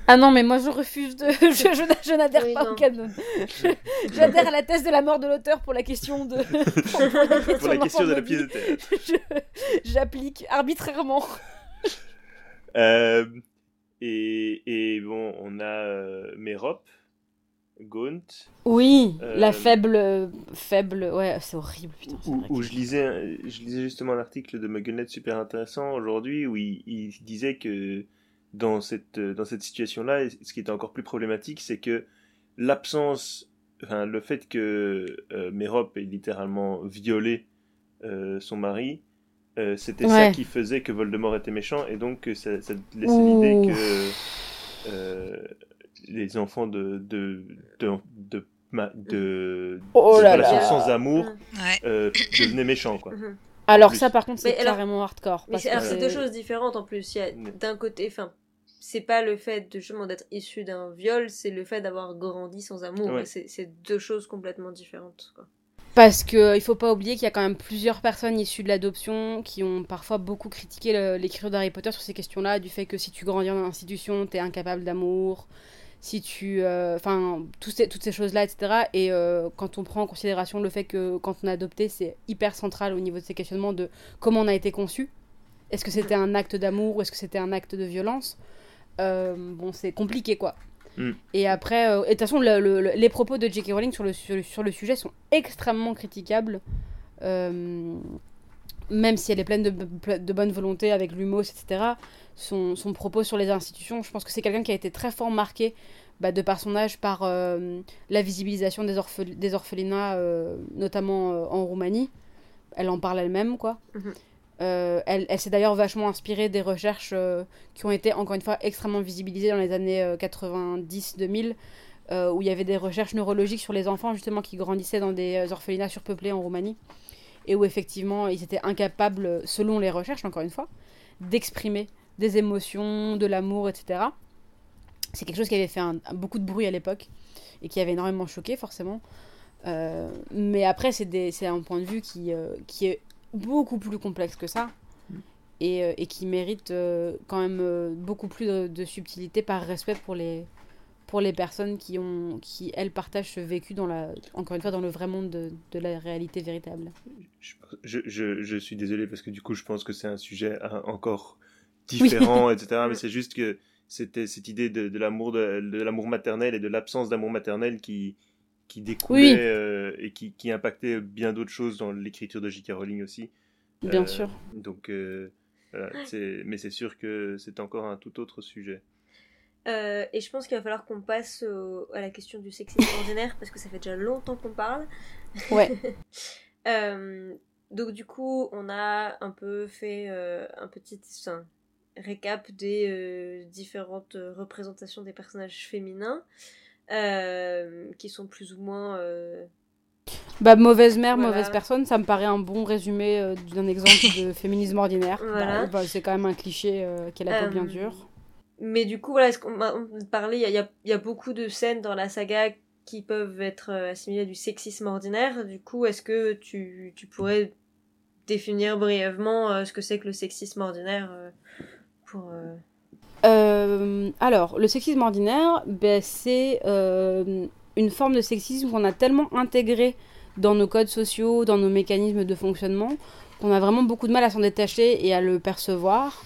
Ah non, mais moi je refuse de. Je, je, je n'adhère Oui, pas non. au canon. Je- J'adhère à la thèse de la mort de l'auteur pour la question de. pour, pour la question de la pièce de théâtre. J'applique arbitrairement. Euh, et, et bon, on a euh, Mérop, Gaunt, Oui, Euh, la faible. Faible. Ouais, c'est horrible, putain. où, je lisais, je lisais justement un article de Muggenhead super intéressant aujourd'hui où il, il disait que dans cette, dans cette situation-là, ce qui était encore plus problématique, c'est que l'absence, enfin, le fait que euh, Mérop ait littéralement violé euh, son mari, euh, c'était ça qui faisait que Voldemort était méchant et donc ça, ça laissait l'idée que euh, les enfants de, de, de, de, ma- de- Oh de là relations là. sans amour Ouais. euh, devenaient méchants quoi. Alors plus. ça, par contre, c'est carrément hardcore. Mais parce c'est que alors, c'est deux choses différentes en plus. Il y a d'un côté, enfin, c'est pas le fait de justement d'être issu d'un viol, c'est le fait d'avoir grandi sans amour. Ouais. C'est deux choses complètement différentes. Quoi. Parce que euh, il faut pas oublier qu'il y a quand même plusieurs personnes issues de l'adoption qui ont parfois beaucoup critiqué l'écriture d'Harry Potter sur ces questions-là, du fait que si tu grandis en institution, t'es incapable d'amour, si tu, euh, enfin, tous ces- toutes ces choses-là, etc. Et euh, quand on prend en considération le fait que quand on est adopté, c'est hyper central au niveau de ces questionnements de comment on a été conçu. Est-ce que c'était un acte d'amour ou est-ce que c'était un acte de violence? Euh, Bon, c'est compliqué quoi. Mm. Et après, euh, et de toute façon, le- le- le- les propos de J.K. Rowling sur le, sur, le- sur le sujet sont extrêmement critiquables. Euh, même si elle est pleine de, de bonne volonté avec l'humour, etc. Son, son propos sur les institutions, je pense que c'est quelqu'un qui a été très fort marqué bah, de par son âge, par euh, la visibilisation des, orphel- des orphelinats, euh, notamment euh, en Roumanie. Elle en parle elle-même, quoi. Mhm. Euh, elle elle s'est d'ailleurs vachement inspirée des recherches euh, qui ont été, encore une fois, extrêmement visibilisées dans les années euh, 90-2000, euh, où il y avait des recherches neurologiques sur les enfants, justement, qui grandissaient dans des orphelinats surpeuplés en Roumanie, et où, effectivement, ils étaient incapables, selon les recherches, encore une fois, d'exprimer des émotions, de l'amour, etc. C'est quelque chose qui avait fait un- beaucoup de bruit à l'époque, et qui avait énormément choqué, forcément. Mais après, c'est un point de vue qui, qui est beaucoup plus complexe que ça et, euh, et qui mérite euh, quand même euh, beaucoup plus de, de subtilité par respect pour les, pour les personnes qui, ont, qui, elles, partagent ce vécu, dans la, encore une fois, dans le vrai monde de, de la réalité véritable. Je, je, je, suis désolé parce que du coup je pense que c'est un sujet hein, encore différent, etc. Mais c'est juste que c'était cette idée de, de l'amour de, de l'amour maternel et de l'absence d'amour maternel qui qui découlait Oui. euh, et qui, qui impactait bien d'autres choses dans l'écriture de J.K. Rowling aussi. Bien Euh, sûr. Donc euh, voilà, c'est- mais c'est sûr que c'est encore un tout autre sujet. Euh, et je pense qu'il va falloir qu'on passe au- à la question du sexisme ordinaire parce que ça fait déjà longtemps qu'on parle. Ouais. Euh, donc du coup, on a un peu fait euh, un petit récap des euh, différentes euh, représentations des personnages féminins euh, qui sont plus ou moins euh, Bah, mauvaise mère, Voilà. mauvaise personne, ça me paraît un bon résumé euh, d'un exemple de féminisme ordinaire. Voilà. Bah, bah, c'est quand même un cliché qui a la peau bien dure. Mais du coup, voilà, est-ce qu'on parlé, il y a, y y beaucoup de scènes dans la saga qui peuvent être assimilées à du sexisme ordinaire. Du coup, est-ce que tu, tu pourrais définir brièvement ce que c'est que le sexisme ordinaire pour. Alors, le sexisme ordinaire, ben, c'est une forme de sexisme qu'on a tellement intégré dans nos codes sociaux, dans nos mécanismes de fonctionnement, qu'on a vraiment beaucoup de mal à s'en détacher et à le percevoir.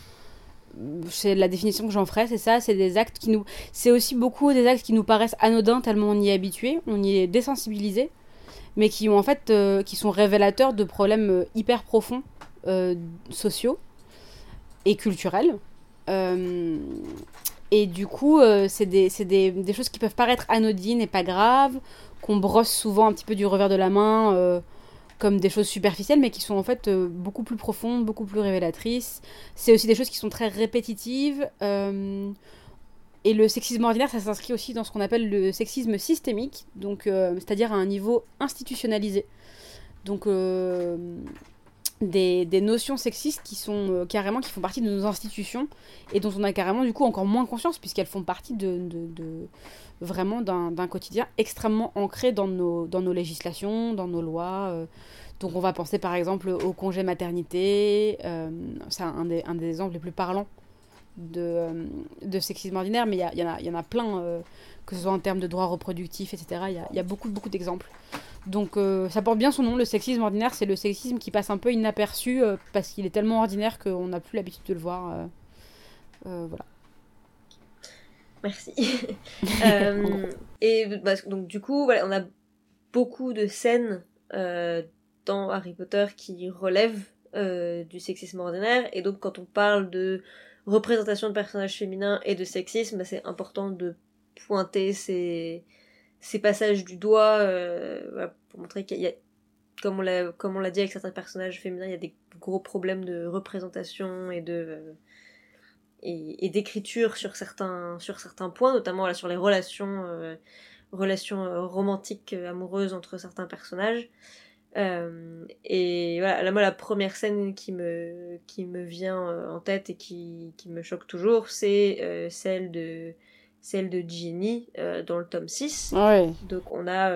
C'est la définition que j'en ferai, c'est ça, c'est des actes qui nous... C'est aussi beaucoup des actes qui nous paraissent anodins tellement on y est habitué, on y est désensibilisé, mais qui ont en fait, euh, qui sont révélateurs de problèmes euh, hyper profonds euh, sociaux et culturels. Et du coup, c'est des, des, des, choses qui peuvent paraître anodines et pas graves, qu'on brosse souvent un petit peu du revers de la main euh, comme des choses superficielles, mais qui sont en fait euh, beaucoup plus profondes, beaucoup plus révélatrices. C'est aussi des choses qui sont très répétitives. Euh, et le sexisme ordinaire, ça s'inscrit aussi dans ce qu'on appelle le sexisme systémique, c'est-à-dire à un niveau institutionnalisé. Donc des, notions sexistes qui sont carrément qui font partie de nos institutions et dont on a carrément du coup encore moins conscience puisqu'elles font partie de, vraiment d'un quotidien extrêmement ancré dans nos, dans nos législations, dans nos lois. Euh. Donc on va penser par exemple au congé maternité, euh, c'est un des, un des exemples les plus parlants de, euh, de sexisme ordinaire, mais il y, y, y en a plein, que ce soit en termes de droits reproductifs, etc. Il y a, y a, beaucoup, beaucoup d'exemples. Donc ça porte bien son nom, le sexisme ordinaire, c'est le sexisme qui passe un peu inaperçu parce qu'il est tellement ordinaire qu'on n'a plus l'habitude de le voir. voilà. Merci. Euh, et bah, donc du coup, voilà, on a beaucoup de scènes euh, dans Harry Potter qui relèvent euh, du sexisme ordinaire. Et donc quand on parle de représentation de personnages féminins et de sexisme, bah, c'est important de pointer ces, ces passages du doigt pour montrer qu'il y a, comme on l'a comme on l'a dit avec certains personnages féminins, il y a des gros problèmes de représentation et de et, d'écriture sur certains, sur certains points, notamment sur les relations, euh, relations euh, romantiques, euh, amoureuses entre certains personnages. et voilà, là, moi, la première scène qui me, qui me vient en tête et qui, qui me choque toujours, c'est celle de celle de Ginny dans le tome 6. Donc on a,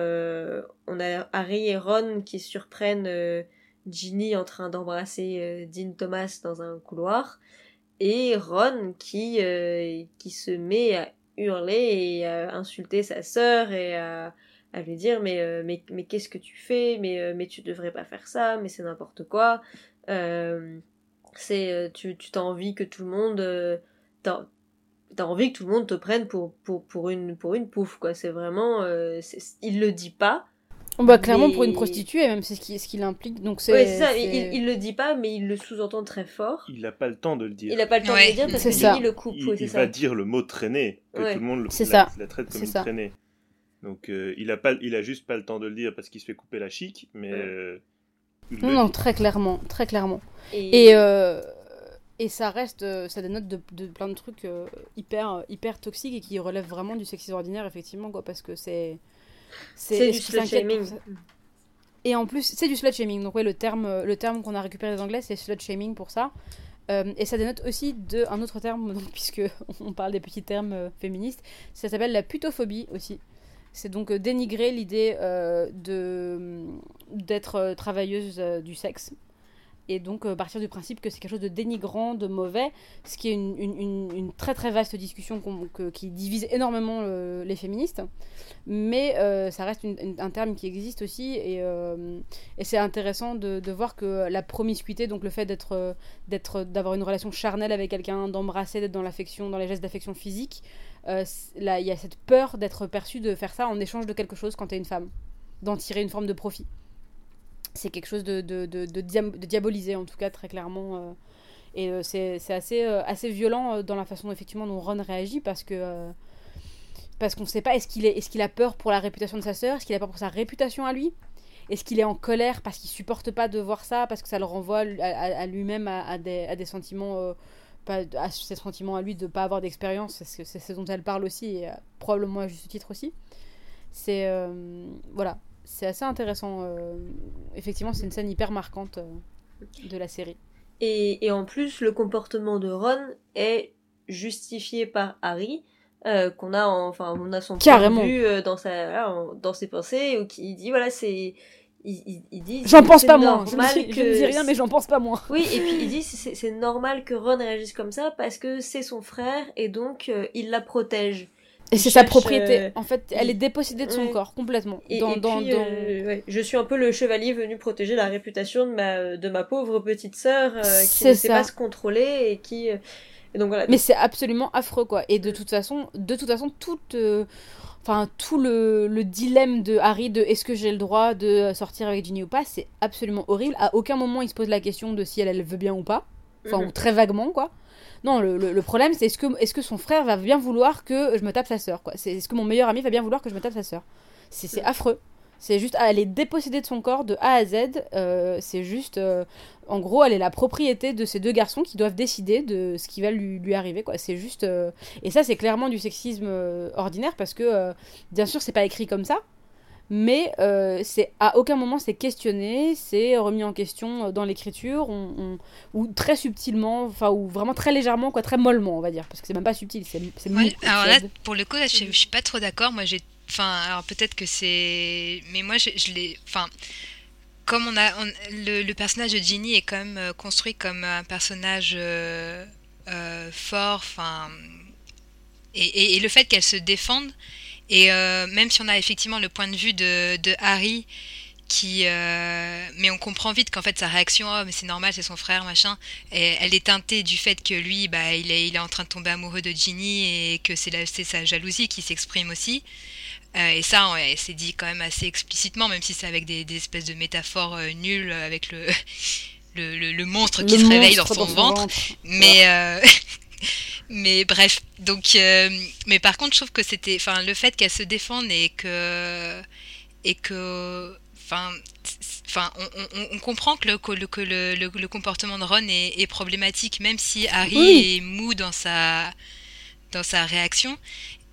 on a Harry et Ron qui surprennent Ginny en train d'embrasser Dean Thomas dans un couloir et Ron qui, euh, qui se met à hurler et à insulter sa sœur et à, à lui dire mais, euh, mais, mais qu'est-ce que tu fais? Mais, euh, mais tu devrais pas faire ça, mais c'est n'importe quoi. c'est tu, tu t'as envie que tout le monde... t'as, envie que tout le monde te prenne pour, pour, pour, une, pour une pouffe, quoi. C'est vraiment... il le dit pas, bah, clairement, pour une prostituée, même, c'est ce qu'il ce qui implique. Donc c'est. ça, il, il, le dit pas, mais il le sous-entend très fort. Il n'a pas le temps de le dire. Il n'a pas le temps de le dire parce que ça. le coupe. Il, va dire le mot traîner, que tout le monde la, ça. la traite comme une traînée. Donc euh, il, a pas, il a juste pas le temps de le dire parce qu'il se fait couper la chic, mais. Euh, non, non, très clairement, très clairement. Et. Et, euh, et ça reste, ça dénote de, de plein de trucs hyper, hyper toxiques et qui relèvent vraiment du sexisme ordinaire, effectivement, quoi, parce que c'est c'est du slut shaming. Et en plus, c'est du slut shaming. Donc, ouais, le terme, euh, le terme qu'on a récupéré des anglais, c'est slut shaming pour ça. Euh, et ça dénote aussi de, un autre terme, donc, puisque on parle des petits termes euh, féministes, ça s'appelle la putophobie aussi. C'est donc dénigrer l'idée de d'être travailleuse du sexe et donc euh, partir du principe que c'est quelque chose de dénigrant, de mauvais, ce qui est une, une, très très vaste discussion qui divise énormément euh, les féministes, mais euh, ça reste un terme qui existe aussi, et, et c'est intéressant de, voir que la promiscuité, donc le fait d'être, d'avoir une relation charnelle avec quelqu'un, d'embrasser, d'être dans l'affection, dans les gestes d'affection physique, là il y a cette peur d'être perçu de faire ça en échange de quelque chose quand tu es une femme, d'en tirer une forme de profit c'est quelque chose de, de, diabolisé, en tout cas, très clairement. Euh. et euh, c'est assez, euh, assez violent dans la façon, effectivement, dont Ron réagit, parce que. parce qu'on ne sait pas, est-ce qu'il est, est qu'il a peur pour la réputation de sa sœur Est-ce qu'il a peur pour sa réputation à lui Est-ce qu'il est en colère parce qu'il supporte pas de voir ça, parce que ça le renvoie à, lui-même à, à des sentiments pas, à ses sentiments à lui de ne pas avoir d'expérience, c'est ce dont elle parle aussi, probablement à juste titre aussi. C'est. voilà c'est assez intéressant. Euh, effectivement, c'est une scène hyper marquante euh, de la série. Et, et, en plus, le comportement de Ron est justifié par Harry, euh, qu'on a, enfin, on a son Carrément. vue dans, sa, dans ses pensées, où qui dit, voilà, c'est. il, il, dit. J'en pense pas moins. Je, ne dis- que- je ne dis rien, mais j'en pense pas moins. Oui, et puis il dit c'est c'est normal que Ron réagisse comme ça parce que c'est son frère et donc euh, il la protège. Et c'est sa propriété. euh, En fait, elle est dépossédée de son Ouais. corps complètement. Et, dans, et dans, puis, dans- euh, ouais, je suis un peu le chevalier venu protéger la réputation de ma, de ma pauvre petite sœur euh, qui ne sait pas se contrôler et qui. et donc voilà. Mais c'est absolument affreux, quoi. Et de toute façon, de toute façon, toute, enfin, tout le, le dilemme de Harry de est-ce que j'ai le droit de sortir avec Ginny ou pas, c'est absolument horrible. À aucun moment, il se pose la question de si elle, elle veut bien ou pas. Enfin, Mhm. ou très vaguement, quoi. Non, le, le- le problème, c'est est-ce que, est que son frère va bien vouloir que je me tape sa sœur, quoi? C'est est-ce que mon meilleur ami va bien vouloir que je me tape sa sœur? C'est c'est affreux. C'est juste, ah, elle est dépossédée de son corps de A à Z. euh, c'est juste, euh, en gros, elle est la propriété de ces deux garçons qui doivent décider de ce qui va lui, lui arriver, quoi. C'est juste, euh, et ça, c'est clairement du sexisme ordinaire parce que, bien sûr, c'est pas écrit comme ça, mais euh, c'est à aucun moment c'est questionné, c'est remis en question euh, dans l'écriture, on, on- ou très subtilement, enfin, ou vraiment très légèrement, quoi, très mollement, on va dire, parce que c'est même pas subtil, c'est Ouais, alors là, pour le coup, là, je, je suis pas trop d'accord. Moi, j'ai. Enfin, alors peut-être que c'est. Mais moi, je, je l'ai. Enfin. Comme on a. on- le, le personnage de Ginny est quand même euh, construit comme un personnage euh, fort. Enfin. Et, et- et le fait qu'elle se défende. Et euh, même si on a effectivement le point de vue de, de Harry. Qui, euh, mais on comprend vite qu'en fait sa réaction, oh mais c'est normal, c'est son frère, machin, et elle est teintée du fait que lui, bah, il est, il est en train de tomber amoureux de Ginny et que c'est sa jalousie qui s'exprime aussi. Euh, et ça, ouais, c'est dit quand même assez explicitement, même si c'est avec des, des espèces de métaphores euh, nulles, avec le, le, le- le monstre qui Le se réveille dans son ventre. Mais, mais bref, donc, euh, mais par contre, je trouve que c'était, enfin, le fait qu'elle se défende et que, et que, enfin, enfin, on, on- on comprend que le, que le, que le, le- le comportement de Ron est, est problématique, même si Harry Oui. est mou dans sa, dans sa réaction.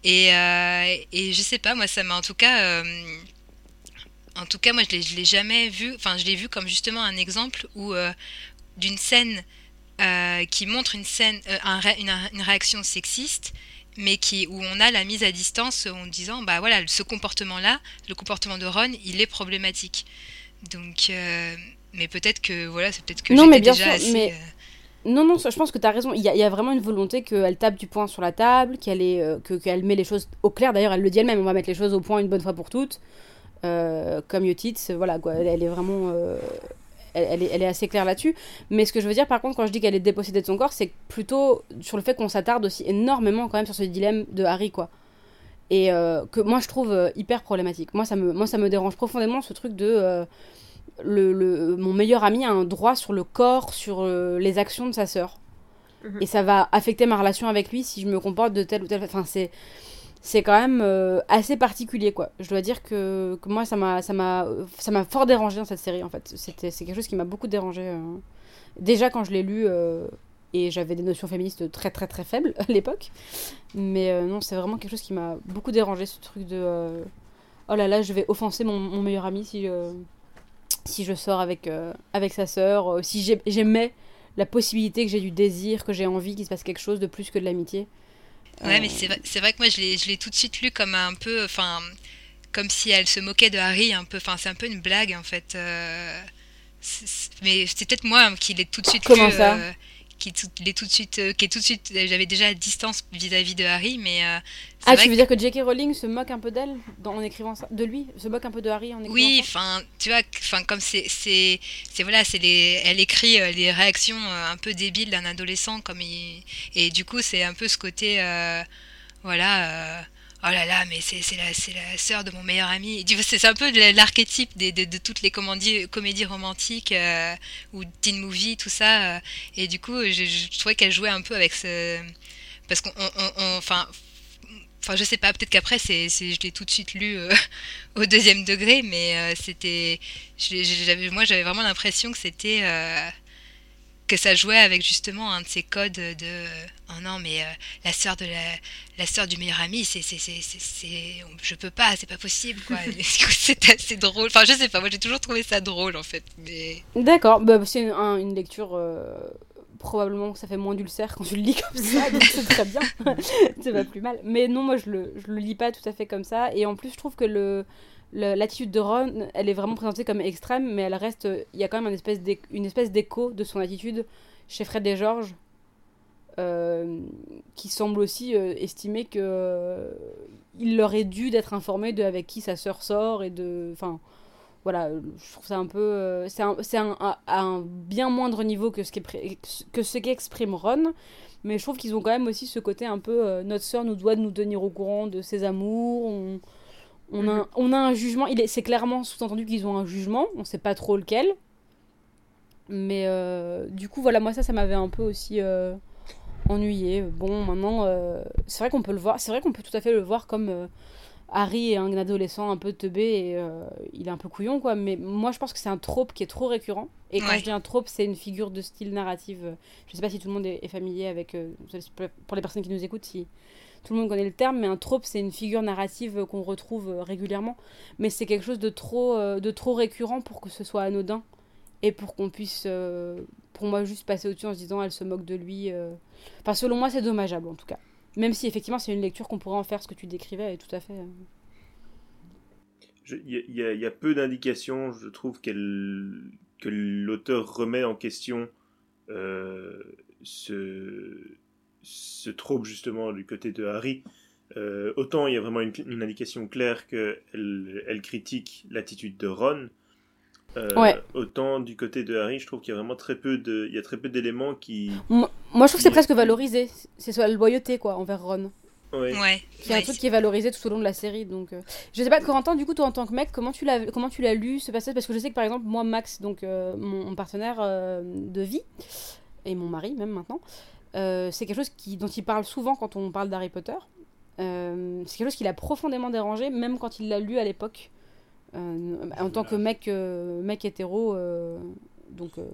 Et, euh, et je sais pas, moi, ça m'a en tout cas, euh, en tout cas, moi, je l'ai, je l'ai jamais vu. Enfin, je l'ai vu comme justement un exemple où euh, d'une scène euh, qui montre une scène, euh, un ré- une, une réaction sexiste, mais qui où on a la mise à distance en disant, bah voilà, ce comportement-là, le comportement de Ron, il est problématique. Donc, euh, mais peut-être que voilà, c'est peut-être que Non, mais bien déjà sûr, assez, mais- Non, non, je pense que tu as raison. Il y, a, il y a vraiment une volonté qu'elle tape du poing sur la table, qu'elle euh, que, qu'elle met les choses au clair. D'ailleurs, elle le dit elle-même on va mettre les choses au point une bonne fois pour toutes. Euh, comme Yotitz, voilà, quoi. Elle, elle est vraiment. euh, elle, elle est, elle est assez claire là-dessus. Mais ce que je veux dire, par contre, quand je dis qu'elle est dépossédée de son corps, c'est plutôt sur le fait qu'on s'attarde aussi énormément quand même sur ce dilemme de Harry, quoi. Et euh, que moi, je trouve euh, hyper problématique. Moi ça, me, moi, ça me dérange profondément ce truc de. euh, le, le- mon meilleur ami a un droit sur le corps, sur euh, les actions de sa sœur. Mhm. Et ça va affecter ma relation avec lui si je me comporte de telle ou telle Enfin, c'est, c'est quand même euh, assez particulier, quoi. Je dois dire que, que moi, ça m'a, ça, m'a, ça m'a fort dérangé dans cette série, en fait. C'était, c'est quelque chose qui m'a beaucoup dérangé. euh. Déjà, quand je l'ai lu, euh, et j'avais des notions féministes très, très, très faibles à l'époque. Mais non, c'est vraiment quelque chose qui m'a beaucoup dérangé, ce truc de... oh là là, je vais offenser mon, meilleur ami si... euh, si je sors avec, avec sa sœur, si j'ai- j'aimais la possibilité que j'ai du désir, que j'ai envie qu'il se passe quelque chose de plus que de l'amitié. Ouais, Euh, mais c'est vrai, c'est vrai que moi, je l'ai, je l'ai tout de suite lu comme un peu, enfin, comme si elle se moquait de Harry un peu. Enfin, c'est un peu une blague en fait. euh, mais c'est peut-être moi qui l'ai tout de suite Comment lu, ça euh, qui tout, l'ai tout de suite, euh, qui est tout de suite, j'avais déjà à distance vis-à-vis de Harry, mais euh, Ah, tu veux dire que J.K. Rowling se moque un peu d'elle en écrivant ça De lui Se moque un peu de Harry en écrivant Oui, ça enfin, tu vois, enfin comme c'est c'est voilà, c'est les elle écrit euh, les réactions euh, un peu débiles d'un adolescent comme il et du coup, c'est un peu ce côté euh, voilà euh, Oh là là, mais c'est c'est la, c'est la sœur de mon meilleur ami. C'est un peu l'archétype de, de toutes les comédies, comédies romantiques ou teen movie, tout ça. et du coup, je, je trouvais qu'elle jouait un peu avec ce... Parce qu'on... on- on- on- Enfin, enfin je sais pas, peut-être qu'après, c'est, je l'ai tout de suite lu euh, au deuxième degré, mais euh, c'était... moi, j'avais vraiment l'impression que c'était... euh, que ça jouait avec justement un de ces codes de oh non mais la sœur de la la sœur du meilleur ami c'est c'est je peux pas c'est pas possible quoi c'est assez drôle enfin je sais pas moi j'ai toujours trouvé ça drôle en fait D'accord, bah, c'est une, un- une lecture. Probablement que ça fait moins d'ulcère quand tu le lis comme ça, donc c'est très bien. c'est pas plus mal. Mais non, moi je le, je le lis pas tout à fait comme ça. Et en plus, je trouve que le, l'attitude de Ron, elle est vraiment présentée comme extrême, mais elle reste. Il y a quand même une espèce d'écho de son attitude chez Fred et George, euh, qui semble aussi euh, estimer que euh, leur est dû d'être informé de avec qui sa sœur sort et de. Enfin, voilà, je trouve ça un peu. euh, c'est un, c'est un- à- à un bien moindre niveau que ce qu'exprime Ron. Mais je trouve qu'ils ont quand même aussi ce côté un peu. euh, notre sœur nous doit de nous tenir au courant de ses amours. On, on, a, un- on a un jugement. Il est, c'est clairement sous-entendu qu'ils ont un jugement. On sait pas trop lequel. Mais euh, du coup, voilà, moi, ça, ça m'avait un peu aussi euh, ennuyé. Bon, maintenant, euh, c'est vrai qu'on peut le voir. C'est vrai qu'on peut tout à fait le voir comme. Harry est un adolescent un peu teubé et euh, il est un peu couillon, quoi. Mais moi, je pense que c'est un trope qui est trop récurrent. Et quand Ouais. je dis un trope, c'est une figure de style narrative. Je sais pas si tout le monde est, est familier avec. euh, pour les personnes qui nous écoutent, si tout le monde connaît le terme, mais un trope, c'est une figure narrative qu'on retrouve euh, régulièrement. Mais c'est quelque chose de trop, euh, de trop récurrent pour que ce soit anodin. Et pour qu'on puisse, pour moi, juste passer au-dessus en se disant, elle se moque de lui. Enfin, selon moi, c'est dommageable, en tout cas. Même si, effectivement, c'est une lecture qu'on pourrait en faire ce que tu décrivais, tout à fait. euh. Il y, a- y peu d'indications, je trouve, que l'auteur remet en question euh, ce, ce trope justement du côté de Harry. Euh, autant il y a vraiment une, une indication claire qu'elle elle critique l'attitude de Ron. euh, Ouais. Autant du côté de Harry, je trouve qu'il y a vraiment très peu de, il y a très peu d'éléments qui. Moi, moi, je trouve que c'est Il- presque valorisé. C'est soit la loyauté, quoi, envers Ron. Ouais. Ouais. C'est un ouais, truc qui est valorisé tout au long de la série. Donc, euh, je sais pas, Corentin, du coup, toi en tant que mec, comment tu l'as, comment tu l'as lu ce passage? Parce que je sais que par exemple, moi, Max, donc euh, mon, mon partenaire euh, de vie et mon mari même maintenant, euh, c'est quelque chose qui, dont il parle souvent quand on parle d'Harry Potter. Euh, c'est quelque chose qui l'a profondément dérangé, même quand il l'a lu à l'époque, euh, en tant que mec, euh, mec hétéro. euh, donc, euh,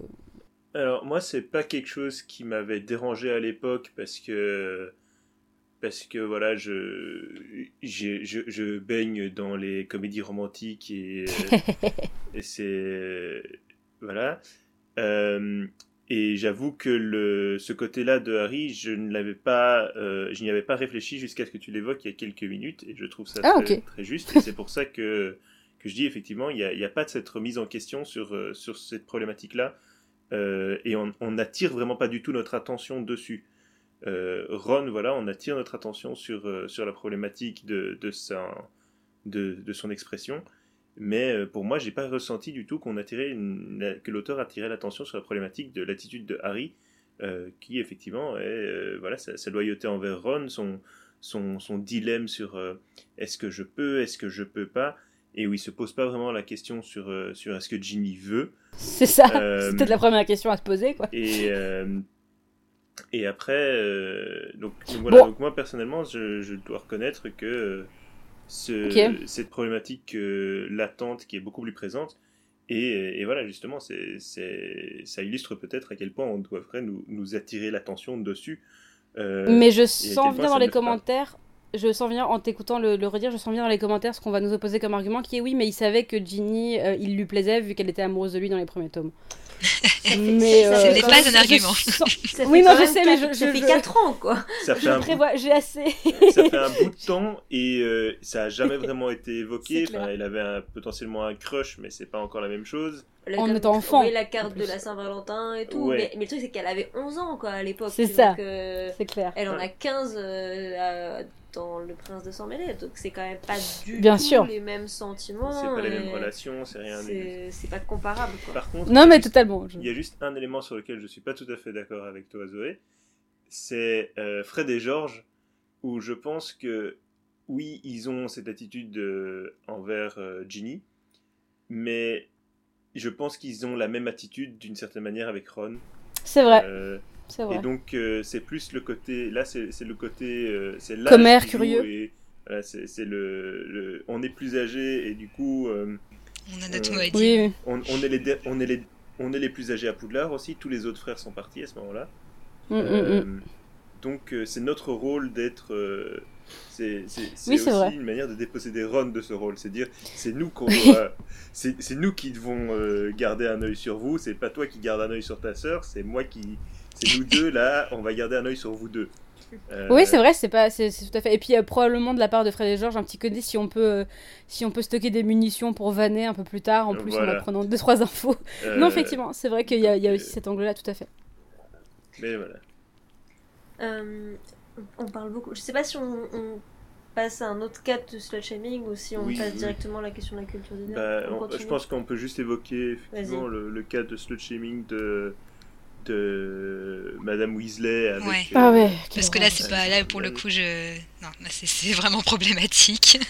Alors moi c'est pas quelque chose qui m'avait dérangé à l'époque parce que parce que voilà je j'ai- je, je baigne dans les comédies romantiques et, et c'est voilà. Euh, et j'avoue que le ce côté-là de Harry je ne l'avais pas euh, je n'y avais pas réfléchi jusqu'à ce que tu l'évoques il y a quelques minutes et je trouve ça Ah, très, juste. Et c'est pour ça que que je dis effectivement il n'y a, a pas de cette remise en question sur euh, sur cette problématique là euh, et on n'attire vraiment pas du tout notre attention dessus. Euh, Ron, voilà, on attire notre attention sur, euh, sur la problématique de, de, sa, de, son expression, mais pour moi, j'ai pas ressenti du tout qu'on attirait que l'auteur attirait l'attention sur la problématique de l'attitude de Harry, qui effectivement est voilà sa, loyauté envers Ron, son, son, son dilemme sur est-ce que je peux, est-ce que je peux pas, et où il se pose pas vraiment la question sur, euh, sur est-ce que Ginny veut. c'est ça. Euh, C'est peut-être la première question à se poser, quoi. Et, euh, et après, euh, donc, donc voilà, Bon. donc moi personnellement, je, je dois reconnaître que ce, cette problématique latente qui est beaucoup plus présente, et, et voilà, justement, c'est, c'est, ça illustre peut-être à quel point on devrait nous, nous attirer l'attention dessus. Mais je sens bien dans les commentaires, je sens bien en t'écoutant le, le redire, je sens bien dans les commentaires ce qu'on va nous opposer comme argument qui est oui, mais il savait que Ginny, euh, il lui plaisait vu qu'elle était amoureuse de lui dans les premiers tomes. mais ça euh, Ce n'est pas un argument. je sens- Oui, quand je sais, mais quatre- je- ça je- fait je- 4 ans, quoi. ça fait Je un bout prévois, j'ai assez. ça fait un bout de temps et euh, ça a jamais vraiment été évoqué. Enfin, il avait un- potentiellement un crush, mais c'est pas encore la même chose. La En étant enfant, Oui, la en carte de la Saint-Valentin et tout. Ouais. Mais, mais le truc, c'est qu'elle avait 11 ans, quoi, à l'époque. C'est ça. euh, C'est clair. elle en a 15 euh, à- dans Le Prince de Sang Mêlé. Donc, c'est quand même pas du Bien tout sûr. les mêmes sentiments. c'est pas les mêmes relations, c'est rien. C'est c'est pas comparable, quoi. Par contre, Non, mais juste- totalement. je- Il y a juste un élément sur lequel je suis pas tout à fait d'accord avec toi, Zoé. C'est euh, Fred et George, où je pense que oui, ils ont cette attitude euh, envers euh, Ginny, mais je pense qu'ils ont la même attitude d'une certaine manière avec Ron. C'est vrai, Et donc euh, c'est plus le côté, là c'est c'est le côté, euh, c'est Commère, curieux. et, voilà, c'est c'est le, le- on est plus âgé et du coup. euh, On a tout Euh, à dire. Oui, oui. on, on est les, de- on, est les, on est les plus âgés à Poudlard aussi, tous les autres frères sont partis à ce moment-là. Mm, mm, Euh, mm. donc euh, c'est notre rôle d'être... euh, c'est c'est- c'est Oui, c'est aussi vrai. une manière de déposséder Ron de ce rôle, c'est dire c'est nous qu'on doit- c'est c'est nous qui devons euh, garder un œil sur vous, c'est pas toi qui garde un œil sur ta sœur, c'est moi qui... C'est nous deux là, on va garder un œil sur vous deux. Euh, Oui, c'est vrai, c'est pas, c'est c'est tout à fait. Et puis euh, probablement de la part de Fred et Georges un petit côté si on peut, euh, si on peut stocker des munitions pour vanner un peu plus tard, en plus en Voilà. apprenant deux trois infos. euh, non, effectivement, c'est vrai qu'il y a, il y a donc, aussi cet angle-là, tout à fait. Mais voilà. Euh, on parle beaucoup. Je sais pas si on, on passe à un autre cas de slut shaming ou si on Oui, passe oui. directement à la question de la culture du. Bah, je pense qu'on peut juste évoquer effectivement le, le cas de slut shaming de, de Madame Weasley avec. Ouais. Ah ouais. Parce que là, c'est pas là pour le coup, je. Non, c'est- vraiment problématique.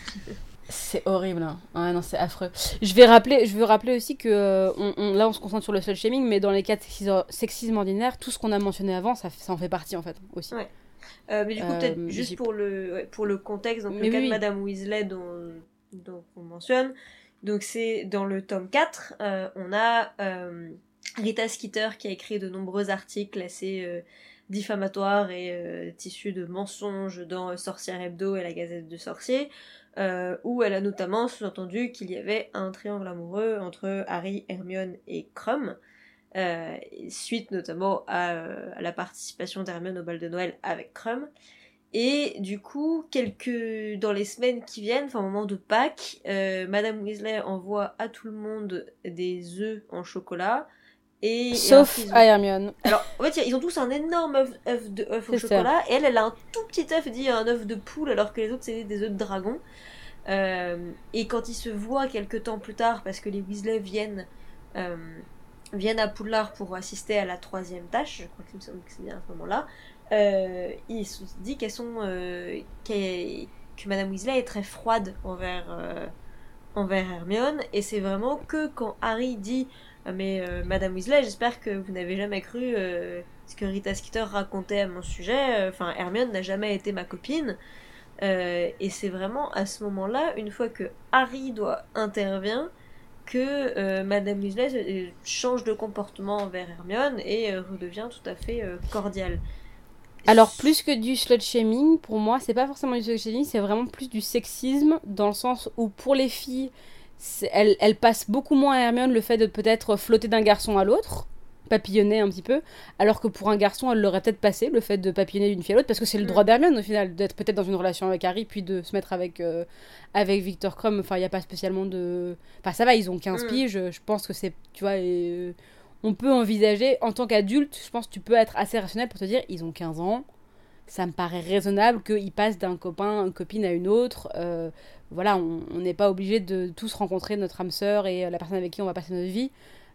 C'est horrible. Hein. Ouais, non, c'est affreux. Je vais rappeler, je veux rappeler aussi que euh, on, on- là, on se concentre sur le slut shaming, mais dans les cas de sexisme, sexisme ordinaire, tout ce qu'on a mentionné avant, ça, ça en fait partie en fait aussi. Ouais. Euh, mais du coup, Euh, peut-être juste pour le, ouais, pour le contexte, donc Mais le cas oui, de oui. Madame Weasley dont, dont on mentionne, donc c'est dans le tome 4, euh, on a euh, Rita Skeeter qui a écrit de nombreux articles assez euh, diffamatoires et euh, issus de mensonges dans Sorcière Hebdo et la Gazette du Sorcier, euh, où elle a notamment sous-entendu qu'il y avait un triangle amoureux entre Harry, Hermione et Crum. Suite notamment à, la participation d'Hermione au bal de Noël avec Crum. Et du coup, dans les semaines qui viennent, enfin au moment de Pâques, Madame Weasley envoie à tout le monde des œufs en chocolat. Et, Sauf à Hermione. Alors, en fait, ils ont tous un énorme œuf, œuf de œuf au ça. chocolat, et elle, elle a un tout petit œuf dit un œuf de poule, alors que les autres, c'est des œufs de dragon. Euh, et quand ils se voient quelques temps plus tard, parce que les Weasley viennent, euh, viennent à Poudlard pour assister à la troisième tâche, je crois que c'est que c'est bien à ce moment-là, euh, il se dit qu'elles sont, que Madame Weasley est très froide envers, envers Hermione, et c'est vraiment que quand Harry dit mais euh, Madame Weasley, j'espère que vous n'avez jamais cru euh, ce que Rita Skeeter racontait à mon sujet. Euh, Enfin, Hermione n'a jamais été ma copine. Et c'est vraiment à ce moment-là, une fois que Harry doit intervient, que Madame Weasley change de comportement envers Hermione et redevient tout à fait cordiale. Alors, plus que du slut shaming, pour moi, c'est pas forcément du slut shaming, c'est vraiment plus du sexisme, dans le sens où pour les filles, elles passent beaucoup moins à Hermione le fait de peut-être flotter d'un garçon à l'autre, papillonner un petit peu, alors que pour un garçon, elle l'aurait peut-être passé, le fait de papillonner d'une fille à l'autre, parce que c'est le Mm. droit d'Hermione au final, d'être peut-être dans une relation avec Harry, puis de se mettre avec, euh, avec Victor Crumb, enfin, il n'y a pas spécialement de... Enfin, ça va, ils ont 15 Mm. piges, je pense que c'est, tu vois, et, euh, on peut envisager, en tant qu'adulte, je pense que tu peux être assez rationnel pour te dire, ils ont 15 ans, ça me paraît raisonnable qu'ils passent d'un copain, une copine à une autre. euh, voilà, on n'est pas obligé de tous rencontrer notre âme sœur et euh, la personne avec qui on va passer notre vie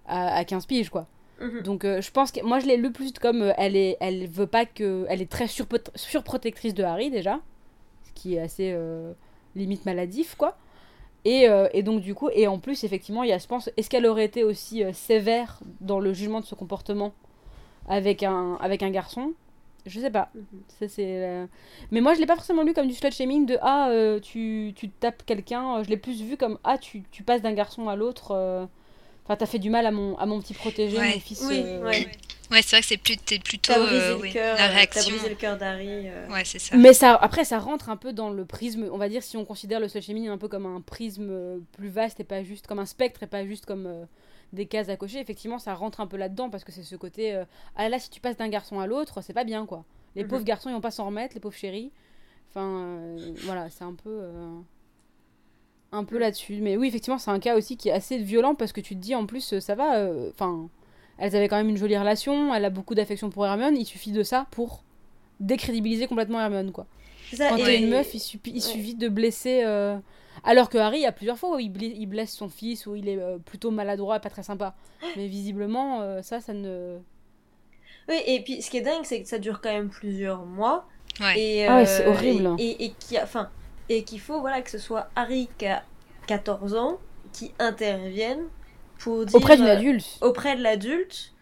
à, à 15 piges, quoi. Mhm. Donc euh, je pense que moi je l'ai le plus comme euh, elle est elle veut pas que elle est très surprotectrice de Harry déjà, ce qui est assez limite maladif quoi. Et, et donc du coup et en plus effectivement il y a je pense est-ce qu'elle aurait été aussi sévère dans le jugement de ce comportement avec un avec un garçon? Je sais pas. Mhm. Ça, c'est, euh, Mais moi, je l'ai pas forcément lu comme du slut shaming de Ah, euh, tu, tu tapes quelqu'un. Euh, Je l'ai plus vu comme Ah, tu, tu passes d'un garçon à l'autre. euh, Enfin, t'as fait du mal à mon, à mon petit protégé, Ouais. mon fils. Oui, euh, ouais. Ouais, c'est vrai que c'est plus, t'es plutôt euh, oui, cœur, la t'as réaction. brisé le cœur d'Harry. euh. Ouais, c'est ça. Mais ça, après, ça rentre un peu dans le prisme. On va dire si on considère le slut shaming un peu comme un prisme plus vaste et pas juste comme un spectre et pas juste comme euh, des cases à cocher. Effectivement, ça rentre un peu là-dedans parce que c'est ce côté. euh, ah là, si tu passes d'un garçon à l'autre, c'est pas bien quoi. Les Mhm. pauvres garçons, ils vont pas s'en remettre, les pauvres chéris. Enfin, euh, voilà, c'est un peu. euh, un peu là-dessus. Mais oui, effectivement, c'est un cas aussi qui est assez violent parce que tu te dis en plus, ça va. Enfin, elles avaient quand même une jolie relation, elle a beaucoup d'affection pour Hermione, il suffit de ça pour décrédibiliser complètement Hermione, quoi. C'est ça, Quand t'es une meuf, il, suffit- il suffit de blesser. euh, Alors que Harry, il y a plusieurs fois où il, blesse son fils, où il est euh, plutôt maladroit et pas très sympa. Mais visiblement, euh, ça, ça ne. Oui, et puis ce qui est dingue, c'est que ça dure quand même plusieurs mois. Ouais. Et, Ah ouais, c'est euh, horrible. Et, enfin, qu'il faut voilà, que ce soit Harry qui a 14 ans qui intervienne pour dire. Auprès d'une adulte. auprès de l'adulte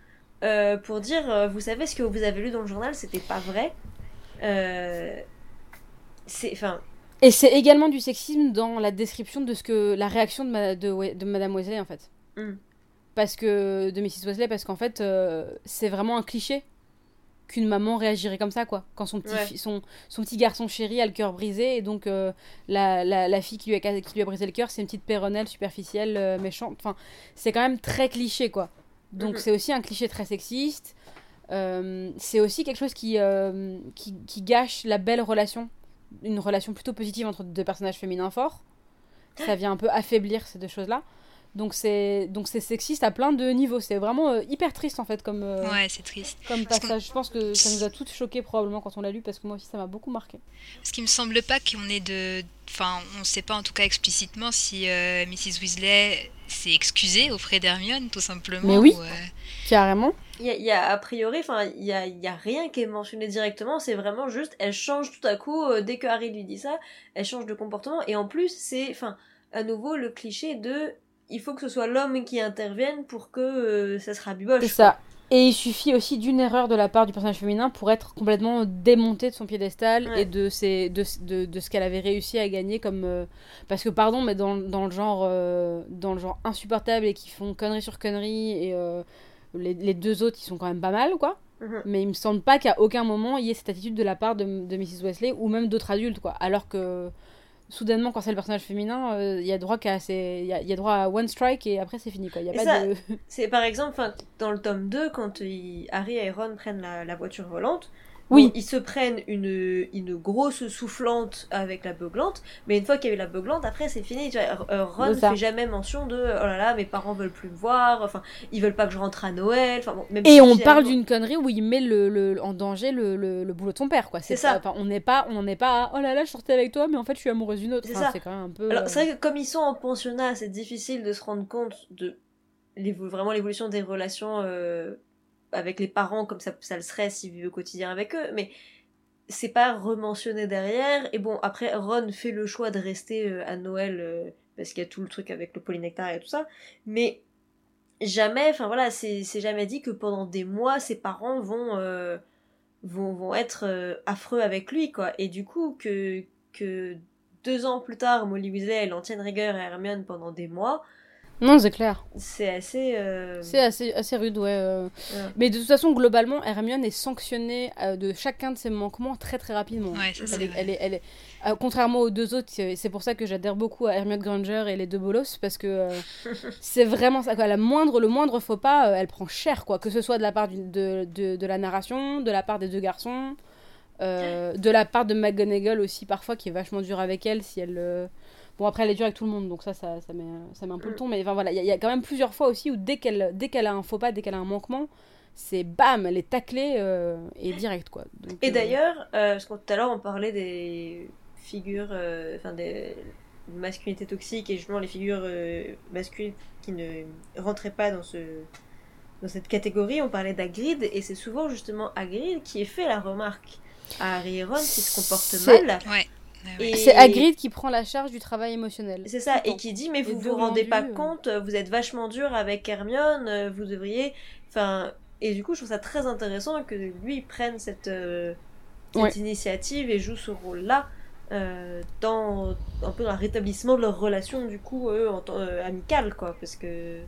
euh, pour dire euh, vous savez ce que vous avez lu dans le journal c'était pas vrai Euh, c'est enfin Et c'est également du sexisme dans la description de ce que la réaction de, ma- de, We- de Madame Weasley en fait. Mm. Parce que de Mrs Weasley parce qu'en fait euh, c'est vraiment un cliché qu'une maman réagirait comme ça quoi quand son petit Ouais. fi- son, son petit garçon chéri a le cœur brisé et donc euh, la, la, la fille qui lui a ca- qui lui a brisé le cœur c'est une petite péronnelle superficielle euh, méchante enfin c'est quand même très cliché quoi donc Mhm. c'est aussi un cliché très sexiste c'est aussi quelque chose qui, qui, qui gâche la belle relation, une relation plutôt positive entre deux personnages féminins forts. Ça vient un peu affaiblir ces deux choses-là. Donc c'est donc c'est sexiste à plein de niveaux. C'est vraiment euh, hyper triste en fait comme euh, Ouais, c'est triste. comme Parce passage. Je pense que ça nous a toutes choqués probablement quand on l'a lu parce que moi aussi ça m'a beaucoup marqué. Parce qu'il me semble pas qu'on ait de. Enfin, on sait pas en tout cas explicitement si euh, Mrs. Weasley s'est excusée auprès d'Hermione, tout simplement. Mais oui. ou, euh, Carrément. Il y a, il y a, a priori, enfin, il y a, il y a rien qui est mentionné directement, c'est vraiment juste, elle change tout à coup, euh, dès que Harry lui dit ça, elle change de comportement, et en plus, c'est, enfin, à nouveau, le cliché de, il faut que ce soit l'homme qui intervienne pour que euh, ça se rabiboche. C'est ça. Et il suffit aussi d'une erreur de la part du personnage féminin pour être complètement démonté de son piédestal Ouais. et de, ses, de, de, de ce qu'elle avait réussi à gagner comme... euh, Parce que pardon, mais dans, dans, le genre, euh, dans le genre insupportable et qui font connerie sur connerie et euh, les, les deux autres, ils sont quand même pas mal, quoi. Mhm. Mais il me semble pas qu'à aucun moment il y ait cette attitude de la part de, de Mrs. Wesley ou même d'autres adultes, quoi. Alors que soudainement, quand c'est le personnage féminin, euh, il y a droit qu'à ses- il y a, il y a droit à one strike et après c'est fini, quoi. Il y a Et pas ça, de... C'est par exemple, dans le tome 2, quand il- Harry et Ron prennent la, la voiture volante, Oui. ils se prennent une, une grosse soufflante avec la beuglante, mais une fois qu'il y a eu la beuglante, après c'est fini. Tu vois, euh, Ron ça. fait jamais mention de oh là là, mes parents veulent plus me voir, enfin, ils veulent pas que je rentre à Noël, enfin bon, même Et si on parle d'une connerie où il met le, le- en danger le, le, le boulot de son père, quoi. C'est ça. Enfin, on n'est pas, on n'est pas, à, oh là là, je sortais avec toi, mais en fait, je suis amoureuse d'une autre. C'est Enfin, ça. c'est quand même un peu. Alors, euh, c'est vrai que comme ils sont en pensionnat, c'est difficile de se rendre compte de vraiment l'évolution des relations euh, avec les parents comme ça, le serait s'ils vivaient au quotidien avec eux, mais c'est pas rementionné derrière. Et bon, après, Ron fait le choix de rester euh, à Noël euh, parce qu'il y a tout le truc avec le polynectar et tout ça, mais jamais, enfin voilà, c'est jamais dit que pendant des mois, ses parents vont, euh, vont, vont être affreux avec lui, quoi. Et du coup, que, que deux ans plus tard, Molly Weasley, elle en rigueur à Hermione pendant des mois, Non, c'est clair. c'est assez... euh, C'est assez, assez rude, ouais. euh. Ouais. Mais de toute façon, globalement, Hermione est sanctionnée euh, de chacun de ses manquements très très rapidement. Ouais, ça, elle, c'est est, elle est, elle est- contrairement aux deux autres, c'est pour ça que j'adhère beaucoup à Hermione Granger et les deux bolos parce que euh, c'est vraiment ça. Quoi. La moindre, le moindre faux pas, euh, elle prend cher, quoi. Que ce soit de la part du- de, de, de la narration, de la part des deux garçons, euh, de la part de McGonagall aussi parfois, qui est vachement dure avec elle si elle. Bon après elle est dure avec tout le monde donc ça ça, ça met, ça met un peu le ton mais enfin voilà il y, y a quand même plusieurs fois aussi où dès qu'elle dès qu'elle a un faux pas dès qu'elle a un manquement c'est bam elle est taclée euh, et direct quoi Donc, Et euh, d'ailleurs, euh, parce que tout à l'heure on parlait des figures, euh, enfin des masculinités toxiques et justement les figures euh, masculines qui ne rentraient pas dans ce dans cette catégorie, on parlait d'Agrid et c'est souvent justement Agrid qui est fait la remarque à Harry et Ron qui se comportent mal. Ouais. Et- c'est Hagrid qui prend la charge du travail émotionnel C'est ça, et qui dit mais vous vous de rendez pas euh. compte, vous êtes vachement dur avec Hermione, euh, vous devriez, enfin, et du coup je trouve ça très intéressant que lui prenne cette, euh, cette Ouais. initiative et joue ce rôle-là euh, dans un peu dans le rétablissement de leur relation du coup eux, en tant- euh, amicale quoi, parce que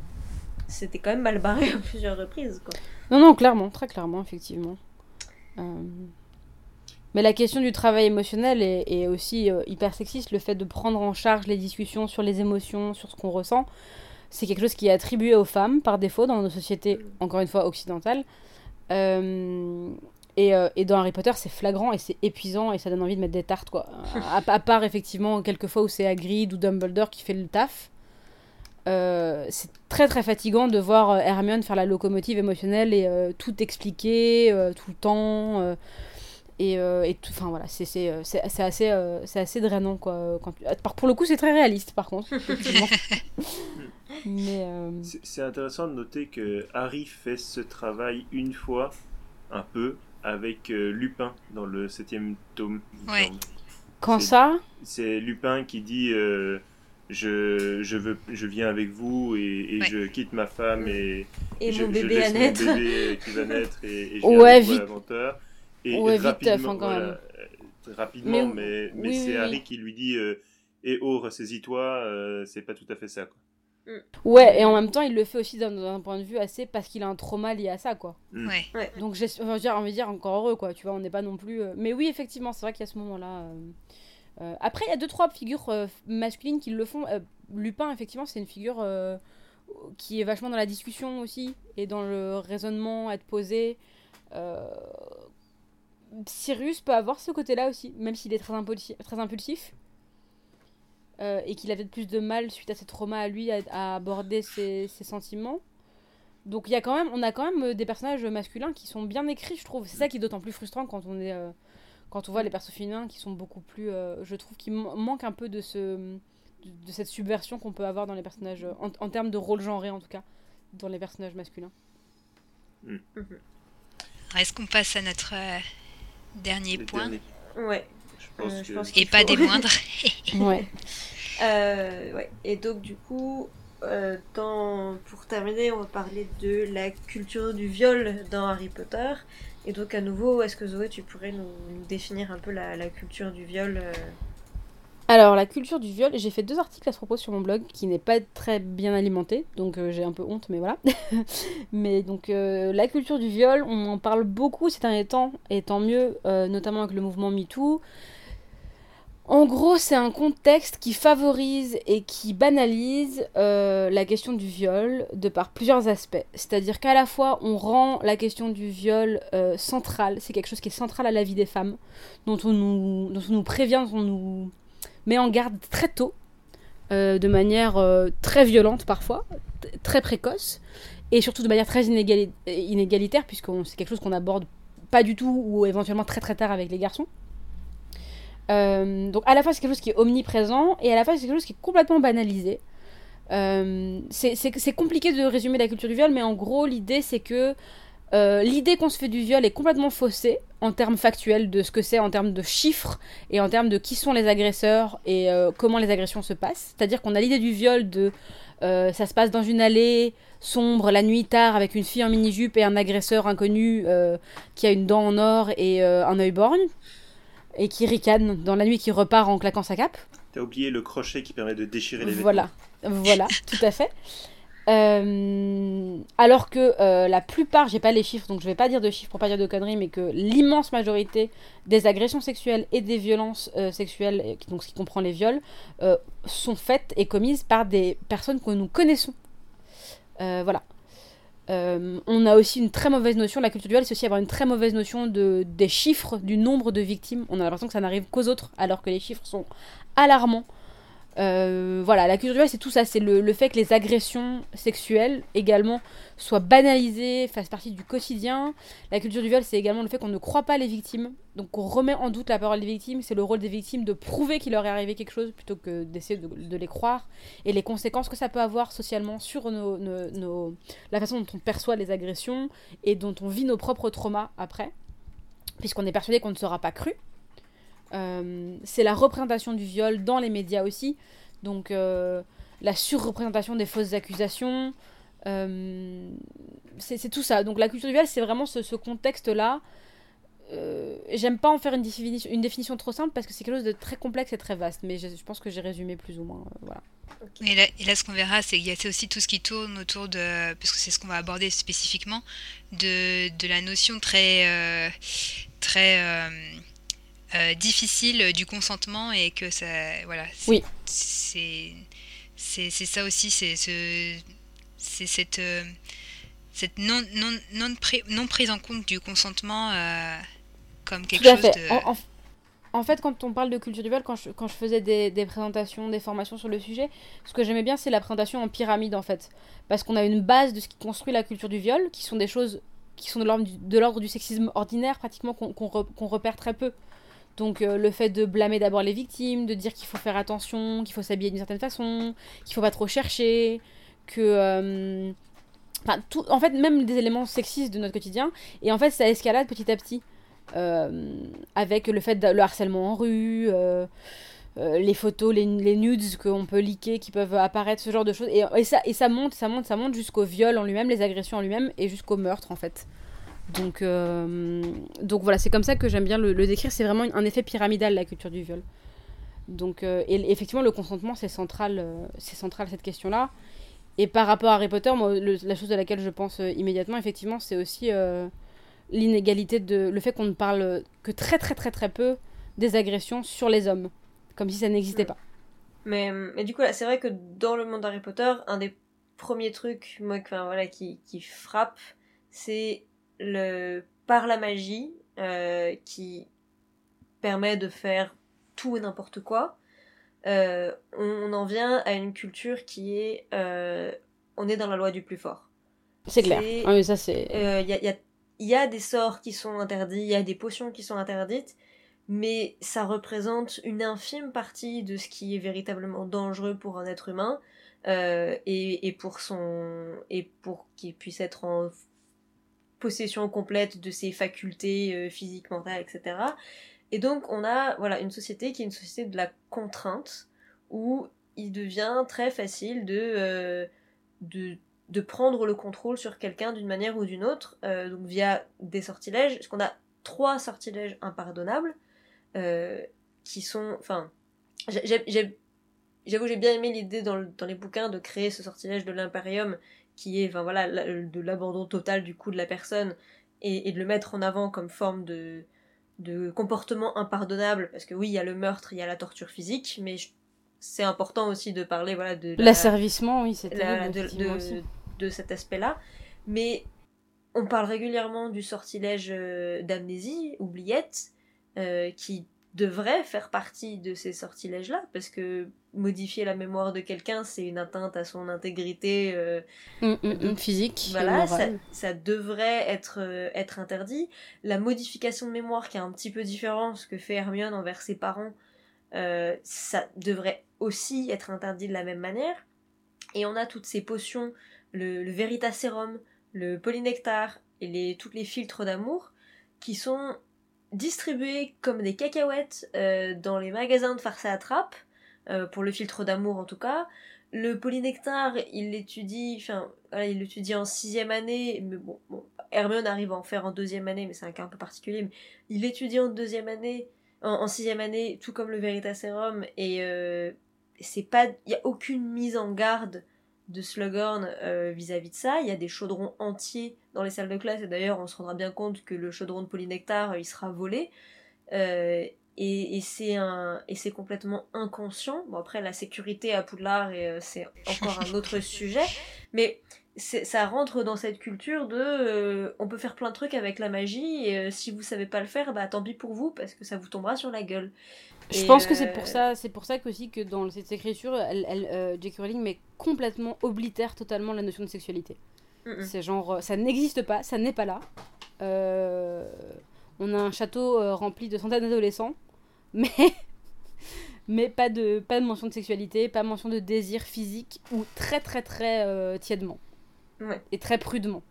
c'était quand même mal barré à plusieurs reprises quoi. non non clairement très clairement effectivement Euh, mais la question du travail émotionnel est, est aussi euh, hyper sexiste le fait de prendre en charge les discussions sur les émotions sur ce qu'on ressent c'est quelque chose qui est attribué aux femmes par défaut dans nos sociétés encore une fois occidentales Euh, et, euh, et dans Harry Potter, c'est flagrant et c'est épuisant et ça donne envie de mettre des tartes, quoi. à, à part, effectivement, quelques fois où c'est Hagrid ou Dumbledore qui fait le taf. Euh, c'est très très fatigant de voir Hermione faire la locomotive émotionnelle et euh, tout expliquer euh, tout le temps. Et, euh, et tout, enfin voilà, c'est c'est, euh, assez, euh, c'est assez drainant, quoi. Quand tu- Pour le coup, c'est très réaliste, par contre. euh, C'est intéressant de noter que Harry fait ce travail une fois, un peu, avec euh, Lupin dans le septième tome. Ouais. Quand ça? C'est Lupin qui dit euh, je, je, veux, je viens avec vous et, et Ouais. je quitte ma femme et, Et je, mon je bébé laisse à mon naître. bébé qui va naître et, et je Ouais, viens avec vite. Et Ouais, vite, rapidement, enfin, quand voilà, même. euh, rapidement, Mais- mais, mais oui, c'est oui, Harry oui. qui lui dit euh, Eh oh, ressaisis-toi, euh, c'est pas tout à fait ça. Quoi. Ouais, et en même temps, il le fait aussi d'un- d'un point de vue assez parce qu'il a un trauma lié à ça, quoi. Mm. Ouais. Donc, j'ai enfin, je veux dire, on va dire encore heureux, quoi. Tu vois, on n'est pas non plus. euh, Mais oui, effectivement, c'est vrai qu'il y a ce moment-là. euh, euh, Après, il y a deux, trois figures euh, masculines qui le font. Euh, Lupin, effectivement, c'est une figure euh, qui est vachement dans la discussion aussi et dans le raisonnement, être posé. Cyrus peut avoir ce côté-là aussi, même s'il est très, très impulsif. et qu'il avait plus de mal suite à ses traumas à lui à, aborder ses, sentiments. Donc il y a quand même, on a quand même des personnages masculins qui sont bien écrits, je trouve. C'est ça qui est d'autant plus frustrant quand on est, quand on voit les persos féminins qui sont beaucoup plus, je trouve, qui manquent un peu de ce, de, cette subversion qu'on peut avoir dans les personnages, en, termes de rôle genré en tout cas, dans les personnages masculins. Mm. Mhm. Est-ce qu'on passe à notre euh, dernier point Ouais. Euh, je pense Et pas des moindres. ouais. Euh, ouais. Et donc du coup, dans... pour terminer, on va parler de la culture du viol dans Harry Potter. Et donc à nouveau, est-ce que Zoé, tu pourrais nous, définir un peu la, la culture du viol alors, la culture du viol, j'ai fait deux articles à ce propos sur mon blog qui n'est pas très bien alimenté, donc euh, j'ai un peu honte, mais voilà. mais donc, euh, la culture du viol, on en parle beaucoup ces derniers temps, et tant mieux, euh, notamment avec le mouvement MeToo. En gros, c'est un contexte qui favorise et qui banalise la question du viol de par plusieurs aspects. C'est-à-dire qu'à la fois, on rend la question du viol centrale, c'est quelque chose qui est central à la vie des femmes, dont on nous, dont on nous prévient, dont on nous met en garde très tôt, euh, de manière euh, très violente parfois, très précoce, et surtout de manière très inégalitaire, puisque c'est quelque chose qu'on aborde pas du tout ou éventuellement très très tard avec les garçons. Euh, donc à la fois c'est quelque chose qui est omniprésent et à la fois c'est quelque chose qui est complètement banalisé. c'est compliqué de résumer la culture du viol, mais en gros l'idée c'est que euh, l'idée qu'on se fait du viol est complètement faussée en termes factuels de ce que c'est, en termes de chiffres et en termes de qui sont les agresseurs et euh, comment les agressions se passent. C'est-à-dire qu'on a l'idée du viol de euh, ça se passe dans une allée sombre la nuit tard avec une fille en mini-jupe et un agresseur inconnu qui a une dent en or et un œil borgne et qui ricane dans la nuit qui repart en claquant sa cape. T'as oublié le crochet qui permet de déchirer les Voilà, voilà, tout à fait. Euh, alors que euh, la plupart, j'ai pas les chiffres, donc je vais pas dire de chiffres pour pas dire de conneries, mais que l'immense majorité des agressions sexuelles et des violences euh, sexuelles, donc ce qui comprend les viols, sont faites et commises par des personnes que nous connaissons. voilà. on a aussi une très mauvaise notion, la culture du viol, c'est aussi avoir une très mauvaise notion de, des chiffres, du nombre de victimes. On a l'impression que ça n'arrive qu'aux autres, alors que les chiffres sont alarmants. Euh, voilà, la culture du viol, c'est tout ça. C'est le, fait que les agressions sexuelles également soient banalisées, fassent partie du quotidien. La culture du viol, c'est également le fait qu'on ne croit pas les victimes. Donc on remet en doute la parole des victimes. C'est le rôle des victimes de prouver qu'il leur est arrivé quelque chose plutôt que d'essayer de, les croire. Et les conséquences que ça peut avoir socialement sur nos, la façon dont on perçoit les agressions et dont on vit nos propres traumas après. Puisqu'on est persuadé qu'on ne sera pas cru. Euh, c'est la représentation du viol dans les médias aussi. Donc euh, la surreprésentation des fausses accusations. Euh, c'est tout ça. Donc la culture du viol, c'est vraiment ce, contexte-là. J'aime pas en faire une définition, une définition trop simple parce que c'est quelque chose de très complexe et très vaste. Mais je, pense que j'ai résumé plus ou moins. voilà. Et là, ce qu'on verra, c'est qu'il y a aussi tout ce qui tourne autour de, parce que c'est ce qu'on va aborder spécifiquement, de, de la notion très, très euh, difficile du consentement et que ça voilà oui c'est c'est ça aussi c'est ce c'est cette euh, cette non non non, non prise en compte du consentement euh, comme quelque chose de en, en, fait, quand on parle de culture du viol, quand je, quand je faisais des, des, présentations, des formations sur le sujet, ce que j'aimais bien, c'est la présentation en pyramide, en fait. Parce qu'on a une base de ce qui construit la culture du viol, qui sont des choses qui sont de l'ordre du, sexisme ordinaire, pratiquement, qu'on repère très peu. Donc euh, le fait de blâmer d'abord les victimes, de dire qu'il faut faire attention, qu'il faut s'habiller d'une certaine façon, qu'il faut pas trop chercher, que... Euh, enfin, tout, en fait, même des éléments sexistes de notre quotidien. Et en fait, ça escalade petit à petit. Euh, avec le fait de le harcèlement en rue, les photos, les, nudes qu'on peut liker, qui peuvent apparaître, ce genre de choses. Et ça monte, ça monte, ça monte jusqu'au viol en lui-même, les agressions en lui-même, et jusqu'au meurtre en fait. Donc, euh, donc voilà, c'est comme ça que j'aime bien le, décrire. C'est vraiment un effet pyramidal, la culture du viol. Donc, euh, et effectivement, le consentement, c'est central, euh, c'est central cette question-là. Et par rapport à Harry Potter, moi, la chose à laquelle je pense immédiatement, effectivement, c'est aussi l'inégalité de. le fait qu'on ne parle que très, très, très, très peu des agressions sur les hommes. Comme si ça n'existait pas. Mais, mais, du coup, c'est vrai que dans le monde d'Harry Potter, un des premiers trucs, moi, enfin, voilà, qui, qui frappe, c'est le par la magie, euh, qui permet de faire tout et n'importe quoi, euh, on en vient à une culture qui est euh, on est dans la loi du plus fort. C'est clair. Ah, mais ça c'est. Il euh, y, a, y, a, y, a, des sorts qui sont interdits, il y a des potions qui sont interdites, mais ça représente une infime partie de ce qui est véritablement dangereux pour un être humain et, et, pour son et pour qu'il puisse être en possession complète de ses facultés euh, physiques, mentales, etc. Et donc on a voilà une société qui est une société de la contrainte où il devient très facile de euh, de, prendre le contrôle sur quelqu'un d'une manière ou d'une autre, euh, donc via des sortilèges. Parce qu'on a trois sortilèges impardonnables qui sont, enfin, j'avoue j'ai bien aimé l'idée dans, dans, les bouquins de créer ce sortilège de l'impérium qui est, enfin voilà, de l'abandon total du coup de la personne et, et de le mettre en avant comme forme de de comportement impardonnable, parce que oui, il y a le meurtre, il y a la torture physique, mais c'est important aussi de parler voilà, de... L'asservissement, oui, c'est de, de, cet aspect-là. Mais on parle régulièrement du sortilège euh, d'amnésie, oubliette, euh, qui devrait faire partie de ces sortilèges-là, parce que modifier la mémoire de quelqu'un, c'est une atteinte à son intégrité euh, mm, mm, mm, physique. Voilà, ça, ça, devrait être, euh, être interdit. La modification de mémoire, qui est un petit peu différent, ce que fait Hermione envers ses parents, euh, ça devrait aussi être interdit de la même manière. Et on a toutes ces potions, le, le Veritaserum, le polynectar et les, toutes les filtres d'amour, qui sont distribués comme des cacahuètes euh, dans les magasins de farce à attrape, euh, pour le filtre d'amour en tout cas. Le polynectar, il l'étudie, enfin, il l'étudie en sixième année, mais bon, bon, Hermione arrive à en faire en deuxième année, mais c'est un cas un peu particulier, mais il l'étudie en deuxième année, en, sixième année, tout comme le Veritaserum, et euh, c'est pas, il y a aucune mise en garde de Slughorn euh, vis-à-vis de ça. Il y a des chaudrons entiers dans les salles de classe, et d'ailleurs on se rendra bien compte que le chaudron de polynectar, il sera volé. Euh, et, et c'est complètement inconscient. Bon après la sécurité à Poudlard euh, c'est encore un autre sujet, mais ça rentre dans cette culture de euh, on peut faire plein de trucs avec la magie et euh, si vous savez pas le faire bah tant pis pour vous parce que ça vous tombera sur la gueule. Je pense que c'est pour ça, c'est pour ça qu'aussi que dans cette écriture, elle, elle J.K. Rowling met complètement oblitère totalement la notion de sexualité. C'est genre, ça n'existe pas, ça n'est pas là. on a un château rempli de centaines d'adolescents mais mais pas de pas de mention de sexualité, pas mention de désir physique ou très très très euh, tièdement et très prudemment.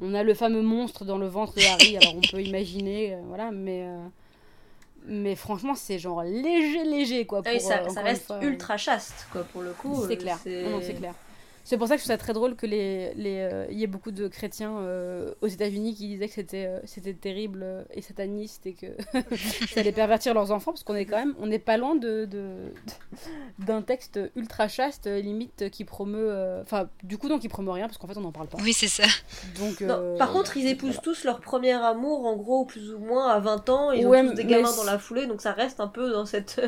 On a le fameux monstre dans le ventre de Harry, alors on peut imaginer, euh, voilà, mais euh, mais franchement c'est genre léger léger quoi. Pour, ça, ça reste ultra chaste quoi pour le coup. C'est clair, c'est clair. C'est pour ça que je trouve ça très drôle que les, les euh, y ait beaucoup de chrétiens euh, aux États-Unis qui disaient que c'était euh, c'était terrible et sataniste et que ça allait pervertir leurs enfants parce qu'on est quand même on n'est pas loin de d'un de, texte ultra chaste limite qui promeut enfin du coup donc qui promeut rien parce qu'en fait on n'en parle pas. Oui, c'est ça. Donc par contre, ils épousent tous leur premier amour en gros plus ou moins à 20 ans, ils ont tous des gamins dans la foulée donc ça reste un peu dans cette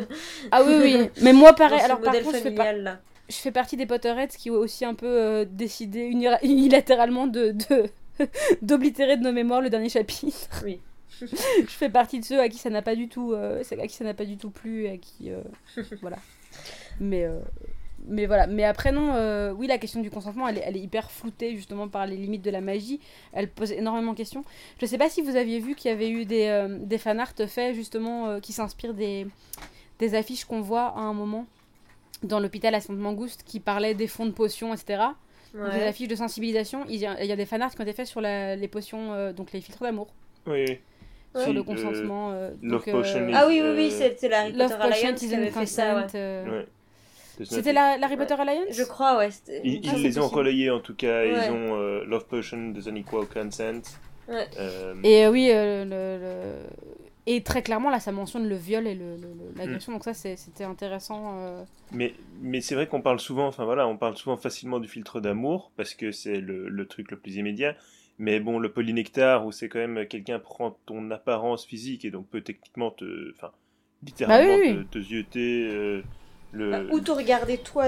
Ah oui oui, mais moi pareil alors par contre, je fais là je fais partie des Potterheads qui ont aussi un peu euh, décidé unilatéralement de, d'oblitérer de, nos mémoires le dernier chapitre. Oui. je fais partie de ceux à qui ça n'a pas du tout, euh, à qui ça n'a pas du tout plu, à qui, euh, voilà. Mais, mais voilà. Mais après non, oui, la question du consentement, elle est, elle est, hyper floutée justement par les limites de la magie. Elle pose énormément de questions. Je sais pas si vous aviez vu qu'il y avait eu des, des fanarts faits justement qui s'inspirent des, des affiches qu'on voit à un moment dans l'hôpital à Sainte-Mangouste qui parlait des fonds de potions, etc. des affiches de sensibilisation. Il y, a, il y a des fanarts qui ont été faits sur la, les potions, euh, donc les filtres d'amour. Oui. Sur le consentement. Euh, donc, euh, ah oui, oui, oui, c'était la Harry Potter Alliance qui avait fait ça. Ouais. C'était la, Harry Potter Alliance Je crois, ouais. Ils, ils ah, les ont relayés en tout cas. Ils ont Love Potion de Unequal Consent. Ouais. Et oui, le, le, et très clairement, là, ça mentionne le viol et l'agression, le, mm. donc ça, c'était intéressant. Euh. Mais, mais c'est vrai qu'on parle souvent, enfin voilà, on parle souvent facilement du filtre d'amour, parce que c'est le, truc le plus immédiat. Mais bon, le polynectar, où c'est quand même quelqu'un prend ton apparence physique et donc peut techniquement te. Enfin, littéralement bah Te, zioter. Euh, le... Bah, ou te regarder toi.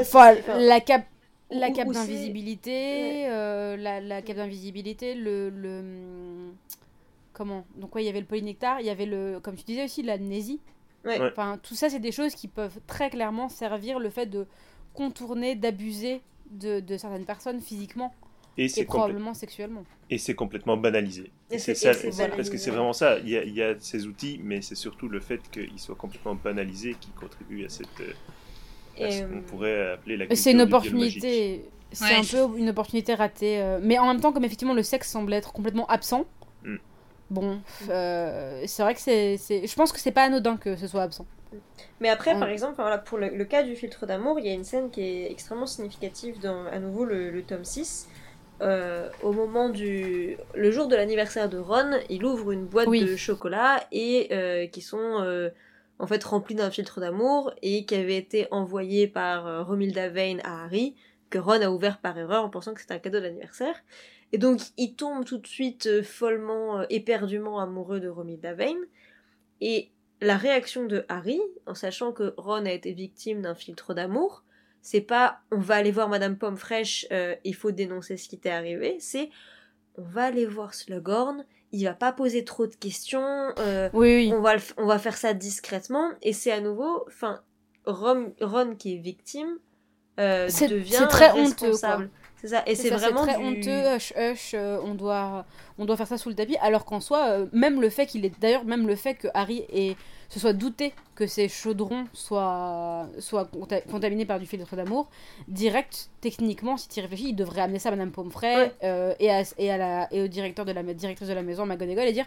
la cape. La cape d'invisibilité, euh, la, la cape d'invisibilité, le, le comment? Donc, ouais, il y avait le polynectar, il y avait le. Comme tu disais aussi, l'amnésie. Ouais. Enfin, tout ça, c'est des choses qui peuvent très clairement servir le fait de contourner, d'abuser de, de certaines personnes physiquement Et probablement sexuellement. et c'est complètement banalisé. Et C'est c'est- et ça, parce que c'est vraiment ça. Il y, a, il y a ces outils, mais c'est surtout le fait qu'ils soient complètement banalisés qui contribue à cette. euh, à ce qu'on euh, pourrait appeler la C'est une opportunité. C'est Ouais, un peu une opportunité ratée. euh, Mais en même temps, comme effectivement le sexe semble être complètement absent. Bon, euh, c'est vrai que c'est. Je pense que c'est pas anodin que ce soit absent. Mais après, par exemple, voilà, pour le, le cas du filtre d'amour, il y a une scène qui est extrêmement significative dans, à nouveau, le, le tome 6. Euh, au moment du... Le jour de l'anniversaire de Ron, il ouvre une boîte Oui. de chocolat et euh, qui sont en fait remplis d'un filtre d'amour et qui avait été envoyé par Romilda Vane à Harry, que Ron a ouvert par erreur en pensant que c'était un cadeau d'anniversaire. Et donc, il tombe tout de suite euh, follement, euh, éperdument amoureux de Romilda Vane. Et la réaction de Harry, en sachant que Ron a été victime d'un filtre d'amour, c'est pas on va aller voir Madame Pomme Fraîche, euh, il faut dénoncer ce qui t'est arrivé, c'est on va aller voir Slughorn, il va pas poser trop de questions, Oui, oui. on, va le on va faire ça discrètement, et c'est à nouveau, enfin, Ron, Ron qui est victime euh, C'est- devient c'est très honteux, responsable. C'est ça, et c'est vraiment très du- honteux, hush hush, euh, on doit, on doit faire ça sous le tapis, alors qu'en soi, euh, même le fait qu'il est, d'ailleurs, même le fait que Harry ait- se soit douté que ses chaudrons soient, soient conta- contaminés par du filtre d'amour, direct, techniquement, si tu y réfléchis, il devrait amener ça à Madame Pomfrey Ouais. euh, et, à, et, à la, et au directeur de la directrice de la maison, McGonagall, et dire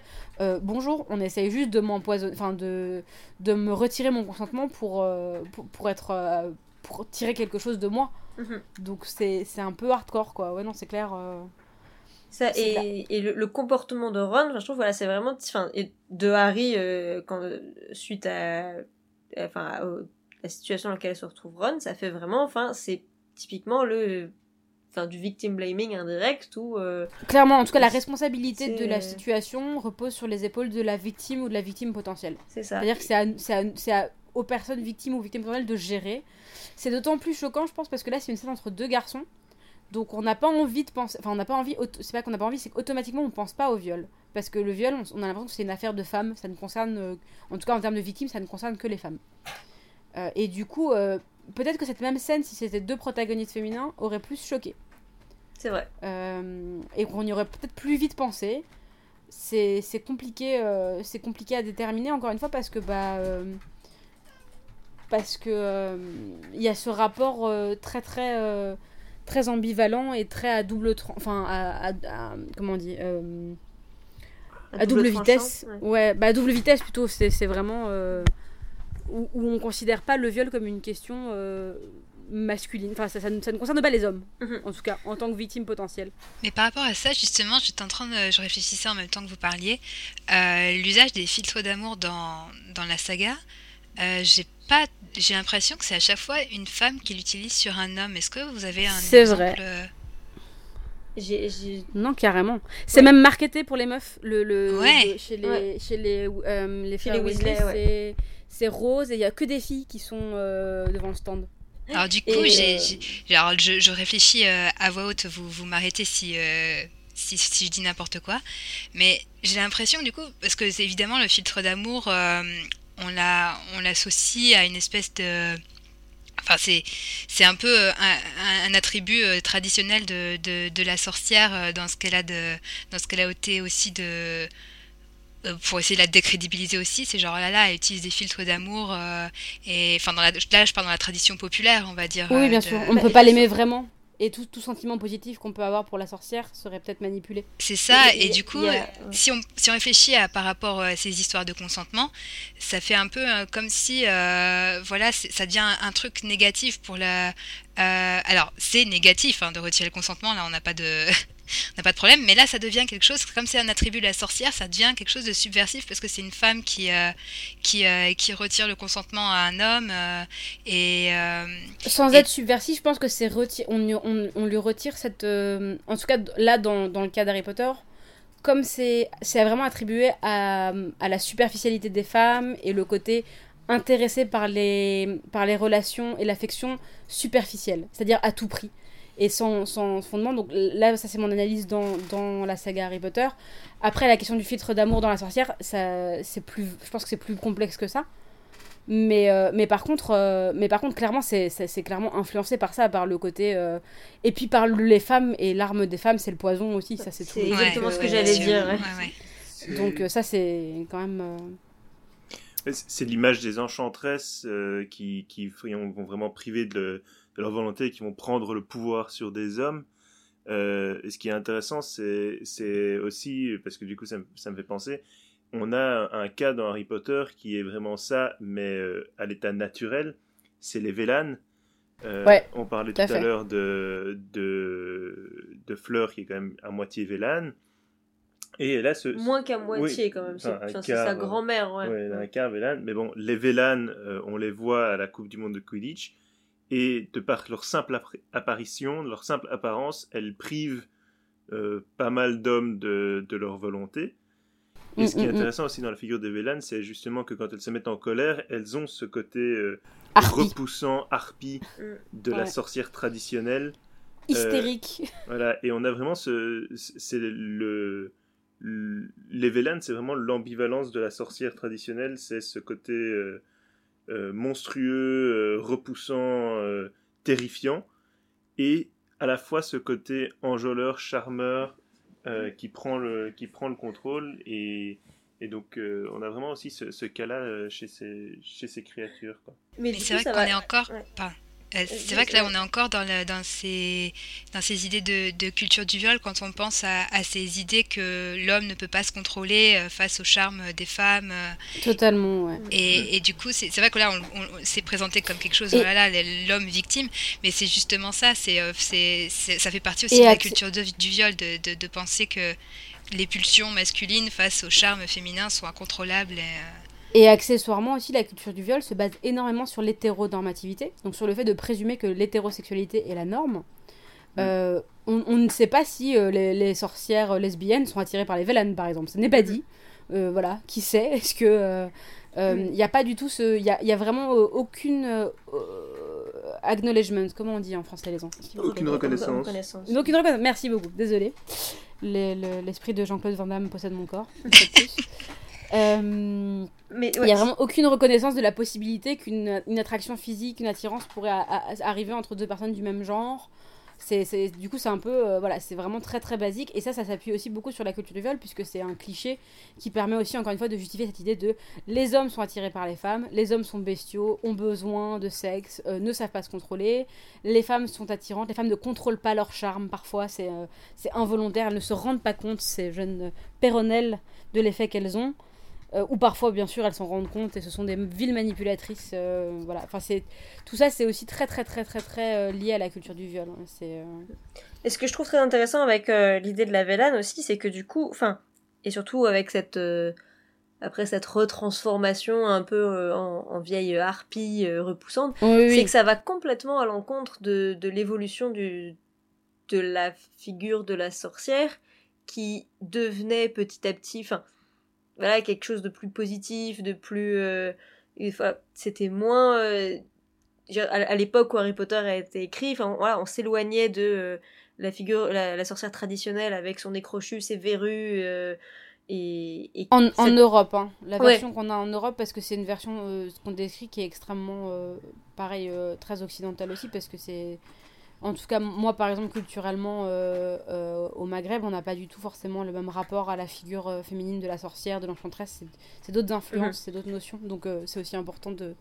bonjour, on essaye juste de m'empoisonner, enfin de, de me retirer mon consentement pour, pour, pour être, pour tirer quelque chose de moi. Mhm. Donc c'est c'est un peu hardcore quoi. Ouais non c'est clair. euh. Ça, et, et le, le comportement de Ron, je trouve, voilà, c'est vraiment, enfin, et de Harry, euh, quand, suite à, enfin, à- la situation dans laquelle se retrouve Ron, ça fait vraiment, enfin, c'est typiquement le, enfin, du victim blaming indirect où, euh, Clairement en tout cas la responsabilité de la situation repose sur les épaules de la victime ou de la victime potentielle. c'est ça. C'est-à-dire que à- c'est à- aux personnes victimes ou victimes potentielles de gérer. C'est d'autant plus choquant je pense parce que là c'est une scène entre deux garçons. Donc on n'a pas envie de penser, enfin on n'a pas envie, c'est pas qu'on n'a pas envie, c'est qu'automatiquement on pense pas au viol. Parce que le viol, on, on a l'impression que c'est une affaire de femmes, ça ne concerne, euh, en tout cas en termes de victimes, ça ne concerne que les femmes. Euh, et du coup, euh, peut-être que cette même scène, si c'était deux protagonistes féminins, aurait plus choqué. C'est vrai. Euh, et qu'on y aurait peut-être plus vite pensé. C'est compliqué, c'est compliqué à déterminer encore une fois parce que bah parce que euh, il y a ce rapport euh, très très euh, très ambivalent et très à double enfin à, à- à- comment on dit euh, à double vitesse ouais. ouais. bah à double vitesse plutôt c'est c'est vraiment euh, où, où on considère pas le viol comme une question euh, masculine enfin ça, ça ne, ça ne concerne pas les hommes Mhm. en tout cas en tant que victime potentielle Mais par rapport à ça, justement, j'étais en train de, je réfléchissais en même temps que vous parliez, euh, l'usage des filtres d'amour dans, dans la saga. Euh, j'ai pas, j'ai l'impression que c'est à chaque fois une femme qui l'utilise sur un homme. Est-ce que vous avez un C'est exemple vrai. euh, Non, carrément. C'est même marketé pour les meufs. Le, le, Ouais. le- chez les, Ouais. chez les, euh, les, Chez les Weasley, c'est- c'est rose et il y a que des filles qui sont euh, devant le stand. Alors du coup, Et, j'ai, je, je réfléchis euh, à voix haute. Vous, vous m'arrêtez si, euh, si, si je dis n'importe quoi. Mais j'ai l'impression du coup, parce que c'est évidemment le filtre d'amour, euh, on l'a, on l'associe à une espèce de Enfin, c'est, c'est un peu euh, un, attribut euh, traditionnel de, de, de la sorcière euh, dans ce qu'elle a de, dans ce qu'elle a été aussi de, pour essayer de la décrédibiliser aussi. C'est genre là, là, elle utilise des filtres d'amour euh, et enfin dans la, là, je parle dans la tradition populaire, on va dire. Oui, bien de- sûr. On ne Bah, peut pas bien l'aimer vraiment. Et tout, tout sentiment positif qu'on peut avoir pour la sorcière serait peut-être manipulé. C'est ça. Et du coup, a- si on, si on réfléchit à, par rapport à ces histoires de consentement, ça fait un peu euh, comme si, euh, voilà, ça devient un, un truc négatif pour la. Euh, alors, c'est négatif hein, de retirer le consentement, là, on n'a pas de. on n'a pas de problème, mais là ça devient quelque chose, comme c'est un attribut de la sorcière, ça devient quelque chose de subversif parce que c'est une femme qui, euh, qui, euh, qui retire le consentement à un homme et Sans Et- être subversif, je pense que c'est reti- on, lui- on, on lui retire cette. en tout cas, là, dans, dans le cas d'Harry Potter, comme c'est c'est vraiment attribué à, à la superficialité des femmes et le côté intéressé par les, par les relations et l'affection superficielle, c'est-à-dire à tout prix. et sans, sans fondement. Donc là, ça c'est mon analyse dans, dans, la saga Harry Potter. Après, la question du filtre d'amour dans la sorcière, ça, c'est plus, je pense que c'est plus complexe que ça. Mais, euh, mais, par contre, euh, mais par contre, clairement, c'est, c'est, clairement influencé par ça, par le côté. Euh, et puis par les femmes, et l'arme des femmes, c'est le poison aussi. Ça, c'est, c'est exactement ce que j'allais dire. Donc, ça, c'est quand même. C'est l'image des enchantresses qui, qui vont vraiment priver de, de, leur volonté et qui vont prendre le pouvoir sur des hommes. et ce qui est intéressant, c'est, aussi, parce que du coup, ça, ça me fait penser, on a un cas dans Harry Potter qui est vraiment ça, mais euh, à l'état naturel, c'est les Vélanes. Euh, on parlait tout, à l'heure de, de, Fleur qui est quand même à moitié Vélane. Et là, ce... Moins qu'à moitié quand même, c'est sa grand-mère. Ouais. un quart Vélane. Mais bon, les Vélanes, euh, on les voit à la Coupe du Monde de Quidditch. Et de par leur simple apparition, leur simple apparence, elles privent pas mal d'hommes de, de, leur volonté. Et ce qui est mm, mm, mm. intéressant aussi dans la figure des Vélanes, c'est justement que quand elles se mettent en colère, elles ont ce côté euh, repoussant, harpie de la sorcière traditionnelle. Euh, Hystérique. voilà, et on a vraiment ce. C'est le. Les Vélanes, c'est vraiment l'ambivalence de la sorcière traditionnelle, c'est ce côté euh, monstrueux, repoussant, terrifiant, et à la fois ce côté enjôleur, charmeur, euh, qui, prend le, qui prend le contrôle. Et, et donc, euh, on a vraiment aussi ce, ce cas-là euh, chez, ces, chez ces créatures. Quoi. Mais, c'est vrai qu'on est encore. Pas euh, c'est vrai que là, on est encore dans, dans, ces, dans ces idées de, culture du viol quand on pense à, ces idées que l'homme ne peut pas se contrôler euh, face au charme des femmes. Euh. Totalement, ouais. Et, et du coup, c'est vrai que là, on, s'est présenté comme quelque chose, voilà, l'homme victime, mais c'est justement ça, c'est ça fait partie aussi de la culture du viol, de, de, de, penser que les pulsions masculines face au charme féminin sont incontrôlables. Et, et accessoirement aussi, la culture du viol se base énormément sur l'hétéronormativité, donc sur le fait de présumer que l'hétérosexualité est la norme. Euh, on, ne sait pas si euh, les, sorcières lesbiennes sont attirées par les vélanes, par exemple. Ce n'est pas mm. dit. Euh, voilà, qui sait? Est-ce que il n'y mm. a pas du tout ce, il y a, y a, vraiment aucune acknowledgement. Comment on dit en français les enfants? Aucune reconnaissance. Aucune reconnaissance. Merci beaucoup. Désolé. L'esprit de Jean-Claude Van Damme possède mon corps. Euh, mais il n'y a vraiment aucune reconnaissance de la possibilité qu'une une attraction physique, une attirance pourrait arriver entre deux personnes du même genre. C'est, du coup, c'est un peu, euh, voilà, c'est vraiment très très basique. Et ça, ça s'appuie aussi beaucoup sur la culture du viol, puisque c'est un cliché qui permet aussi, encore une fois, de justifier cette idée de les hommes sont attirés par les femmes, les hommes sont bestiaux, ont besoin de sexe, euh, ne savent pas se contrôler, les femmes sont attirantes, les femmes ne contrôlent pas leur charme, parfois c'est, c'est involontaire, elles ne se rendent pas compte, ces jeunes péronnelles, de l'effet qu'elles ont. Euh, ou parfois, bien sûr, elles s'en rendent compte et ce sont des villes manipulatrices. Euh, voilà. Enfin, c'est tout ça, c'est aussi très, très, très, très, très euh, lié à la culture du viol. Hein. C'est. Et ce que je trouve très intéressant avec l'idée de la Vélane aussi, c'est que du coup, enfin, et surtout avec cette après cette retransformation un peu en, vieille harpie repoussante, c'est que ça va complètement à l'encontre de, de l'évolution du de la figure de la sorcière qui devenait petit à petit, enfin voilà quelque chose de plus positif de plus euh, c'était moins euh, à, l'époque où Harry Potter a été écrit enfin voilà on s'éloignait de euh, la figure la, sorcière traditionnelle avec son nez crochu ses verrues et, et, en, en, Europe hein. la version qu'on a en Europe parce que c'est une version qu'on décrit qui est extrêmement pareil très occidentale aussi parce que c'est en tout cas, moi, par exemple, culturellement, euh, euh, au Maghreb, on n'a pas du tout forcément le même rapport à la figure euh, féminine de la sorcière, de l'enchanteresse. C'est d'autres influences, mhm. c'est d'autres notions. Donc, c'est aussi important de,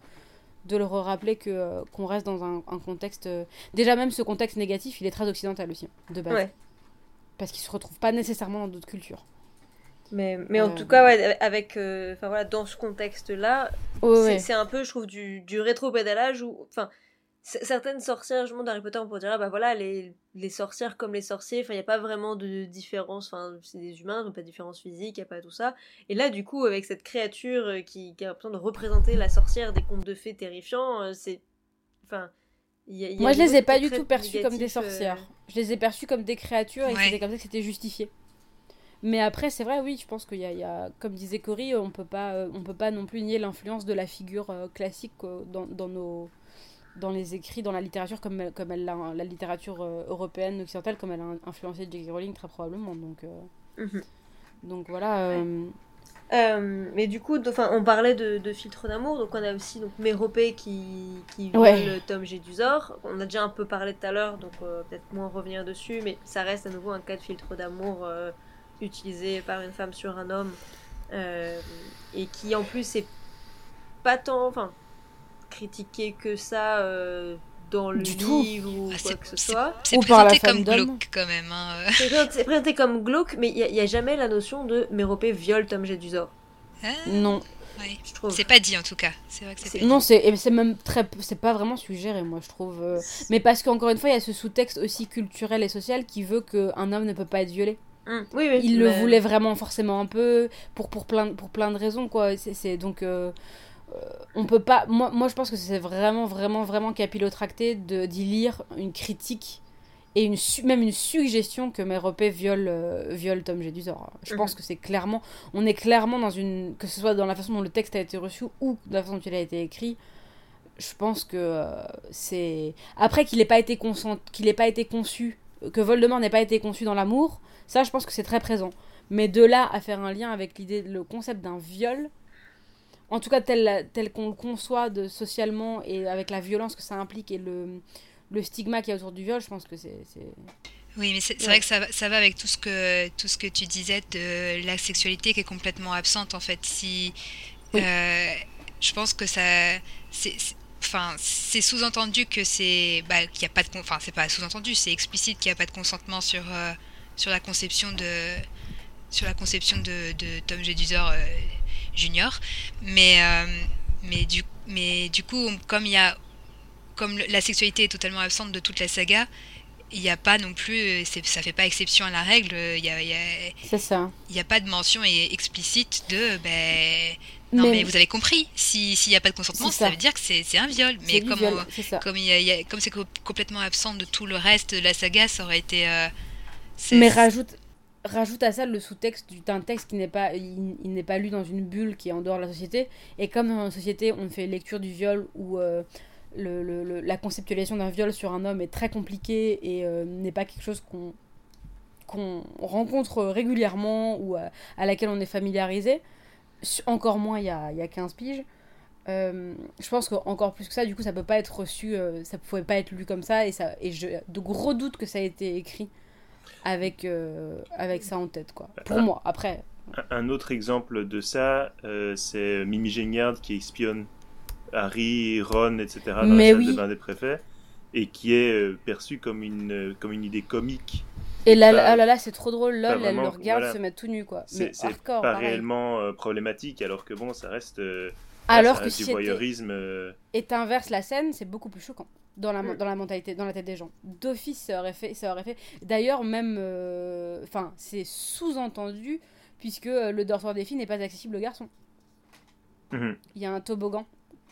de le rappeler que qu'on reste dans un, contexte. Déjà, même ce contexte négatif, il est très occidental aussi, de base. Parce qu'il se retrouve pas nécessairement dans d'autres cultures. Mais, mais en tout cas, ouais, avec, voilà, dans ce contexte-là, c'est un peu, je trouve, du, du rétro-pédalage où, enfin, certaines sorcières, je montre Harry Potter, on pourrait dire, ah bah voilà, les, les sorcières comme les sorciers, enfin, il n'y a pas vraiment de différence, enfin, c'est des humains, ils pas de différence physique, il n'y a pas tout ça. Et là, du coup, avec cette créature euh, qui, qui a l'impression de représenter la sorcière des contes de fées terrifiants, euh, c'est. Enfin. Moi, je les ai pas du tout perçues comme des sorcières. Euh. Je les ai perçues comme des créatures et c'était comme ça que c'était justifié. Mais après, c'est vrai, oui, je pense qu'il y, y, a, comme disait Cory, on peut pas, on peut pas non plus nier l'influence de la figure classique dans, dans, nos, dans les écrits, dans la littérature, comme, comme elle l'a- la littérature euh, européenne, occidentale, comme elle a influencé J.K. Rowling très probablement. Donc, euh, Mhm. donc voilà. euh, Euh, mais du coup, enfin, on parlait de, de filtre d'amour, donc on a aussi donc Méropée qui, qui Ouais. Tom Gédusor. On a déjà un peu parlé tout à l'heure, donc peut-être moins revenir dessus, mais ça reste à nouveau un cas de filtre d'amour utilisé par une femme sur un homme, et qui en plus est pas tant, enfin, critiqué que ça euh, dans le Du tout. livre ou Ah, quoi c'est- que ce soit. C'est Ou par la présenté comme glauque quand même. hein, euh. C'est présenté- comme glauque, mais il n'y a, jamais la notion de Méropée viole Tom Gédusor, Ah, non. ouais. je trouve. C'est pas dit en tout cas. C'est vrai que c'est C'est- pas dit. Non, c'est et c'est même très. C'est pas vraiment suggéré, moi, je trouve. euh, Mais parce qu'encore une fois, il y a ce sous-texte aussi culturel et social qui veut qu'un homme ne peut pas être violé. Mm. Oui, oui. il le voulait vraiment forcément un peu pour pour plein pour plein de raisons quoi c'est donc euh, on peut pas moi moi je pense que c'est vraiment vraiment vraiment capillotracté de d'y lire une critique et une même une suggestion que Méropée viole euh, viole Tom Jedusor je pense Mhm. que c'est clairement on est clairement dans une que ce soit dans la façon dont le texte a été reçu ou de la façon dont il a été écrit je pense que euh, c'est après qu'il n'ait pas été consent... qu'il ait pas été conçu que Voldemort n'ait pas été conçu dans l'amour ça je pense que c'est très présent mais de là à faire un lien avec l'idée le concept d'un viol en tout cas tel, tel qu'on le conçoit de, socialement et avec la violence que ça implique et le, le stigma qu'il y a autour du viol je pense que c'est Oui, mais c'est Ouais. vrai que ça, va- ça va avec tout ce que tout ce que tu disais de la sexualité qui est complètement absente en fait. Si Oui. euh, je pense que ça, enfin c'est sous-entendu que c'est bah, qu'il a pas de enfin c'est pas sous-entendu, c'est explicite qu'il n'y a pas de consentement sur euh, sur la conception de sur la conception de, de Tom Jedusor euh, Junior, mais euh, mais du mais du coup comme y a comme la sexualité est totalement absente de toute la saga, il n'y a pas non plus, euh, ça fait pas exception à la règle, il n'y a, y a- y a pas de mention explicite de, ben, non mais, vous avez compris, si- s'il n'y a pas de consentement, ça. ça. veut dire que c'est un viol. Mais comme, viol on- comme y a- comme c'est co- complètement absent de tout le reste de la saga, ça aurait été... euh, Mais rajoute, rajoute à ça le sous-texte du- d'un texte qui n'est pas, il, n'est pas lu dans une bulle qui est en dehors de la société. Et comme dans la société, on fait lecture du viol où euh, la conceptualisation d'un viol sur un homme est très compliquée et euh, n'est pas quelque chose qu'on qu'on rencontre régulièrement ou à, à laquelle on est familiarisé, encore moins il y a, il y a 15 piges. euh, je pense qu'encore plus que ça, du coup, ça peut pas être reçu, euh, ça pouvait pas être lu comme ça, et, ça, et j'ai de gros doutes que ça a été écrit avec, euh, avec ça en tête, quoi. Pour Ah. moi, après. Un- autre exemple de ça, euh, c'est Mimi Géniard qui espionne Harry, Ron, etc. dans Mais la salle oui. de bain des préfets et qui est euh, perçue comme une, euh, comme une idée comique. Et là, Pas- ah là, là, c'est trop drôle, lol, elle le regarde voilà. se mettre tout nu, quoi. C'est pas pareil. réellement euh, problématique, alors que bon, ça reste, euh, Alors ça que reste du voyeurisme. euh, et t'inverses la scène, c'est beaucoup plus choquant dans la, Mm. dans la mentalité, dans la tête des gens. D'office, ça aurait fait, ça aurait fait. D'ailleurs, même, euh, enfin, c'est sous-entendu puisque euh, le dortoir des filles n'est pas accessible aux garçons. mhm. Il y a un toboggan.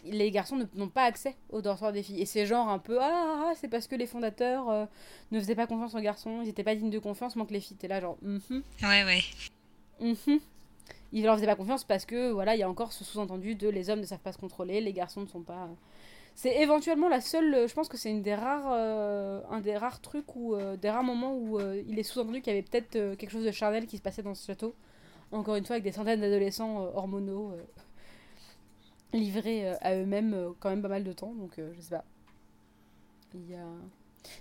Les garçons ne- n'ont pas accès au dortoir des filles. Et c'est genre un peu ah, ah, ah, c'est parce que les fondateurs euh, ne faisaient pas confiance aux garçons, ils étaient pas dignes de confiance, manque les filles. T'es là genre mhm, Ouais, ouais. mhm. Ils leur faisaient pas confiance parce que voilà, il y a encore ce sous-entendu de les hommes ne savent pas se contrôler, les garçons ne sont pas. C'est éventuellement la seule. Je pense que c'est une des rares, euh, un des rares trucs ou des rares moments où euh, il est sous-entendu qu'il y avait peut-être euh, quelque chose de charnel qui se passait dans ce château. Encore une fois, avec des centaines d'adolescents euh, hormonaux euh, livrés euh, à eux-mêmes euh, quand même pas mal de temps. Donc euh, je sais pas. Il y a.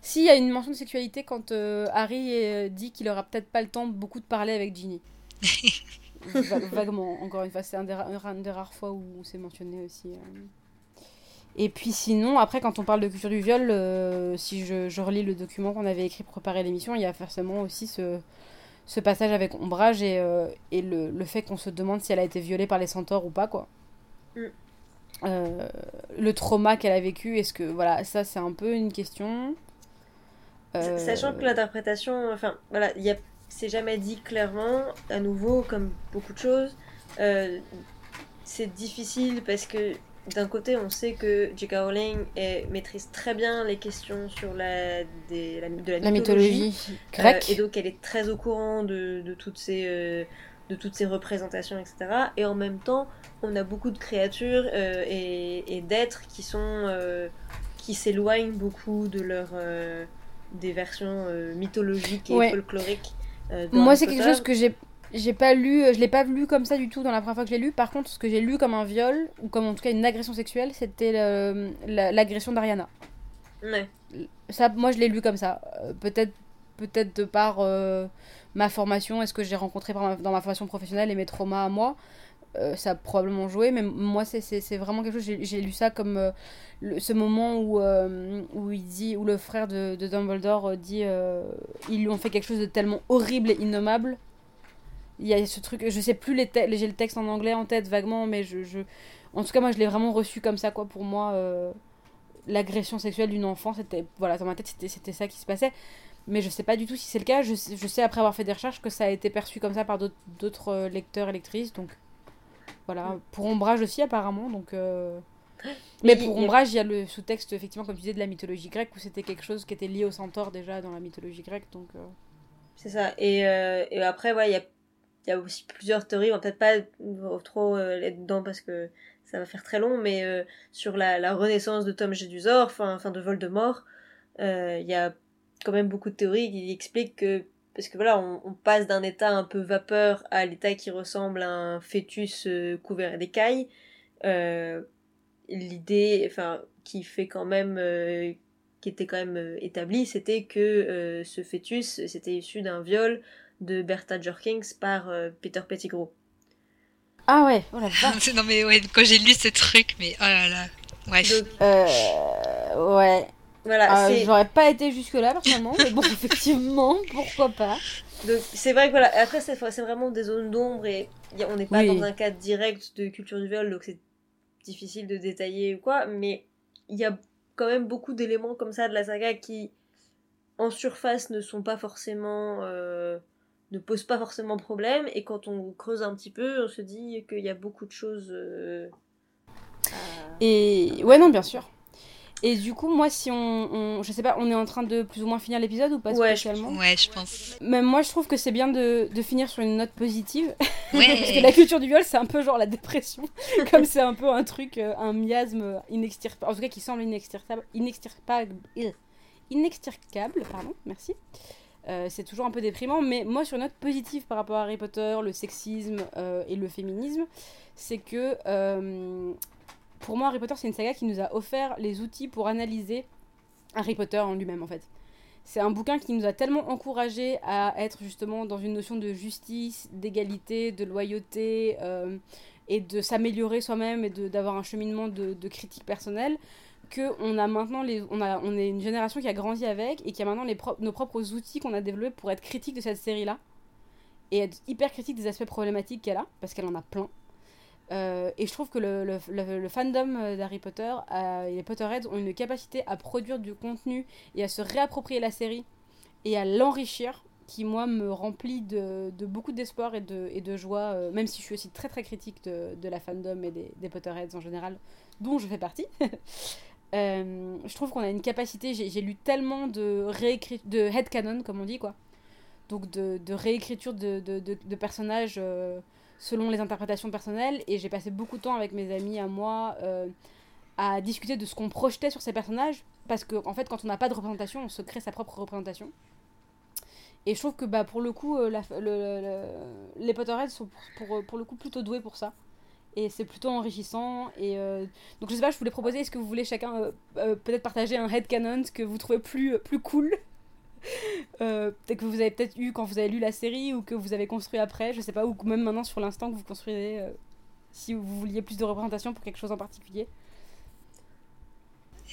Si, il y a une mention de sexualité quand euh, Harry euh, dit qu'il aura peut-être pas le temps beaucoup de parler avec Ginny. Va- vaguement, encore une fois, c'est un des, ra- un des rares fois où c'est mentionné aussi. euh. Et puis sinon, après, quand on parle de culture du viol, euh, si je, je relis le document qu'on avait écrit pour préparer l'émission, il y a forcément aussi ce, ce passage avec Ombrage et, euh, et le, le fait qu'on se demande si elle a été violée par les centaures ou pas, quoi. Mm. Euh, le trauma qu'elle a vécu, est-ce que, voilà, ça c'est un peu une question. Sachant que l'interprétation, enfin voilà, il y a, c'est jamais dit clairement, à nouveau, comme beaucoup de choses, c'est difficile parce que d'un côté, on sait que J.K. Rowling maîtrise très bien les questions sur la, des, la, de la La mythologie. mythologie Euh, grecque. et donc elle est très au courant de, de toutes ces, euh, de toutes ces représentations, etc. Et en même temps, on a beaucoup de créatures euh, et, d'êtres qui sont qui s'éloignent beaucoup de leur des versions mythologiques et folkloriques. Moi, c'est quelque chose que j'ai j'ai pas lu, je l'ai pas lu comme ça du tout dans la première fois que je l'ai lu. Par contre, ce que j'ai lu comme un viol ou comme en tout cas une agression sexuelle, c'était l'agression d'Ariana. Ouais. Ça, moi, je l'ai lu comme ça. peut-être peut-être de par ma formation est ce que j'ai rencontré dans ma formation professionnelle et mes traumas à moi. Euh, ça a probablement joué, mais moi, c'est vraiment quelque chose. J'ai lu ça comme euh, ce moment où, euh, où, il dit, où le frère de, de Dumbledore dit ils lui ont fait quelque chose de tellement horrible et innommable. Il y a ce truc, je sais plus, les j'ai le texte en anglais en tête vaguement, mais je, je... en tout cas, moi, je l'ai vraiment reçu comme ça, quoi. Pour moi, l'agression sexuelle d'une enfant, c'était. Voilà, dans ma tête, c'était ça qui se passait mais je sais pas du tout si c'est le cas. Je sais, je sais, après avoir fait des recherches que ça a été perçu comme ça par d'autres euh, lecteurs et lectrices. Donc voilà, mm. pour Ombrage aussi apparemment. Donc, euh, Mais pour Ombrage, il y a le sous-texte, effectivement, comme tu disais, de la mythologie grecque, où c'était quelque chose qui était lié au centaure déjà dans la mythologie grecque. Donc, euh. C'est ça. Et, et après, ouais, il y a, y a aussi plusieurs théories. On va peut-être pas trop être dedans parce que ça va faire très long, mais sur la, renaissance de Tom Jedusor, enfin, fin de Voldemort, il y a quand même beaucoup de théories qui expliquent que parce que voilà, on, passe d'un état un peu vapeur à l'état qui ressemble à un fœtus euh, couvert d'écailles. Euh, L'idée, enfin, qui fait quand même, euh, qui était quand même euh, établie, c'était que ce fœtus, c'était issu d'un viol de Bertha Jorkins par Peter Pettigrew. Ah ouais, oh non mais ouais, quand j'ai lu ce truc, mais oh là là, bref. ouais. Voilà, euh, J'aurais pas été jusque-là, personnellement, mais bon, effectivement, pourquoi pas. Donc, c'est vrai que voilà, après, c'est vraiment des zones d'ombre et on n'est pas dans un cadre direct de culture du viol, donc c'est difficile de détailler ou quoi, mais il y a quand même beaucoup d'éléments comme ça de la saga qui, en surface, ne sont pas forcément. Euh, ne posent pas forcément problème, et quand on creuse un petit peu, on se dit qu'il y a beaucoup de choses. Euh, et ouais, non, bien sûr. Et du coup, moi, si on, Je sais pas, on est en train de plus ou moins finir l'épisode ou pas ouais, spécialement je, Ouais, je pense. Même moi, je trouve que c'est bien de, de, finir sur une note positive. Ouais. Parce que la culture du viol, c'est un peu genre la dépression. Comme c'est un peu un truc, euh, un miasme inextirpable. En tout cas, qui semble inextirpable. Inextirpable. Inextirpable, pardon, merci. Euh, c'est toujours un peu déprimant, mais moi, sur une note positive par rapport à Harry Potter, le sexisme euh, et le féminisme, c'est que pour moi, Harry Potter, c'est une saga qui nous a offert les outils pour analyser Harry Potter en lui-même, en fait. C'est un bouquin qui nous a tellement encouragé à être justement dans une notion de justice, d'égalité, de loyauté, euh, et de s'améliorer soi-même et d'avoir un cheminement de, critique personnelle, qu'on a maintenant les, on, a, on est une génération qui a grandi avec et qui a maintenant les nos propres outils qu'on a développés pour être critique de cette série-là et être hyper critique des aspects problématiques qu'elle a, parce qu'elle en a plein. Euh, et je trouve que le, le, fandom euh, d'Harry Potter euh, et les Potterheads ont une capacité à produire du contenu et à se réapproprier la série et à l'enrichir qui, moi, me remplit de, de beaucoup d'espoir et de, et de joie, même si je suis aussi très très critique de, de la fandom et des, Potterheads en général, dont je fais partie. je trouve qu'on a une capacité, j'ai lu tellement de, de headcanon, comme on dit, quoi. Donc de, de réécriture de, de personnages selon les interprétations personnelles. Et j'ai passé beaucoup de temps avec mes amis à moi euh, à discuter de ce qu'on projetait sur ces personnages. Parce qu'en en fait, quand on n'a pas de représentation, on se crée sa propre représentation. Et je trouve que bah, pour le coup, euh, les Potterheads sont pour, pour, le coup plutôt doués pour ça. Et c'est plutôt enrichissant. Et euh, donc je sais pas, je voulais proposer, est-ce que vous voulez chacun peut-être partager un headcanon que vous trouvez plus, plus cool? Euh, peut-être que vous avez peut-être eu quand vous avez lu la série ou que vous avez construit après, je sais pas, ou même maintenant sur l'instant que vous construisez, euh, si vous vouliez plus de représentation pour quelque chose en particulier.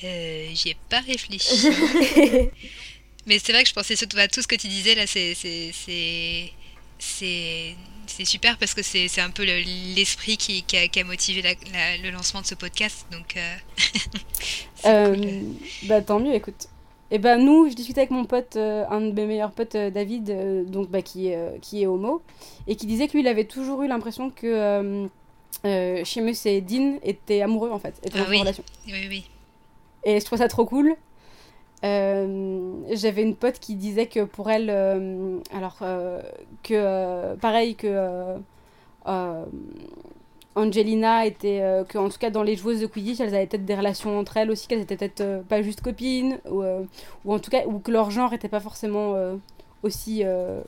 Euh, J'y ai pas réfléchi. Mais c'est vrai que je pensais surtout à tout ce que tu disais là, c'est c'est super parce que c'est un peu l'esprit qui, qui, a, motivé le lancement de ce podcast. Donc, euh, bah, tant mieux, écoute. Et ben nous, je discutais avec mon pote, euh, un de mes meilleurs potes, euh, David, euh, donc bah, qui, qui est homo, et qui disait que lui, il avait toujours eu l'impression que Seamus et Dean étaient amoureux en fait, étaient ah en relation. Oui, oui. Et je trouve ça trop cool. J'avais une pote qui disait que pour elle, alors que pareil que Angelina était euh, que en tout cas dans les joueuses de Quidditch elles avaient peut-être des relations entre elles aussi qu'elles étaient peut-être euh, pas juste copines ou, euh, ou, en tout cas ou que leur genre était pas forcément aussi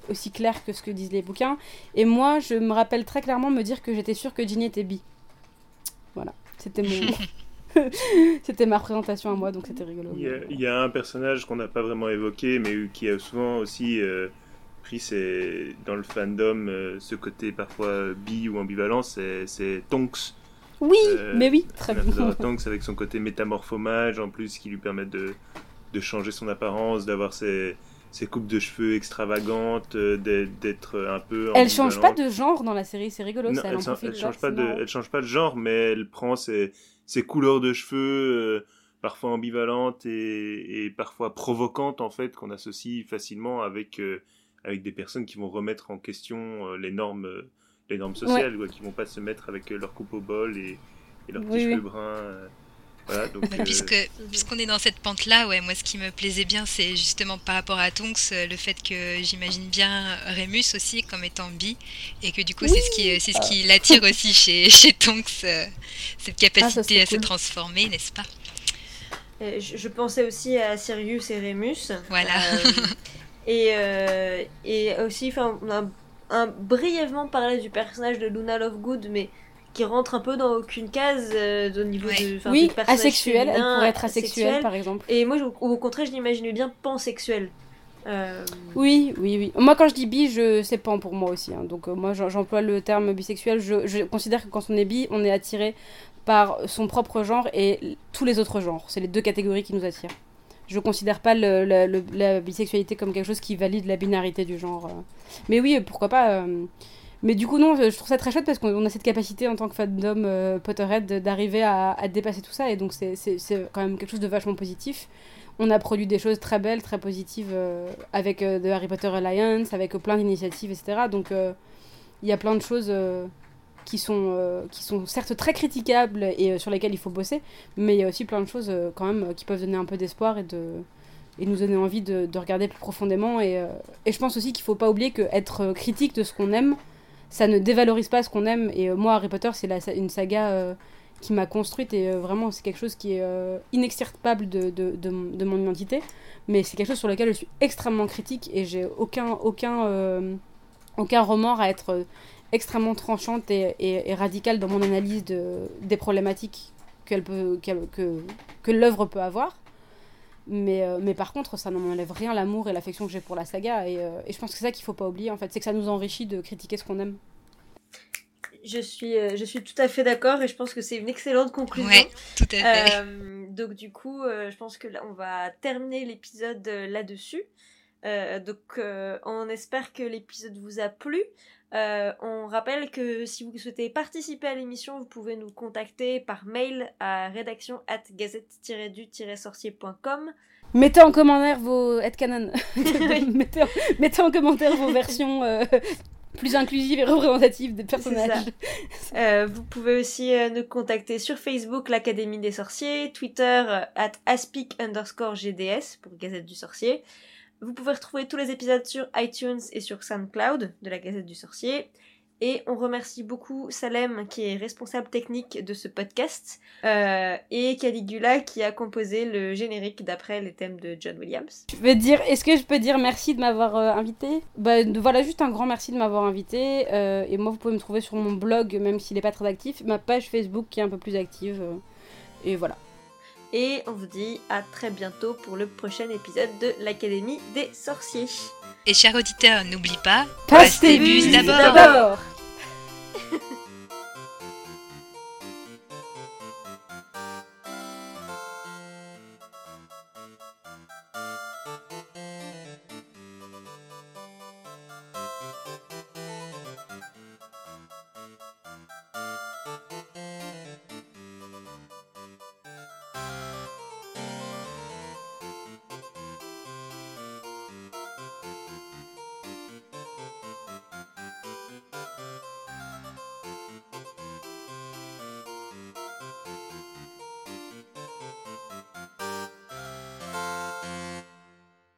aussi clair que ce que disent les bouquins. Et moi je me rappelle très clairement me dire que j'étais sûre que Ginny était bi. Voilà c'était mon c'était ma présentation à moi donc c'était rigolo il y, a, un personnage qu'on n'a pas vraiment évoqué mais qui a souvent aussi pris c'est dans le fandom euh, ce côté parfois bi ou ambivalent, c'est Tonks. Oui, euh, mais oui, très bien. Tonks avec son côté métamorphomage en plus qui lui permet de, de changer son apparence, d'avoir ses, ses, coupes de cheveux extravagantes, euh, d'être un peu. Elle change pas de genre dans la série, c'est rigolo ça. Elle, elle, change pas de, elle change pas de genre, mais elle prend ses, ses couleurs de cheveux parfois ambivalentes et, et, parfois provocantes en fait qu'on associe facilement avec avec des personnes qui vont remettre en question euh, les normes, euh, les normes sociales, qui vont pas se mettre avec euh, leur coupe au bol et, leurs petits cheveux bruns. Voilà, donc, Puisque, puisqu'on est dans cette pente-là, ouais, moi ce qui me plaisait bien, c'est justement par rapport à Tonks, le fait que j'imagine bien Remus aussi comme étant bi, et que du coup c'est ce qui, c'est ce qui l'attire aussi chez, chez Tonks, cette capacité ah, à se transformer, n'est-ce pas? Je, je, pensais aussi à Sirius et Remus. Voilà. Et, euh, et aussi, on a un, brièvement parlé du personnage de Luna Lovegood, mais qui rentre un peu dans aucune case euh, au niveau de. Oui, asexuelle, elle pourrait être asexuelle par exemple. Et moi, au contraire, je l'imaginais bien pansexuelle. Euh... Oui, oui, oui. Moi, quand je dis bi, je c'est pan pour moi aussi. Hein. Donc, euh, moi, j'emploie le terme bisexuel. Je, je, considère que quand on est bi, on est attiré par son propre genre et tous les autres genres. C'est les deux catégories qui nous attirent je considère pas le, la bisexualité comme quelque chose qui valide la binarité du genre. Euh. Mais oui, pourquoi pas. Euh. Mais du coup, non, je trouve ça très chouette parce qu'on a cette capacité en tant que fandom euh, Potterhead d'arriver à, dépasser tout ça et donc c'est quand même quelque chose de vachement positif. On a produit des choses très belles, très positives avec The Harry Potter Alliance, avec plein d'initiatives, etc. Donc il y a plein de choses qui sont, euh, qui sont certes très critiquables et euh, sur lesquelles il faut bosser, mais il y a aussi plein de choses euh, quand même qui peuvent donner un peu d'espoir et, de, et nous donner envie de, de regarder plus profondément. Et, et je pense aussi qu'il ne faut pas oublier qu'être critique de ce qu'on aime, ça ne dévalorise pas ce qu'on aime. Et moi, Harry Potter, c'est une saga qui m'a construite et vraiment, c'est quelque chose qui est inextirpable de, mon identité. Mais c'est quelque chose sur lequel je suis extrêmement critique et j'ai aucun, aucun, aucun remords à être extrêmement tranchante et, radicale dans mon analyse de, des problématiques que l'œuvre peut avoir. Mais, euh, mais par contre, ça n'enlève rien l'amour et l'affection que j'ai pour la saga. Et, euh, et, je pense que c'est ça qu'il faut pas oublier, en fait. C'est que ça nous enrichit de critiquer ce qu'on aime. Je suis, euh, je suis tout à fait d'accord et je pense que c'est une excellente conclusion. Ouais, tout à fait. donc du coup, je pense que là, on va terminer l'épisode là-dessus. donc on espère que l'épisode vous a plu. Euh, on rappelle que si vous souhaitez participer à l'émission, vous pouvez nous contacter par mail à rédaction at gazette-du-sorcier.com. Mettez en commentaire vos headcanon. mettez, en, mettez en commentaire vos versions euh, plus inclusives et représentatives des personnages. Euh, vous pouvez aussi nous contacter sur Facebook, l'Académie des Sorciers, Twitter, at aspic underscore GDS pour Gazette du Sorcier. Vous pouvez retrouver tous les épisodes sur iTunes et sur SoundCloud de la Gazette du Sorcier. Et on remercie beaucoup Salem qui est responsable technique de ce podcast euh, et Caligula qui a composé le générique d'après les thèmes de John Williams. Je veux dire, est-ce que je peux dire merci de m'avoir euh, invité? Bah, Voilà, juste un grand merci de m'avoir invité. Euh, et moi, vous pouvez me trouver sur mon blog, même s'il n'est pas très actif, ma page Facebook qui est un peu plus active. et voilà. Et on vous dit à très bientôt pour le prochain épisode de l'Académie des sorciers. Et chers auditeurs, n'oublie pas, passe tes bus d'abord